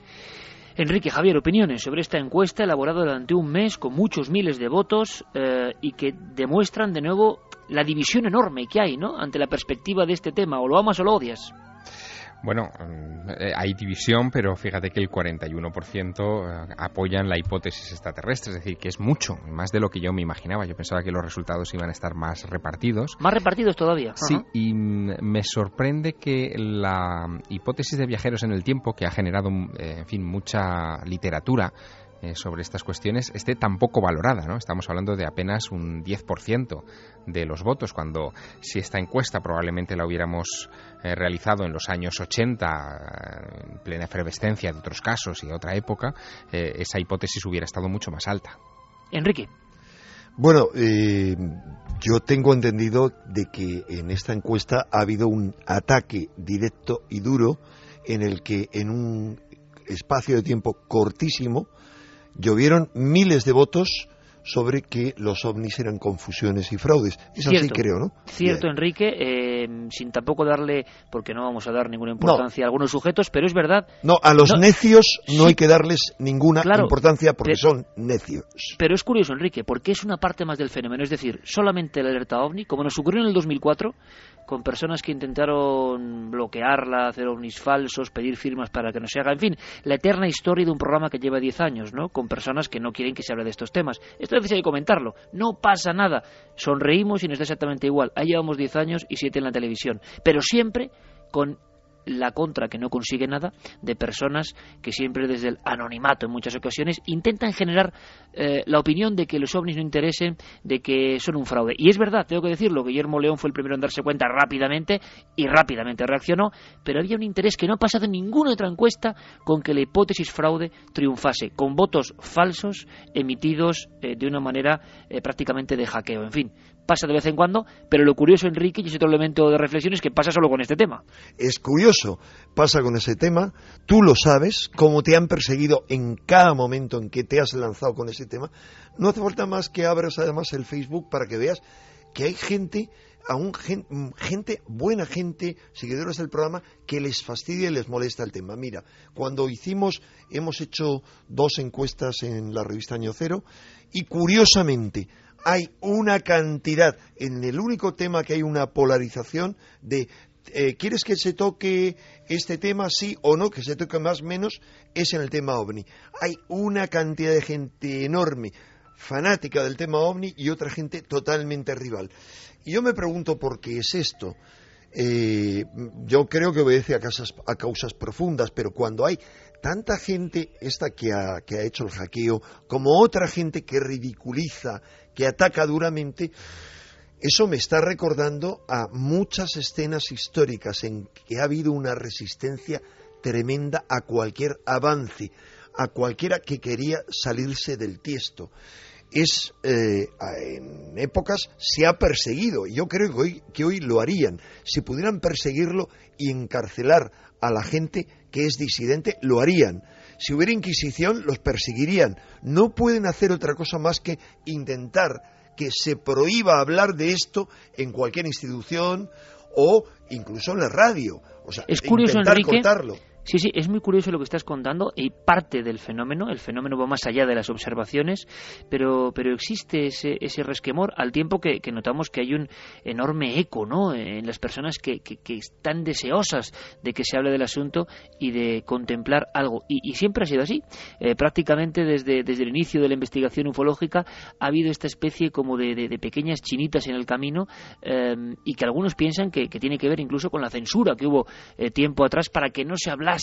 Enrique Javier, opiniones sobre esta encuesta elaborada durante un mes con muchos miles de votos eh, y que demuestran de nuevo la división enorme que hay ¿no? ante la perspectiva de este tema. O lo amas o lo odias.
Bueno, eh, hay división, pero fíjate que el 41% eh, apoyan la hipótesis extraterrestre, es decir, que es mucho, más de lo que yo me imaginaba. Yo pensaba que los resultados iban a estar más repartidos.
Más repartidos todavía.
Sí, y me sorprende que la hipótesis de viajeros en el tiempo, que ha generado, eh, en fin, mucha literatura, eh, sobre estas cuestiones esté tan poco valorada. ¿no? Estamos hablando de apenas un 10% de los votos, cuando si esta encuesta probablemente la hubiéramos eh, realizado en los años 80, eh, en plena efervescencia de otros casos y de otra época, esa hipótesis hubiera estado mucho más alta.
Enrique.
Bueno, yo tengo entendido de que en esta encuesta ha habido un ataque directo y duro en el que en un espacio de tiempo cortísimo llovieron miles de votos sobre que los ovnis eran confusiones y fraudes. Es
Cierto.
así, creo, ¿no?
Cierto, Enrique, eh, sin tampoco darle, porque no vamos a dar ninguna importancia a algunos sujetos, pero es verdad.
No, a los
No,
necios no
sí.
hay que darles ninguna
Claro,
importancia porque
pero-
son necios.
Pero es curioso, Enrique, porque es una parte más del fenómeno. Es decir, solamente la alerta ovni, como nos ocurrió en el 2004, con personas que intentaron bloquearla, hacer ovnis falsos, pedir firmas para que no se haga. En fin, la eterna historia de un programa que lleva 10 años, ¿no? Con personas que no quieren que se hable de estos temas. Esto es necesario comentarlo. No pasa nada. Sonreímos y nos da exactamente igual. Ahí llevamos 10 años y 7 en la televisión. Pero siempre con la contra que no consigue nada de personas que siempre desde el anonimato en muchas ocasiones intentan generar eh, la opinión de que los ovnis no interesen, de que son un fraude. Y es verdad, tengo que decirlo, Guillermo León fue el primero en darse cuenta rápidamente y rápidamente reaccionó, pero había un interés que no ha pasado en ninguna otra encuesta con que la hipótesis fraude triunfase, con votos falsos emitidos eh, de una manera eh, prácticamente de hackeo. En fin, pasa de vez en cuando, pero lo curioso, Enrique, y es otro elemento de reflexión, es que pasa solo con este tema.
Es curioso, pasa con ese tema, tú lo sabes, cómo te han perseguido en cada momento en que te has lanzado con ese tema. No hace falta más que abras además el Facebook para que veas que hay gente aún gente, buena gente, seguidores del programa, que les fastidia y les molesta el tema. Mira, cuando hicimos, hemos hecho dos encuestas en la revista Año Cero y curiosamente hay una cantidad, en el único tema que hay una polarización de eh, ¿quieres que se toque este tema, sí o no? Que se toque más o menos, es en el tema ovni. Hay una cantidad de gente enorme, fanática del tema ovni, y otra gente totalmente rival. Y yo me pregunto por qué es esto. Eh, yo creo que obedece a, a causas profundas, pero cuando hay tanta gente, esta que ha, que ha hecho el hackeo, como otra gente que ridiculiza, que ataca duramente, eso me está recordando a muchas escenas históricas en que ha habido una resistencia tremenda a cualquier avance, a cualquiera que quería salirse del tiesto. Es eh, en épocas se ha perseguido. Yo creo que hoy, que hoy lo harían. Si pudieran perseguirlo y encarcelar a la gente que es disidente, lo harían. Si hubiera Inquisición, los perseguirían. No pueden hacer otra cosa más que intentar que se prohíba hablar de esto en cualquier institución o incluso en la radio. O sea,
es curioso,
intentar cortarlo.
Sí, sí, es muy curioso lo que estás contando y parte del fenómeno, el fenómeno va más allá de las observaciones, pero, pero existe ese, ese resquemor al tiempo que, notamos que hay un enorme eco ¿no? en las personas que, que, están deseosas de que se hable del asunto y de contemplar algo. Y, siempre ha sido así. Eh, prácticamente desde, desde el inicio de la investigación ufológica ha habido esta especie como de, de, pequeñas chinitas en el camino eh, y que algunos piensan que, tiene que ver incluso con la censura que hubo eh, tiempo atrás para que no se hablase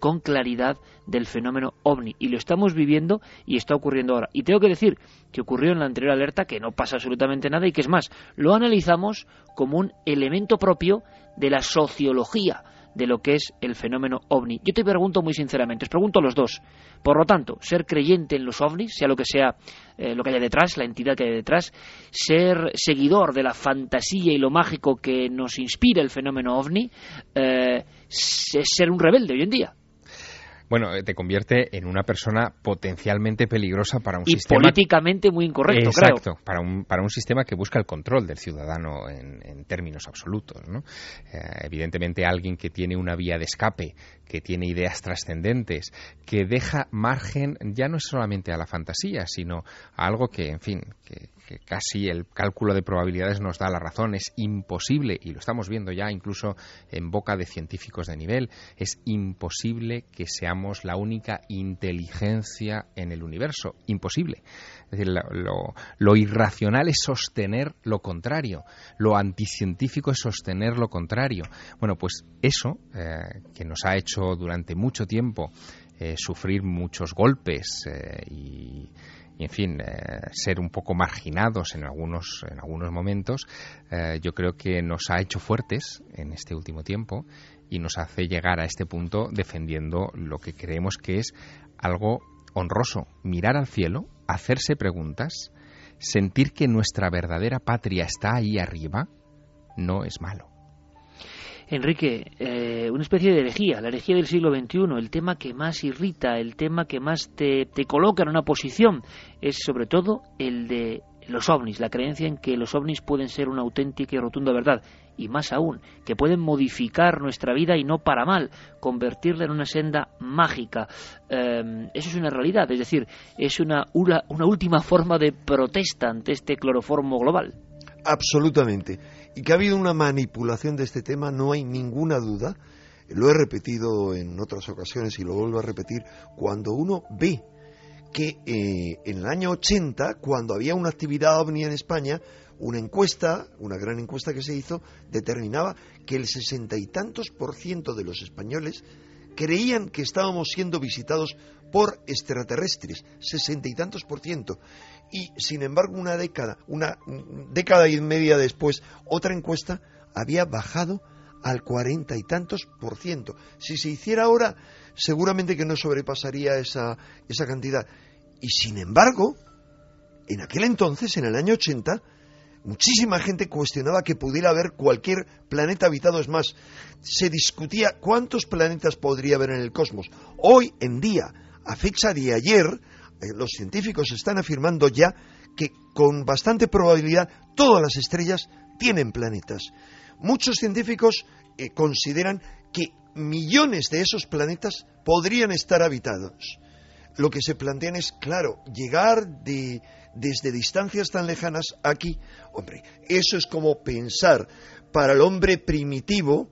con claridad del fenómeno ovni. Y lo estamos viviendo y está ocurriendo ahora. Y tengo que decir que ocurrió en la anterior alerta, que no pasa absolutamente nada y que es más, lo analizamos como un elemento propio de la sociología de lo que es el fenómeno ovni. Yo te pregunto muy sinceramente, os pregunto a los dos. Por lo tanto, ser creyente en los ovnis, sea lo que sea eh, lo que haya detrás, la entidad que hay detrás, ser seguidor de la fantasía y lo mágico que nos inspira el fenómeno ovni, eh, es ser un rebelde hoy en día.
Bueno, eh, te convierte en una persona potencialmente peligrosa para un
y
sistema.
políticamente muy incorrecto,
Exacto, para un, para un sistema que busca el control del ciudadano en, términos absolutos. ¿no? Eh, evidentemente, alguien que tiene una vía de escape, que tiene ideas trascendentes, que deja margen ya no solamente a la fantasía, sino a algo que, en fin, que, casi el cálculo de probabilidades nos da la razón. Es imposible, y lo estamos viendo ya incluso en boca de científicos de nivel, es imposible que seamos la única inteligencia en el universo. Imposible. Es decir, lo, irracional es sostener lo contrario. Lo anticientífico es sostener lo contrario. Bueno, pues eso, eh, que nos ha hecho durante mucho tiempo eh, sufrir muchos golpes eh, y y en fin eh, ser un poco marginados en algunos en algunos momentos eh, yo creo que nos ha hecho fuertes en este último tiempo y nos hace llegar a este punto defendiendo lo que creemos que es algo honroso mirar al cielo hacerse preguntas sentir que nuestra verdadera patria está ahí arriba no es malo
Enrique, eh, una especie de herejía, la herejía del siglo XXI, el tema que más irrita, el tema que más te, te coloca en una posición, es sobre todo el de los ovnis, la creencia en que los ovnis pueden ser una auténtica y rotunda verdad, y más aún, que pueden modificar nuestra vida y no para mal, convertirla en una senda mágica. Eh, eso es una realidad, es decir, es una, una, una última forma de protesta ante este cloroformo global.
Absolutamente. Y que ha habido una manipulación de este tema, no hay ninguna duda. Lo he repetido en otras ocasiones y lo vuelvo a repetir. Cuando uno ve que eh, en el año 80, cuando había una actividad ovni en España, una encuesta, una gran encuesta que se hizo, determinaba que el sesenta y tantos por ciento de los españoles creían que estábamos siendo visitados por extraterrestres, sesenta y tantos por ciento. Y sin embargo, una década, una década y media después, otra encuesta había bajado al cuarenta y tantos por ciento. Si se hiciera ahora, seguramente que no sobrepasaría esa, esa cantidad. Y sin embargo, en aquel entonces, en el año 80, muchísima gente cuestionaba que pudiera haber cualquier planeta habitado. Es más, se discutía cuántos planetas podría haber en el cosmos. Hoy en día, a fecha de ayer, eh, los científicos están afirmando ya que con bastante probabilidad todas las estrellas tienen planetas. Muchos científicos eh, consideran que millones de esos planetas podrían estar habitados. Lo que se plantean es, claro, llegar de, desde distancias tan lejanas aquí, hombre, eso es como pensar para el hombre primitivo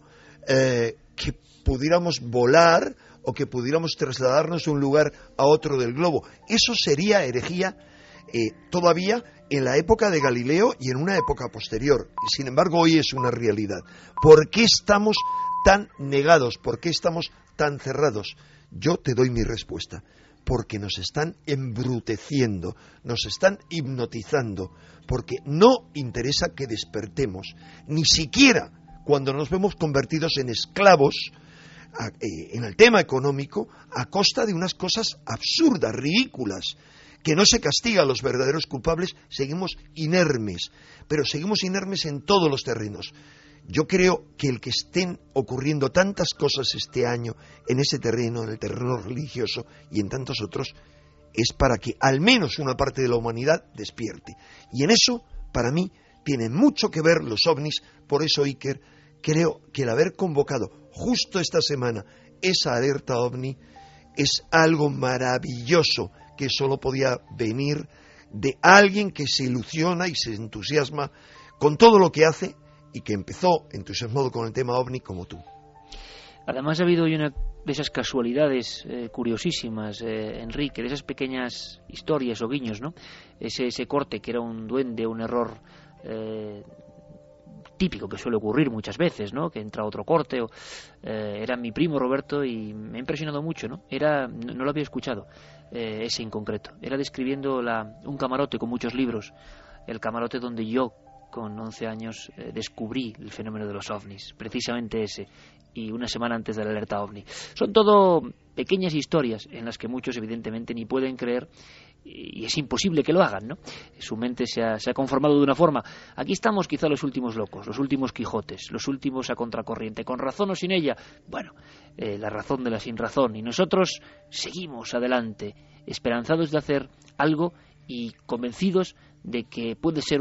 eh, que pudiéramos volar o que pudiéramos trasladarnos de un lugar a otro del globo. Eso sería herejía eh, todavía en la época de Galileo y en una época posterior. Sin embargo, hoy es una realidad. ¿Por qué estamos tan negados? ¿Por qué estamos tan cerrados? Yo te doy mi respuesta. Porque nos están embruteciendo, nos están hipnotizando, porque no interesa que despertemos, ni siquiera cuando nos vemos convertidos en esclavos eh, en el tema económico a costa de unas cosas absurdas, ridículas que no se castiga a los verdaderos culpables, seguimos inermes, pero seguimos inermes en todos los terrenos. Yo creo que el que estén ocurriendo tantas cosas este año en ese terreno, en el terreno religioso y en tantos otros, es para que al menos una parte de la humanidad despierte. Y en eso, para mí, tienen mucho que ver los ovnis, por eso Iker, creo que el haber convocado justo esta semana esa alerta ovni es algo maravilloso que solo podía venir de alguien que se ilusiona y se entusiasma con todo lo que hace y que empezó entusiasmado con el tema ovni como tú.
Además ha habido hoy una de esas casualidades eh, curiosísimas, eh, Enrique, de esas pequeñas historias o guiños, ¿no? Ese, ese corte que era un duende, un error eh, típico que suele ocurrir muchas veces, ¿no? Que entra otro corte. O, era mi primo Roberto y me ha impresionado mucho, ¿no? Era, no lo había escuchado. Eh, ese en concreto. Era describiendo la, un camarote con muchos libros, el camarote donde yo con 11 años eh, descubrí el fenómeno de los ovnis, precisamente ese, y una semana antes de la alerta ovni. Son todo pequeñas historias en las que muchos evidentemente ni pueden creer y es imposible que lo hagan, ¿no? Su mente se ha, se ha, conformado de una forma. Aquí estamos quizá los últimos locos, los últimos Quijotes, los últimos a contracorriente, con razón o sin ella. Bueno, eh, la razón de la sin razón. Y nosotros seguimos adelante, esperanzados de hacer algo y convencidos de que puede ser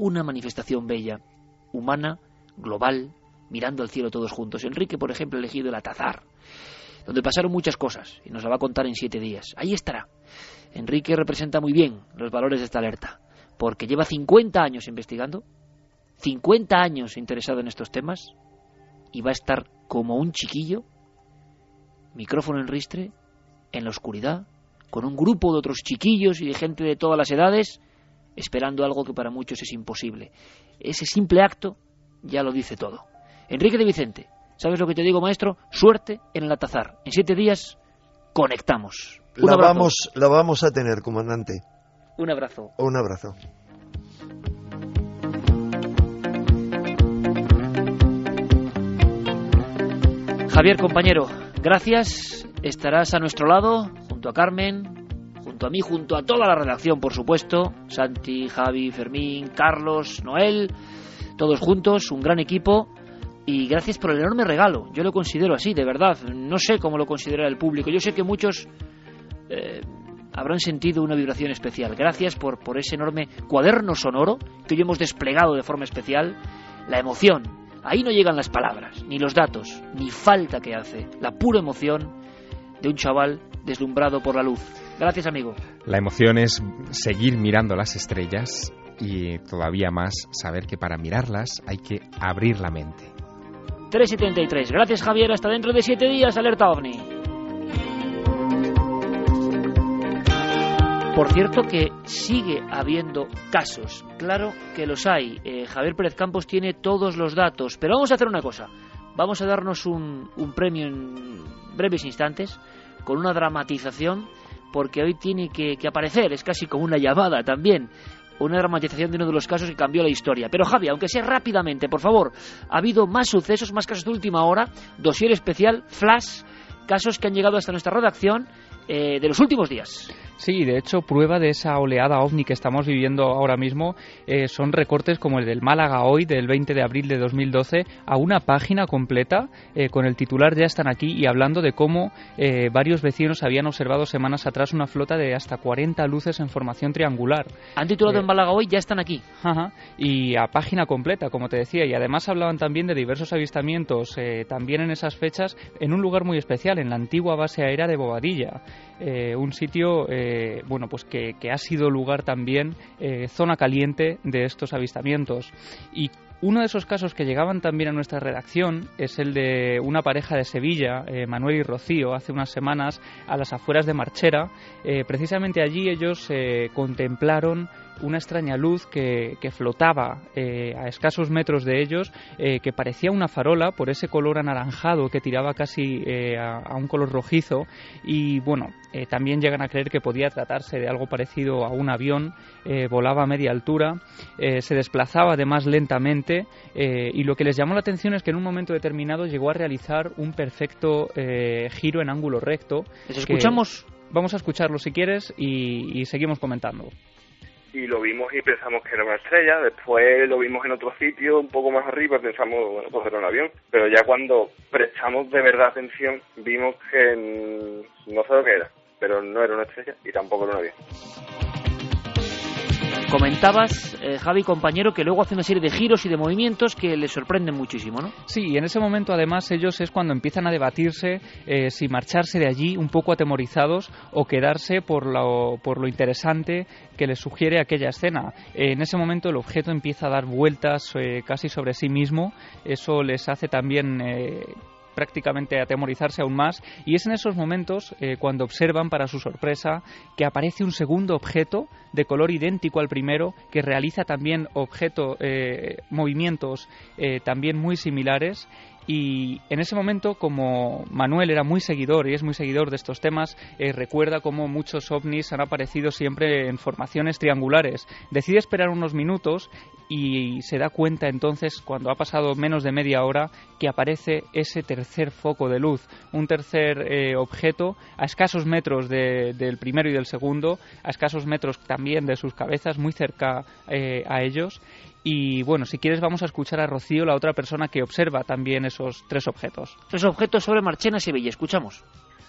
una manifestación bella, humana, global, mirando al cielo todos juntos. Enrique, por ejemplo, ha elegido el Atazar donde pasaron muchas cosas y nos la va a contar en siete días. Ahí estará. Enrique representa muy bien los valores de esta alerta, porque lleva 50 años investigando, 50 años interesado en estos temas, y va a estar como un chiquillo, micrófono en ristre, en la oscuridad, con un grupo de otros chiquillos y de gente de todas las edades, esperando algo que para muchos es imposible. Ese simple acto ya lo dice todo. Enrique de Vicente, ¿Sabes lo que te digo, maestro? Suerte en el atazar. En siete días conectamos.
la, vamos, la vamos a tener, comandante.
Un abrazo.
Un abrazo.
Javier, compañero, gracias. Estarás a nuestro lado, junto a Carmen, junto a mí, junto a toda la redacción, por supuesto. Santi, Javi, Fermín, Carlos, Noel, todos juntos, un gran equipo y gracias por el enorme regalo. Yo lo considero así, de verdad. No sé cómo lo considera el público. Yo sé que muchos eh, habrán sentido una vibración especial. Gracias por, por ese enorme cuaderno sonoro que hoy hemos desplegado de forma especial. La emoción. Ahí no llegan las palabras, ni los datos, ni falta que hace. La pura emoción de un chaval deslumbrado por la luz. Gracias, amigo.
La emoción es seguir mirando las estrellas y todavía más saber que para mirarlas hay que abrir la mente.
3.73. Gracias Javier, hasta dentro de 7 días, alerta ovni. Por cierto que sigue habiendo casos, claro que los hay. Eh, Javier Pérez Campos tiene todos los datos, pero vamos a hacer una cosa. Vamos a darnos un, un premio en breves instantes con una dramatización porque hoy tiene que, aparecer, es casi como una llamada también, una dramatización de uno de los casos que cambió la historia. Pero Javi, aunque sea rápidamente, por favor, ha habido más sucesos, más casos de última hora, dossier especial, flash, casos que han llegado hasta nuestra redacción eh, de los últimos días.
Sí, de hecho, prueba de esa oleada ovni que estamos viviendo ahora mismo eh, son recortes como el del Málaga hoy, del 20 de abril de 2012, a una página completa eh, con el titular Ya están aquí y hablando de cómo eh, varios vecinos habían observado semanas atrás una flota de hasta 40 luces en formación triangular.
Han titulado en Málaga hoy Ya están aquí.
Ajá, y a página completa, como te decía, y además hablaban también de diversos avistamientos, también en esas fechas, en un lugar muy especial, en la antigua base aérea de Bobadilla. un sitio bueno, pues que, ha sido lugar también eh, zona caliente de estos avistamientos. Y uno de esos casos que llegaban también a nuestra redacción es el de una pareja de Sevilla, eh, Manuel y Rocío, hace unas semanas a las afueras de Marchera. Eh, precisamente allí ellos contemplaron una extraña luz que, flotaba eh, a escasos metros de ellos, eh, que parecía una farola por ese color anaranjado que tiraba casi eh, a, un color rojizo y bueno, también llegan a creer que podía tratarse de algo parecido a un avión, volaba a media altura, se desplazaba además lentamente y lo que les llamó la atención es que en un momento determinado llegó a realizar un perfecto giro en ángulo recto.
¿Les escuchamos?
Vamos a escucharlo si quieres y seguimos comentando
y lo vimos y pensamos que era una estrella, después lo vimos en otro sitio un poco más arriba, pensamos, bueno, pues era un avión, pero ya cuando prestamos de verdad atención vimos que no sé lo que era, pero no era una estrella y tampoco era un avión.
Comentabas, eh, Javi, compañero, que luego hace una serie de giros y de movimientos que les sorprenden muchísimo, ¿no?
Sí, y en ese momento además ellos es cuando empiezan a debatirse eh, si marcharse de allí un poco atemorizados o quedarse por lo, por lo interesante que les sugiere aquella escena. en ese momento el objeto empieza a dar vueltas eh, casi sobre sí mismo, eso les hace también prácticamente atemorizarse aún más. Y es en esos momentos eh, cuando observan para su sorpresa que aparece un segundo objeto de color idéntico al primero que realiza también objeto eh, movimientos eh, también muy similares y en ese momento, como Manuel era muy seguidor y es muy seguidor de estos temas, eh, recuerda cómo muchos ovnis han aparecido siempre en formaciones triangulares. Decide esperar unos minutos y se da cuenta entonces, cuando ha pasado menos de media hora, que aparece ese tercer foco de luz, un tercer eh, objeto a escasos metros del primero y del segundo, a escasos metros también de sus cabezas, muy cerca eh, a ellos y bueno, si quieres vamos a escuchar a Rocío, la otra persona que observa también esos tres objetos.
Tres objetos sobre Marchena y Sevilla, escuchamos.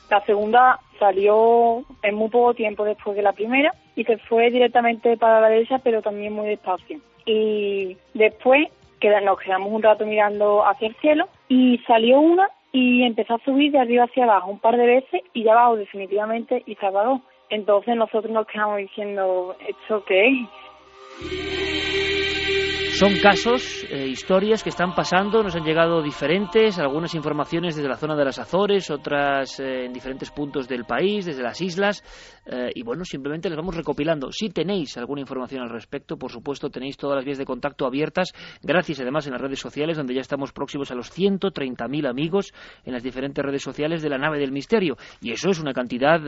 La segunda salió en muy poco tiempo después de la primera y se fue directamente para la derecha, pero también muy despacio. Y después nos quedamos un rato mirando hacia el cielo y salió una y empezó a subir de arriba hacia abajo un par de veces y ya abajo definitivamente y se apagó. Entonces nosotros nos quedamos diciendo, ¿esto qué es?
Son casos, eh, historias que están pasando, nos han llegado diferentes, algunas informaciones desde la zona de las Azores, otras eh, en diferentes puntos del país, desde las islas, eh, y bueno, simplemente les vamos recopilando. Si tenéis alguna información al respecto, por supuesto, tenéis todas las vías de contacto abiertas, gracias además en las redes sociales, donde ya estamos próximos a los 130.000 amigos en las diferentes redes sociales de la nave del misterio, y eso es una cantidad,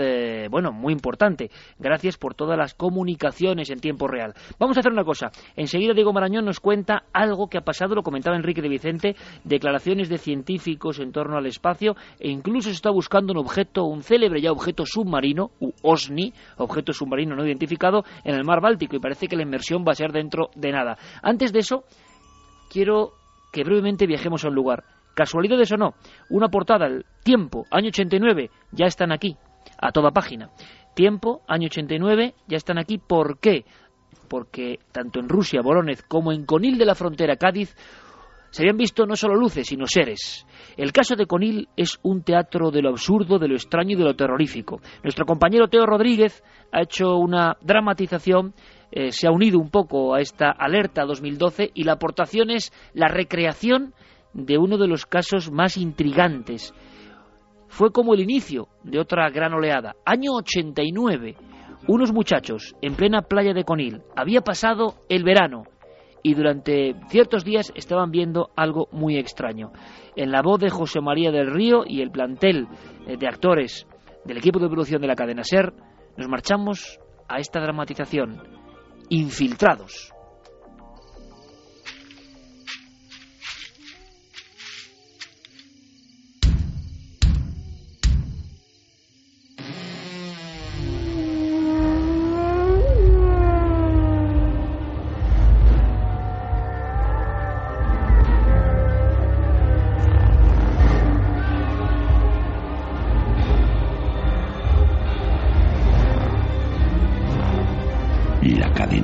bueno, muy importante. Gracias por todas las comunicaciones en tiempo real. Vamos a hacer una cosa, enseguida Diego Marañón nos cuenta algo que ha pasado, lo comentaba Enrique de Vicente, declaraciones de científicos en torno al espacio e incluso se está buscando un objeto, un célebre ya objeto submarino, u OSNI, objeto submarino no identificado, en el mar Báltico y parece que la inmersión va a ser dentro de nada. Antes de eso, quiero que brevemente viajemos a un lugar. Casualidades o no, una portada, el tiempo, año 89, ya están aquí, a toda página. Tiempo, año 89, ya están aquí. ¿Por qué? Porque tanto en Rusia, Voronez, como en Conil de la frontera, Cádiz, se habían visto no solo luces, sino seres. El caso de Conil es un teatro de lo absurdo, de lo extraño y de lo terrorífico. Nuestro compañero Teo Rodríguez ha hecho una dramatización, eh, se ha unido un poco a esta alerta 2012 y la aportación es la recreación de uno de los casos más intrigantes. Fue como el inicio de otra gran oleada. Año 89, unos muchachos en plena playa de Conil. Había pasado el verano y durante ciertos días estaban viendo algo muy extraño. En la voz de José María del Río y el plantel eh, de actores del equipo de producción de la cadena SER, nos marchamos a esta dramatización. Infiltrados.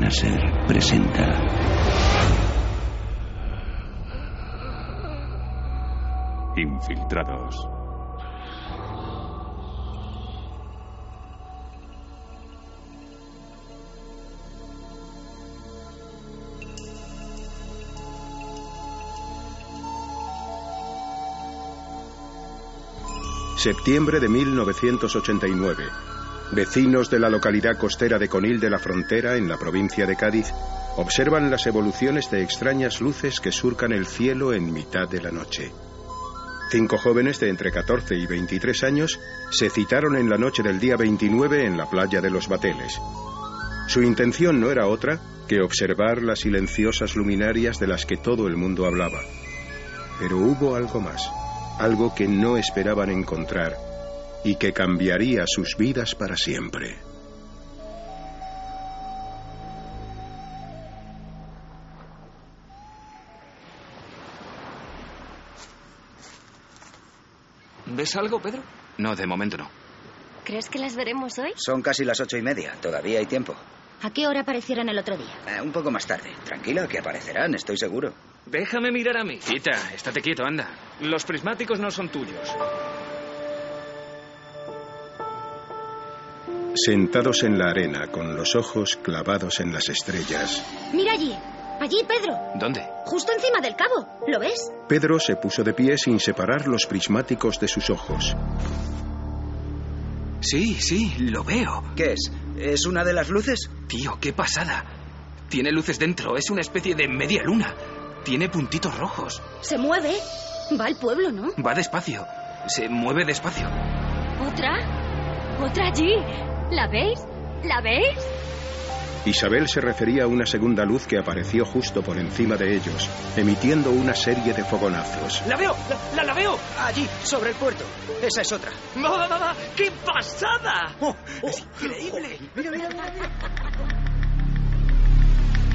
La cadena Ser presenta.
Infiltrados.
Septiembre de 1989. Vecinos de la localidad costera de Conil de la Frontera, en la provincia de Cádiz, observan las evoluciones de extrañas luces que surcan el cielo en mitad de la noche. Cinco jóvenes de entre 14 y 23 años se citaron en la noche del día 29 en la playa de los Bateles. Su intención no era otra que observar las silenciosas luminarias de las que todo el mundo hablaba. Pero hubo algo más, algo que no esperaban encontrar y que cambiaría sus vidas para siempre.
¿Ves algo, Pedro?
No, de momento no.
¿Crees que las veremos hoy?
Son casi las ocho y media. Todavía hay tiempo.
¿A qué hora aparecieron el otro día?
Eh, un poco más tarde. Tranquila, que aparecerán, estoy seguro.
Déjame mirar a mí.
Quita, estate quieto, anda.
Los prismáticos no son tuyos.
Sentados en la arena, con los ojos clavados en las estrellas,
Mira allí. Allí, Pedro.
¿Dónde?
Justo encima del cabo. ¿Lo ves?
Pedro se puso de pie sin separar los prismáticos de sus ojos.
Sí, sí, lo veo.
¿Qué es? ¿Es una de las luces?
Tío, qué pasada. Tiene luces dentro, es una especie de media luna. Tiene puntitos rojos.
Se mueve. Va al pueblo, ¿no?
Va despacio. Se mueve despacio.
¿Otra? ¿Otra allí? ¿La veis? ¿La veis?
Isabel se refería a una segunda luz que apareció justo por encima de ellos, emitiendo una serie de fogonazos.
¡La veo! ¡La, la, la veo!
Allí, sobre el puerto. Esa es otra.
¡Va, va, va! ¡Qué pasada!
Oh,
¡Es increíble!
Mira, mira, mira.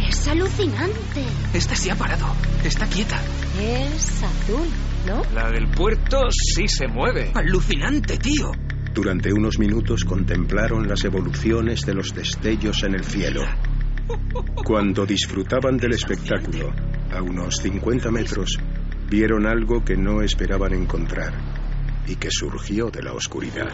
Es alucinante.
Esta sí ha parado. Está quieta.
Es azul, ¿no?
La del puerto sí se mueve. ¡Alucinante, tío!
Durante unos minutos contemplaron las evoluciones de los destellos en el cielo. Cuando disfrutaban del espectáculo, a unos 50 metros, vieron algo que no esperaban encontrar y que surgió de la oscuridad.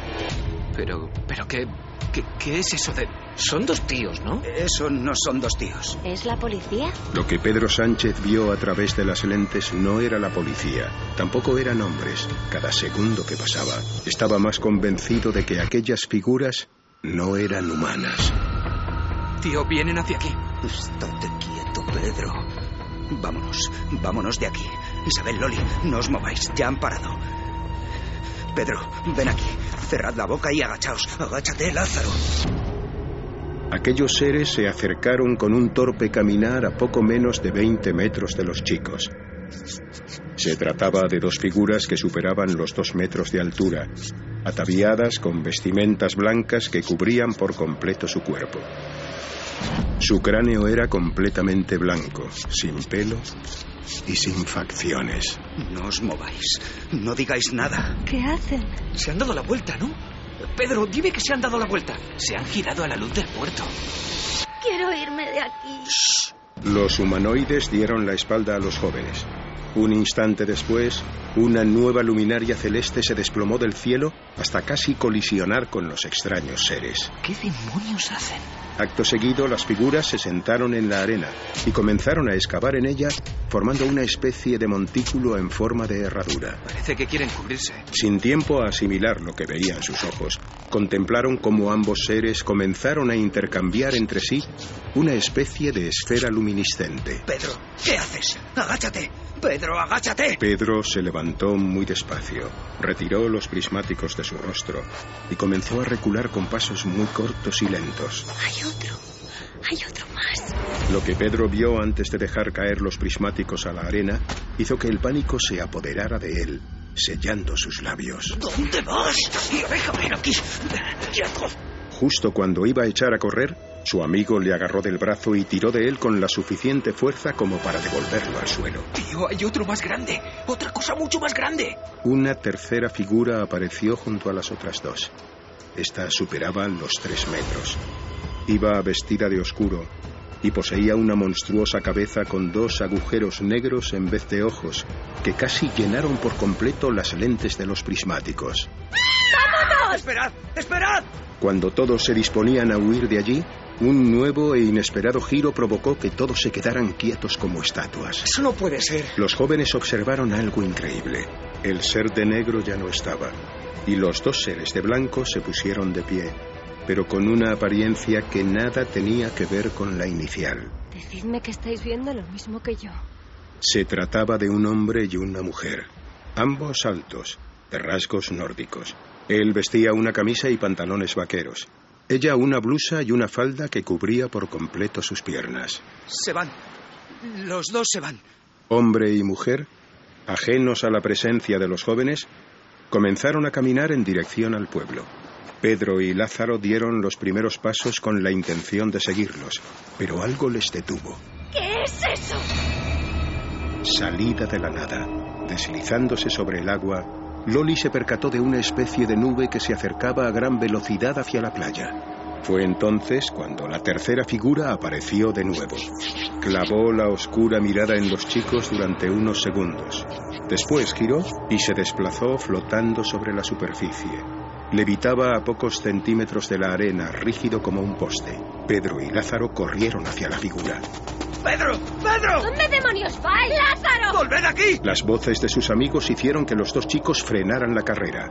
Pero, pero qué, qué, qué es eso de... Son dos tíos, ¿no?
Eso no son dos tíos.
¿Es la policía?
Lo que Pedro Sánchez vio a través de las lentes no era la policía, tampoco eran hombres. Cada segundo que pasaba, estaba más convencido de que aquellas figuras no eran humanas.
Tío, vienen hacia aquí.
Estate quieto, Pedro. Vámonos, vámonos de aquí. Isabel, Loli, no os mováis, ya han parado. Pedro, ven aquí. Cerrad la boca y agachaos. Agáchate, Lázaro.
Aquellos seres se acercaron con un torpe caminar a poco menos de 20 metros de los chicos. Se trataba de dos figuras que superaban los dos metros de altura, ataviadas con vestimentas blancas que cubrían por completo su cuerpo. Su cráneo era completamente blanco, sin pelo y sin facciones.
No os mováis. No digáis nada.
¿Qué hacen?
Se han dado la vuelta, ¿no? Pedro, dime que se han dado la vuelta. Se han girado a la luz del puerto.
Quiero irme de aquí.
Los humanoides dieron la espalda a los jóvenes. Un instante después, Una nueva luminaria celeste se desplomó del cielo hasta casi colisionar con los extraños seres.
¿Qué demonios hacen?
Acto seguido, las figuras se sentaron en la arena y comenzaron a excavar en ella, formando una especie de montículo en forma de herradura.
Parece que quieren cubrirse.
Sin tiempo a asimilar lo que veían sus ojos, contemplaron cómo ambos seres comenzaron a intercambiar entre sí una especie de esfera luminiscente.
Pedro, ¿qué haces? Agáchate. Pedro, agáchate.
Pedro se levantó muy despacio, retiró los prismáticos de su rostro y comenzó a recular con pasos muy cortos y lentos.
Hay otro. Hay otro más.
Lo que Pedro vio antes de dejar caer los prismáticos a la arena hizo que el pánico se apoderara de él, sellando sus labios.
¿Dónde vas? Y déjame aquí.
Justo cuando iba a echar a correr, su amigo le agarró del brazo y tiró de él con la suficiente fuerza como para devolverlo al suelo.
Tío, hay otro más grande. Otra cosa mucho más grande.
Una tercera figura apareció junto a las otras dos. Esta superaba los tres metros. Iba vestida de oscuro y poseía una monstruosa cabeza con dos agujeros negros en vez de ojos, que casi llenaron por completo las lentes de los prismáticos.
¡Vámonos!
¡Esperad! ¡Esperad!
Cuando todos se disponían a huir de allí, un nuevo e inesperado giro provocó que todos se quedaran quietos como estatuas.
Eso no puede ser.
Los jóvenes observaron algo increíble. El ser de negro ya no estaba, y los dos seres de blanco se pusieron de pie, pero con una apariencia que nada tenía que ver con la inicial.
Decidme que estáis viendo lo mismo que yo.
Se trataba de un hombre y una mujer, ambos altos, de rasgos nórdicos. Él vestía una camisa y pantalones vaqueros. Ella una blusa y una falda que cubría por completo sus piernas.
Se van. Los dos se van.
Hombre y mujer, ajenos a la presencia de los jóvenes, comenzaron a caminar en dirección al pueblo. Pedro y Lázaro dieron los primeros pasos con la intención de seguirlos, pero algo les detuvo.
¿Qué es eso?
Salida de la nada, deslizándose sobre el agua, Loli se percató de una especie de nube que se acercaba a gran velocidad hacia la playa. Fue entonces cuando la tercera figura apareció de nuevo. Clavó la oscura mirada en los chicos durante unos segundos. Después giró y se desplazó flotando sobre la superficie. Levitaba a pocos centímetros de la arena, rígido como un poste. Pedro y Lázaro corrieron hacia la figura.
¡Pedro! ¡Pedro!
¿Dónde demonios vais? ¡Lázaro!
¡Volved aquí!
Las voces de sus amigos hicieron que los dos chicos frenaran la carrera.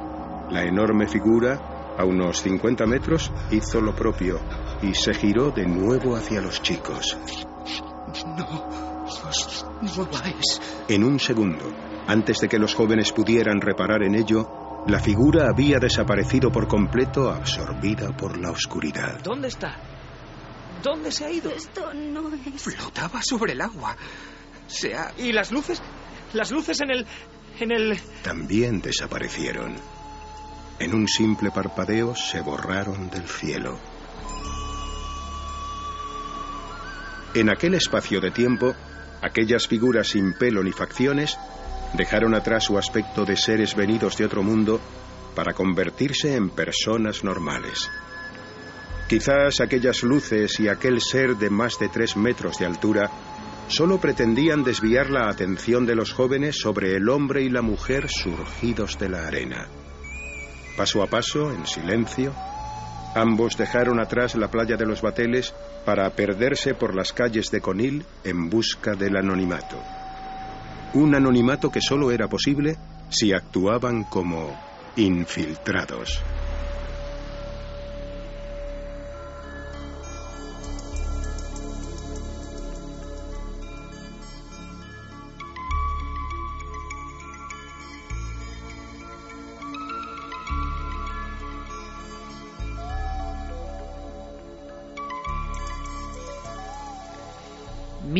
La enorme figura, a unos 50 metros, hizo lo propio y se giró de nuevo hacia los chicos.
No os mováis.
En un segundo, antes de que los jóvenes pudieran reparar en ello, la figura había desaparecido por completo, absorbida por la oscuridad.
¿Dónde está? ¿Dónde se ha ido?
Esto no es.
Flotaba sobre el agua. Se ha...
¿Y las luces? Las luces en el. en el.
También desaparecieron. En un simple parpadeo se borraron del cielo. En aquel espacio de tiempo, aquellas figuras sin pelo ni facciones dejaron atrás su aspecto de seres venidos de otro mundo para convertirse en personas normales. Quizás aquellas luces y aquel ser de más de tres metros de altura solo pretendían desviar la atención de los jóvenes sobre el hombre y la mujer surgidos de la arena. Paso a paso, en silencio, ambos dejaron atrás la playa de los bateles para perderse por las calles de Conil en busca del anonimato. Un anonimato que solo era posible si actuaban como infiltrados.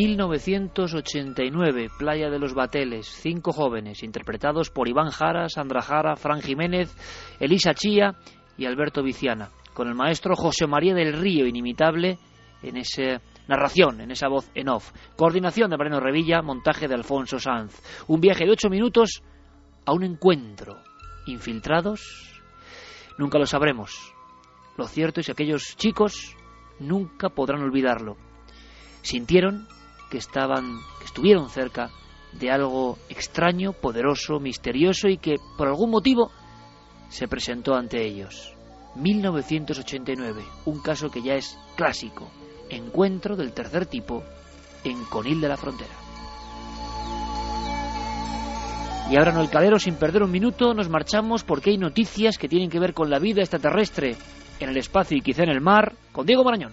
...1989, Playa de los Bateles, cinco jóvenes, interpretados por Iván Jara, Sandra Jara, Fran Jiménez, Elisa Chía y Alberto Viciana, con el maestro José María del Río, inimitable en esa narración, en esa voz en off. Coordinación de Mariano Revilla, montaje de Alfonso Sanz. Un viaje de ocho minutos a un encuentro. ¿Infiltrados? Nunca lo sabremos. Lo cierto es que aquellos chicos nunca podrán olvidarlo. Sintieron que estaban, que estuvieron cerca de algo extraño, poderoso, misterioso y que por algún motivo se presentó ante ellos. 1989, un caso que ya es clásico, encuentro del tercer tipo en Conil de la Frontera. Y ahora no el calero, sin perder un minuto, nos marchamos porque hay noticias que tienen que ver con la vida extraterrestre en el espacio y quizá en el mar, con Diego Marañón.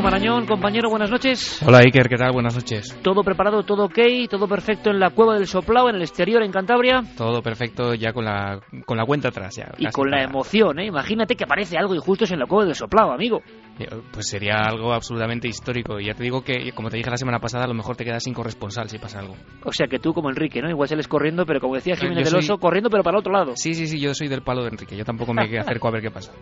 Diego Marañón, compañero, buenas noches.
Hola Iker, ¿qué tal? Buenas noches.
¿Todo preparado, todo ok? ¿Todo perfecto en la cueva del Soplao, en el exterior, en Cantabria?
Todo perfecto ya con la, con la cuenta atrás. Ya,
y con la emoción, ¿eh? Imagínate que aparece algo injusto en la cueva del Soplao, amigo.
Eh, pues sería algo absolutamente histórico. Y ya te digo que, como te dije la semana pasada, a lo mejor te quedas sin corresponsal si pasa algo.
O sea que tú como Enrique, ¿no? Igual sales corriendo, pero como decía Jiménez del Oso, corriendo pero para el otro lado.
Sí, sí, sí, yo soy del palo de Enrique. Yo tampoco me acerco a ver qué pasa.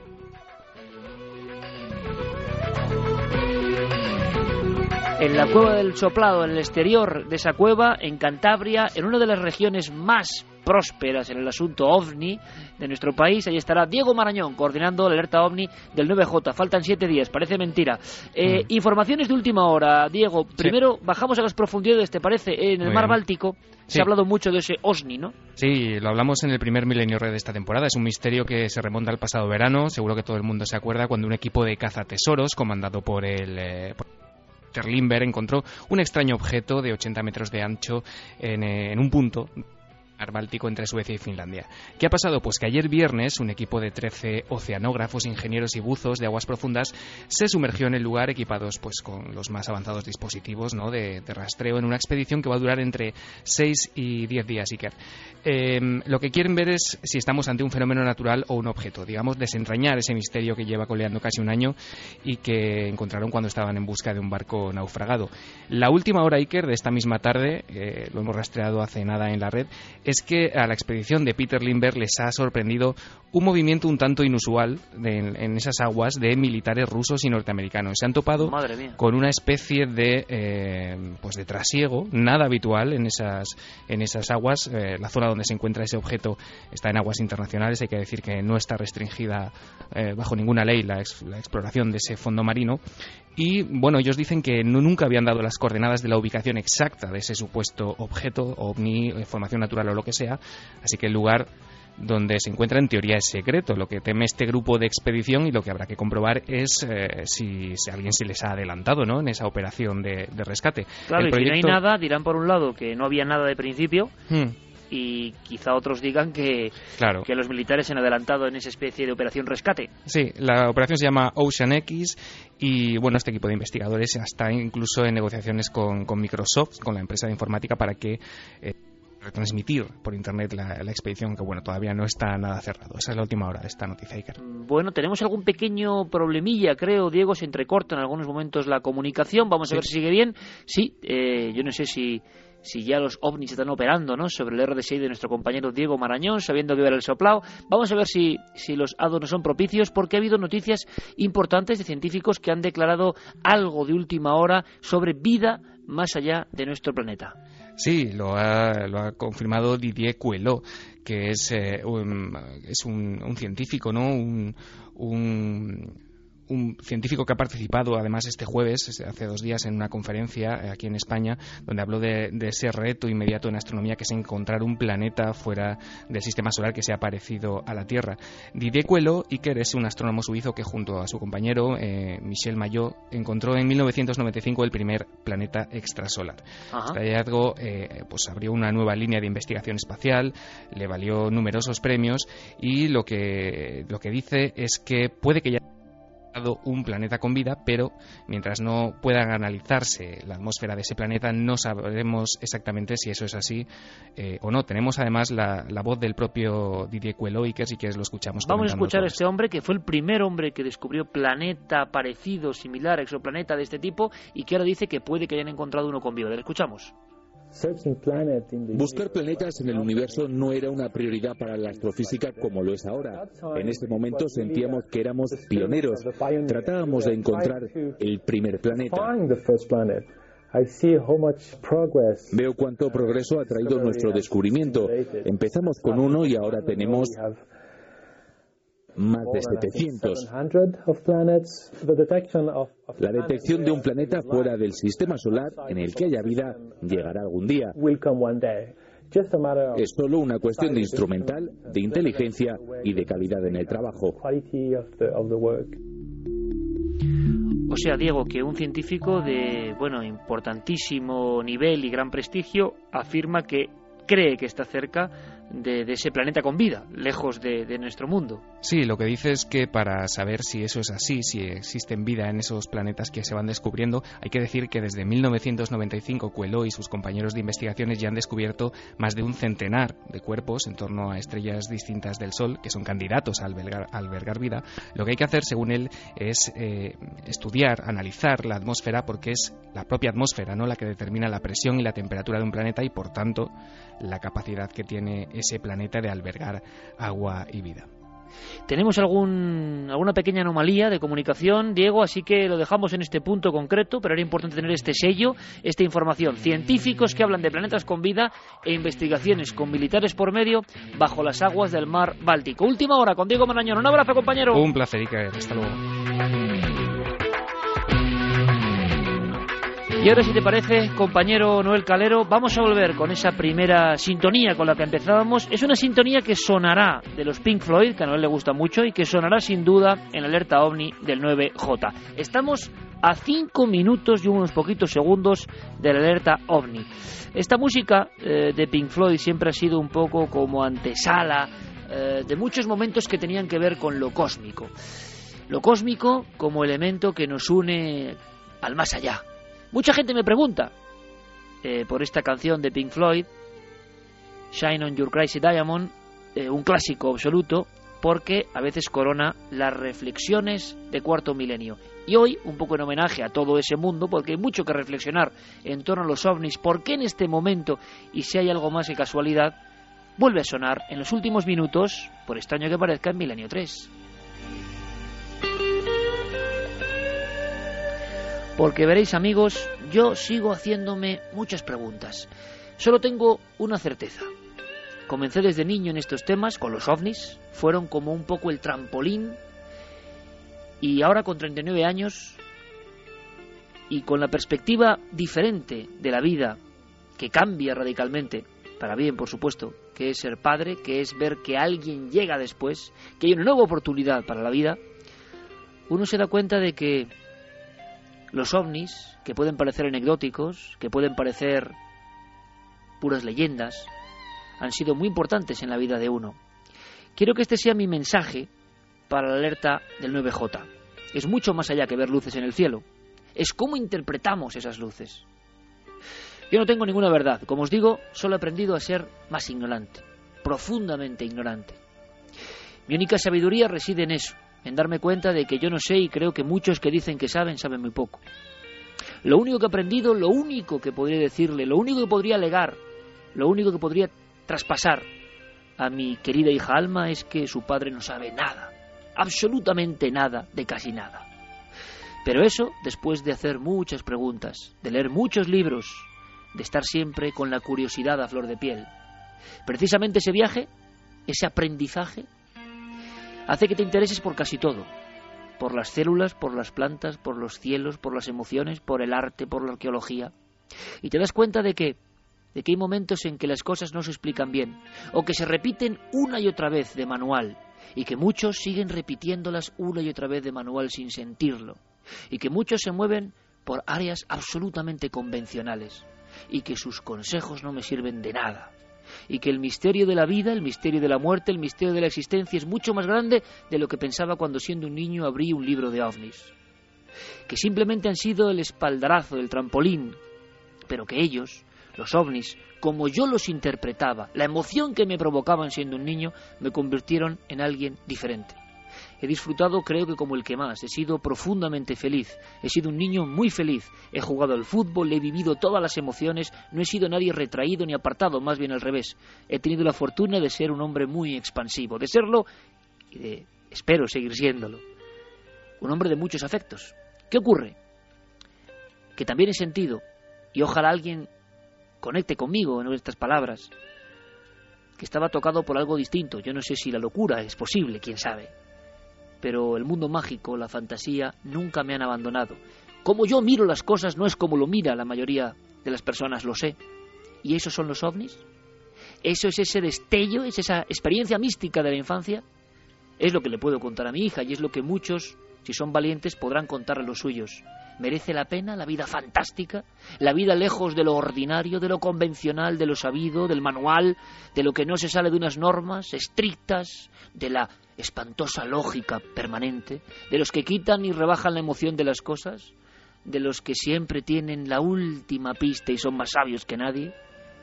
En la cueva del Soplado, en el exterior de esa cueva, en Cantabria, en una de las regiones más prósperas en el asunto ovni de nuestro país. Ahí estará Diego Marañón coordinando la alerta ovni del 9J. Faltan siete días, parece mentira. Eh, mm. Informaciones de última hora, Diego. Primero bajamos a las profundidades, ¿te parece? En el mar Báltico se ha hablado mucho de ese OSNI, ¿no?
Sí, lo hablamos en el primer Milenio Red de esta temporada. Es un misterio que se remonta al pasado verano. Seguro que todo el mundo se acuerda cuando un equipo de cazatesoros, comandado por el... Eh, Limber encontró un extraño objeto de 80 metros de ancho en, eh, en un punto Báltico entre Suecia y Finlandia. ¿Qué ha pasado? Pues que ayer viernes un equipo de 13 oceanógrafos, ingenieros y buzos de aguas profundas se sumergió en el lugar equipados pues con los más avanzados dispositivos de, rastreo en una expedición que va a durar entre 6 y 10 días. Iker. Em, lo que quieren ver es si estamos ante un fenómeno natural o un objeto, digamos, desentrañar ese misterio que lleva coleando casi un año y que encontraron cuando estaban en busca de un barco naufragado. La última hora, Iker, de esta misma tarde, eh, lo hemos rastreado hace nada en la red, es que a la expedición de Peter Lindbergh les ha sorprendido un movimiento un tanto inusual en esas aguas de militares rusos y norteamericanos. Se han topado con una especie de, eh, pues de trasiego, nada habitual en esas, en esas aguas. Eh, la zona donde se encuentra ese objeto está en aguas internacionales, hay que decir que no está restringida eh, bajo ninguna ley la, la exploración de ese fondo marino. Y bueno, ellos dicen que no, nunca habían dado las coordenadas de la ubicación exacta de ese supuesto objeto, ovni, formación natural o lo que sea, así que el lugar donde se encuentra en teoría es secreto. Lo que teme este grupo de expedición y lo que habrá que comprobar es eh, si, alguien se les ha adelantado ¿no? en esa operación de, rescate.
Claro, y si no hay nada, dirán por un lado que no había nada de principio. Hmm. Y quizá otros digan que, claro. que los militares se han adelantado en esa especie de operación rescate.
Sí, la operación se llama Ocean X y bueno, este equipo de investigadores está incluso en negociaciones con, Microsoft, con la empresa de informática, para que eh, retransmitir por internet la, expedición, que bueno, todavía no está nada cerrado. Esa es la última hora de esta noticia, Iker.
Bueno, tenemos algún pequeño problemilla, creo, Diego, se entrecorta en algunos momentos la comunicación. Vamos a ver si sigue bien. Sí, eh, yo no sé si si ya los ovnis están operando ¿no? sobre el RDSI de nuestro compañero Diego Marañón, sabiendo que era el soplao. Vamos a ver si, si los hados no son propicios, porque ha habido noticias importantes de científicos que han declarado algo de última hora sobre vida más allá de nuestro planeta.
Sí, lo ha, lo ha confirmado Didier Cuelot, que es, eh, un, es un, un, científico, ¿no? un, un un científico que ha participado además este jueves, hace dos días, en una conferencia eh, aquí en España, donde habló de, ese reto inmediato en astronomía que es encontrar un planeta fuera del sistema solar que sea parecido a la Tierra. Didier Cuelo Iker es un astrónomo suizo que junto a su compañero eh, Michel Maillot encontró en 1995 el primer planeta extrasolar. Este hallazgo eh, pues abrió una nueva línea de investigación espacial, le valió numerosos premios y lo que, lo que dice es que puede que ya un planeta con vida, pero mientras no puedan analizarse la atmósfera de ese planeta, no sabremos exactamente si eso es así eh, o no. Tenemos además la, voz del propio Didier Queloz, que si quieres lo escuchamos.
Vamos a escuchar a este hombre que fue el primer hombre que descubrió planeta parecido, similar, exoplaneta de este tipo, y que ahora dice que puede que hayan encontrado uno con vida. Le escuchamos.
Buscar planetas en el universo no era una prioridad para la astrofísica como lo es ahora. En ese momento sentíamos que éramos pioneros. Tratábamos de encontrar el primer planeta. Veo cuánto progreso ha traído nuestro descubrimiento. Empezamos con uno y ahora tenemos más de 700. La detección de un planeta fuera del sistema solar en el que haya vida llegará algún día. Es solo una cuestión de instrumental, de inteligencia y de calidad en el trabajo.
O sea, Diego, que un científico de, bueno, importantísimo nivel y gran prestigio afirma que cree que está cerca de, ese planeta con vida, lejos de, nuestro mundo.
Sí, lo que dice es que para saber si eso es así, si existen vida en esos planetas que se van descubriendo, hay que decir que desde 1995 Coelho y sus compañeros de investigaciones ya han descubierto más de un centenar de cuerpos en torno a estrellas distintas del Sol que son candidatos a albergar, vida. Lo que hay que hacer, según él, es eh, estudiar, analizar la atmósfera, porque es la propia atmósfera ¿no? la que determina la presión y la temperatura de un planeta y, por tanto, la capacidad que tiene ese planeta de albergar agua y vida.
Tenemos algún, alguna pequeña anomalía de comunicación, Diego, así que lo dejamos en este punto concreto, pero era importante tener este sello, esta información. Científicos que hablan de planetas con vida e investigaciones con militares por medio bajo las aguas del mar Báltico. Última hora con Diego Marañón. Un abrazo, compañero.
Un placer, Iker. Hasta luego.
Y ahora, si te parece, compañero Noel Calero, vamos a volver con esa primera sintonía con la que empezábamos. Es una sintonía que sonará de los Pink Floyd, que a Noel le gusta mucho, y que sonará sin duda en alerta ovni del 9J. Estamos a cinco minutos y unos poquitos segundos de la alerta ovni. Esta música eh, de Pink Floyd siempre ha sido un poco como antesala eh, de muchos momentos que tenían que ver con lo cósmico. Lo cósmico como elemento que nos une al más allá, Mucha gente me pregunta eh, por esta canción de Pink Floyd, Shine on Your Crazy Diamond, eh, un clásico absoluto, porque a veces corona las reflexiones de cuarto milenio. Y hoy, un poco en homenaje a todo ese mundo, porque hay mucho que reflexionar en torno a los ovnis, ¿por qué en este momento, y si hay algo más que casualidad, vuelve a sonar en los últimos minutos, por extraño que parezca, en Milenio 3? Porque veréis amigos, yo sigo haciéndome muchas preguntas. Solo tengo una certeza. Comencé desde niño en estos temas con los ovnis, fueron como un poco el trampolín y ahora con 39 años y con la perspectiva diferente de la vida que cambia radicalmente, para bien por supuesto, que es ser padre, que es ver que alguien llega después, que hay una nueva oportunidad para la vida, uno se da cuenta de que los ovnis, que pueden parecer anecdóticos, que pueden parecer puras leyendas, han sido muy importantes en la vida de uno. Quiero que este sea mi mensaje para la alerta del 9J. Es mucho más allá que ver luces en el cielo. Es cómo interpretamos esas luces. Yo no tengo ninguna verdad. Como os digo, solo he aprendido a ser más ignorante, profundamente ignorante. Mi única sabiduría reside en eso, en darme cuenta de que yo no sé y creo que muchos que dicen que saben saben muy poco. Lo único que he aprendido, lo único que podría decirle, lo único que podría alegar, lo único que podría traspasar a mi querida hija Alma es que su padre no sabe nada, absolutamente nada de casi nada. Pero eso después de hacer muchas preguntas, de leer muchos libros, de estar siempre con la curiosidad a flor de piel. Precisamente ese viaje, ese aprendizaje, hace que te intereses por casi todo, por las células, por las plantas, por los cielos, por las emociones, por el arte, por la arqueología. Y te das cuenta de que de que hay momentos en que las cosas no se explican bien, o que se repiten una y otra vez de manual, y que muchos siguen repitiéndolas una y otra vez de manual sin sentirlo, y que muchos se mueven por áreas absolutamente convencionales, y que sus consejos no me sirven de nada, y que el misterio de la vida, el misterio de la muerte, el misterio de la existencia es mucho más grande de lo que pensaba cuando siendo un niño abrí un libro de ovnis. Que simplemente han sido el espaldarazo, el trampolín, pero que ellos, los ovnis, como yo los interpretaba, la emoción que me provocaban siendo un niño, me convirtieron en alguien diferente. He disfrutado creo que como el que más. He sido profundamente feliz. He sido un niño muy feliz. He jugado al fútbol, he vivido todas las emociones. No he sido nadie retraído ni apartado, más bien al revés. He tenido la fortuna de ser un hombre muy expansivo, de serlo y de, espero seguir siéndolo. Un hombre de muchos afectos. ¿Qué ocurre? Que también he sentido, y ojalá alguien conecte conmigo en estas palabras, que estaba tocado por algo distinto. Yo no sé si la locura es posible, quién sabe. Pero el mundo mágico, la fantasía, nunca me han abandonado. Como yo miro las cosas no es como lo mira la mayoría de las personas, lo sé. ¿Y esos son los ovnis? ¿Eso es ese destello, es esa experiencia mística de la infancia? Es lo que le puedo contar a mi hija y es lo que muchos, si son valientes, podrán contar a los suyos. ¿Merece la pena la vida fantástica? La vida lejos de lo ordinario, de lo convencional, de lo sabido, del manual, de lo que no se sale de unas normas estrictas, de la espantosa lógica permanente, de los que quitan y rebajan la emoción de las cosas, de los que siempre tienen la última pista y son más sabios que nadie.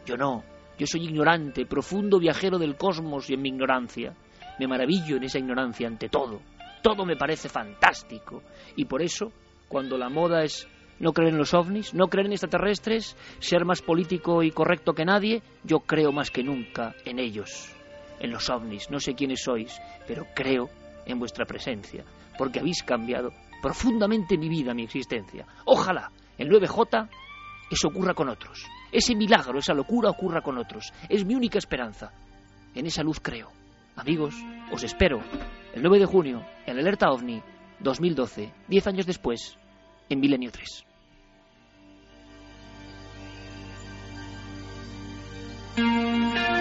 Yo no, yo soy ignorante, profundo viajero del cosmos y en mi ignorancia. Me maravillo en esa ignorancia ante todo. Todo me parece fantástico y por eso cuando la moda es no creer en los ovnis, no creer en extraterrestres, ser más político y correcto que nadie, yo creo más que nunca en ellos, en los ovnis. No sé quiénes sois, pero creo en vuestra presencia, porque habéis cambiado profundamente mi vida, mi existencia. Ojalá en 9J eso ocurra con otros. Ese milagro, esa locura ocurra con otros. Es mi única esperanza. En esa luz creo. Amigos, os espero el 9 de junio en Alerta OVNI 2012, 10 años después, en Milenio 3.
Thank you.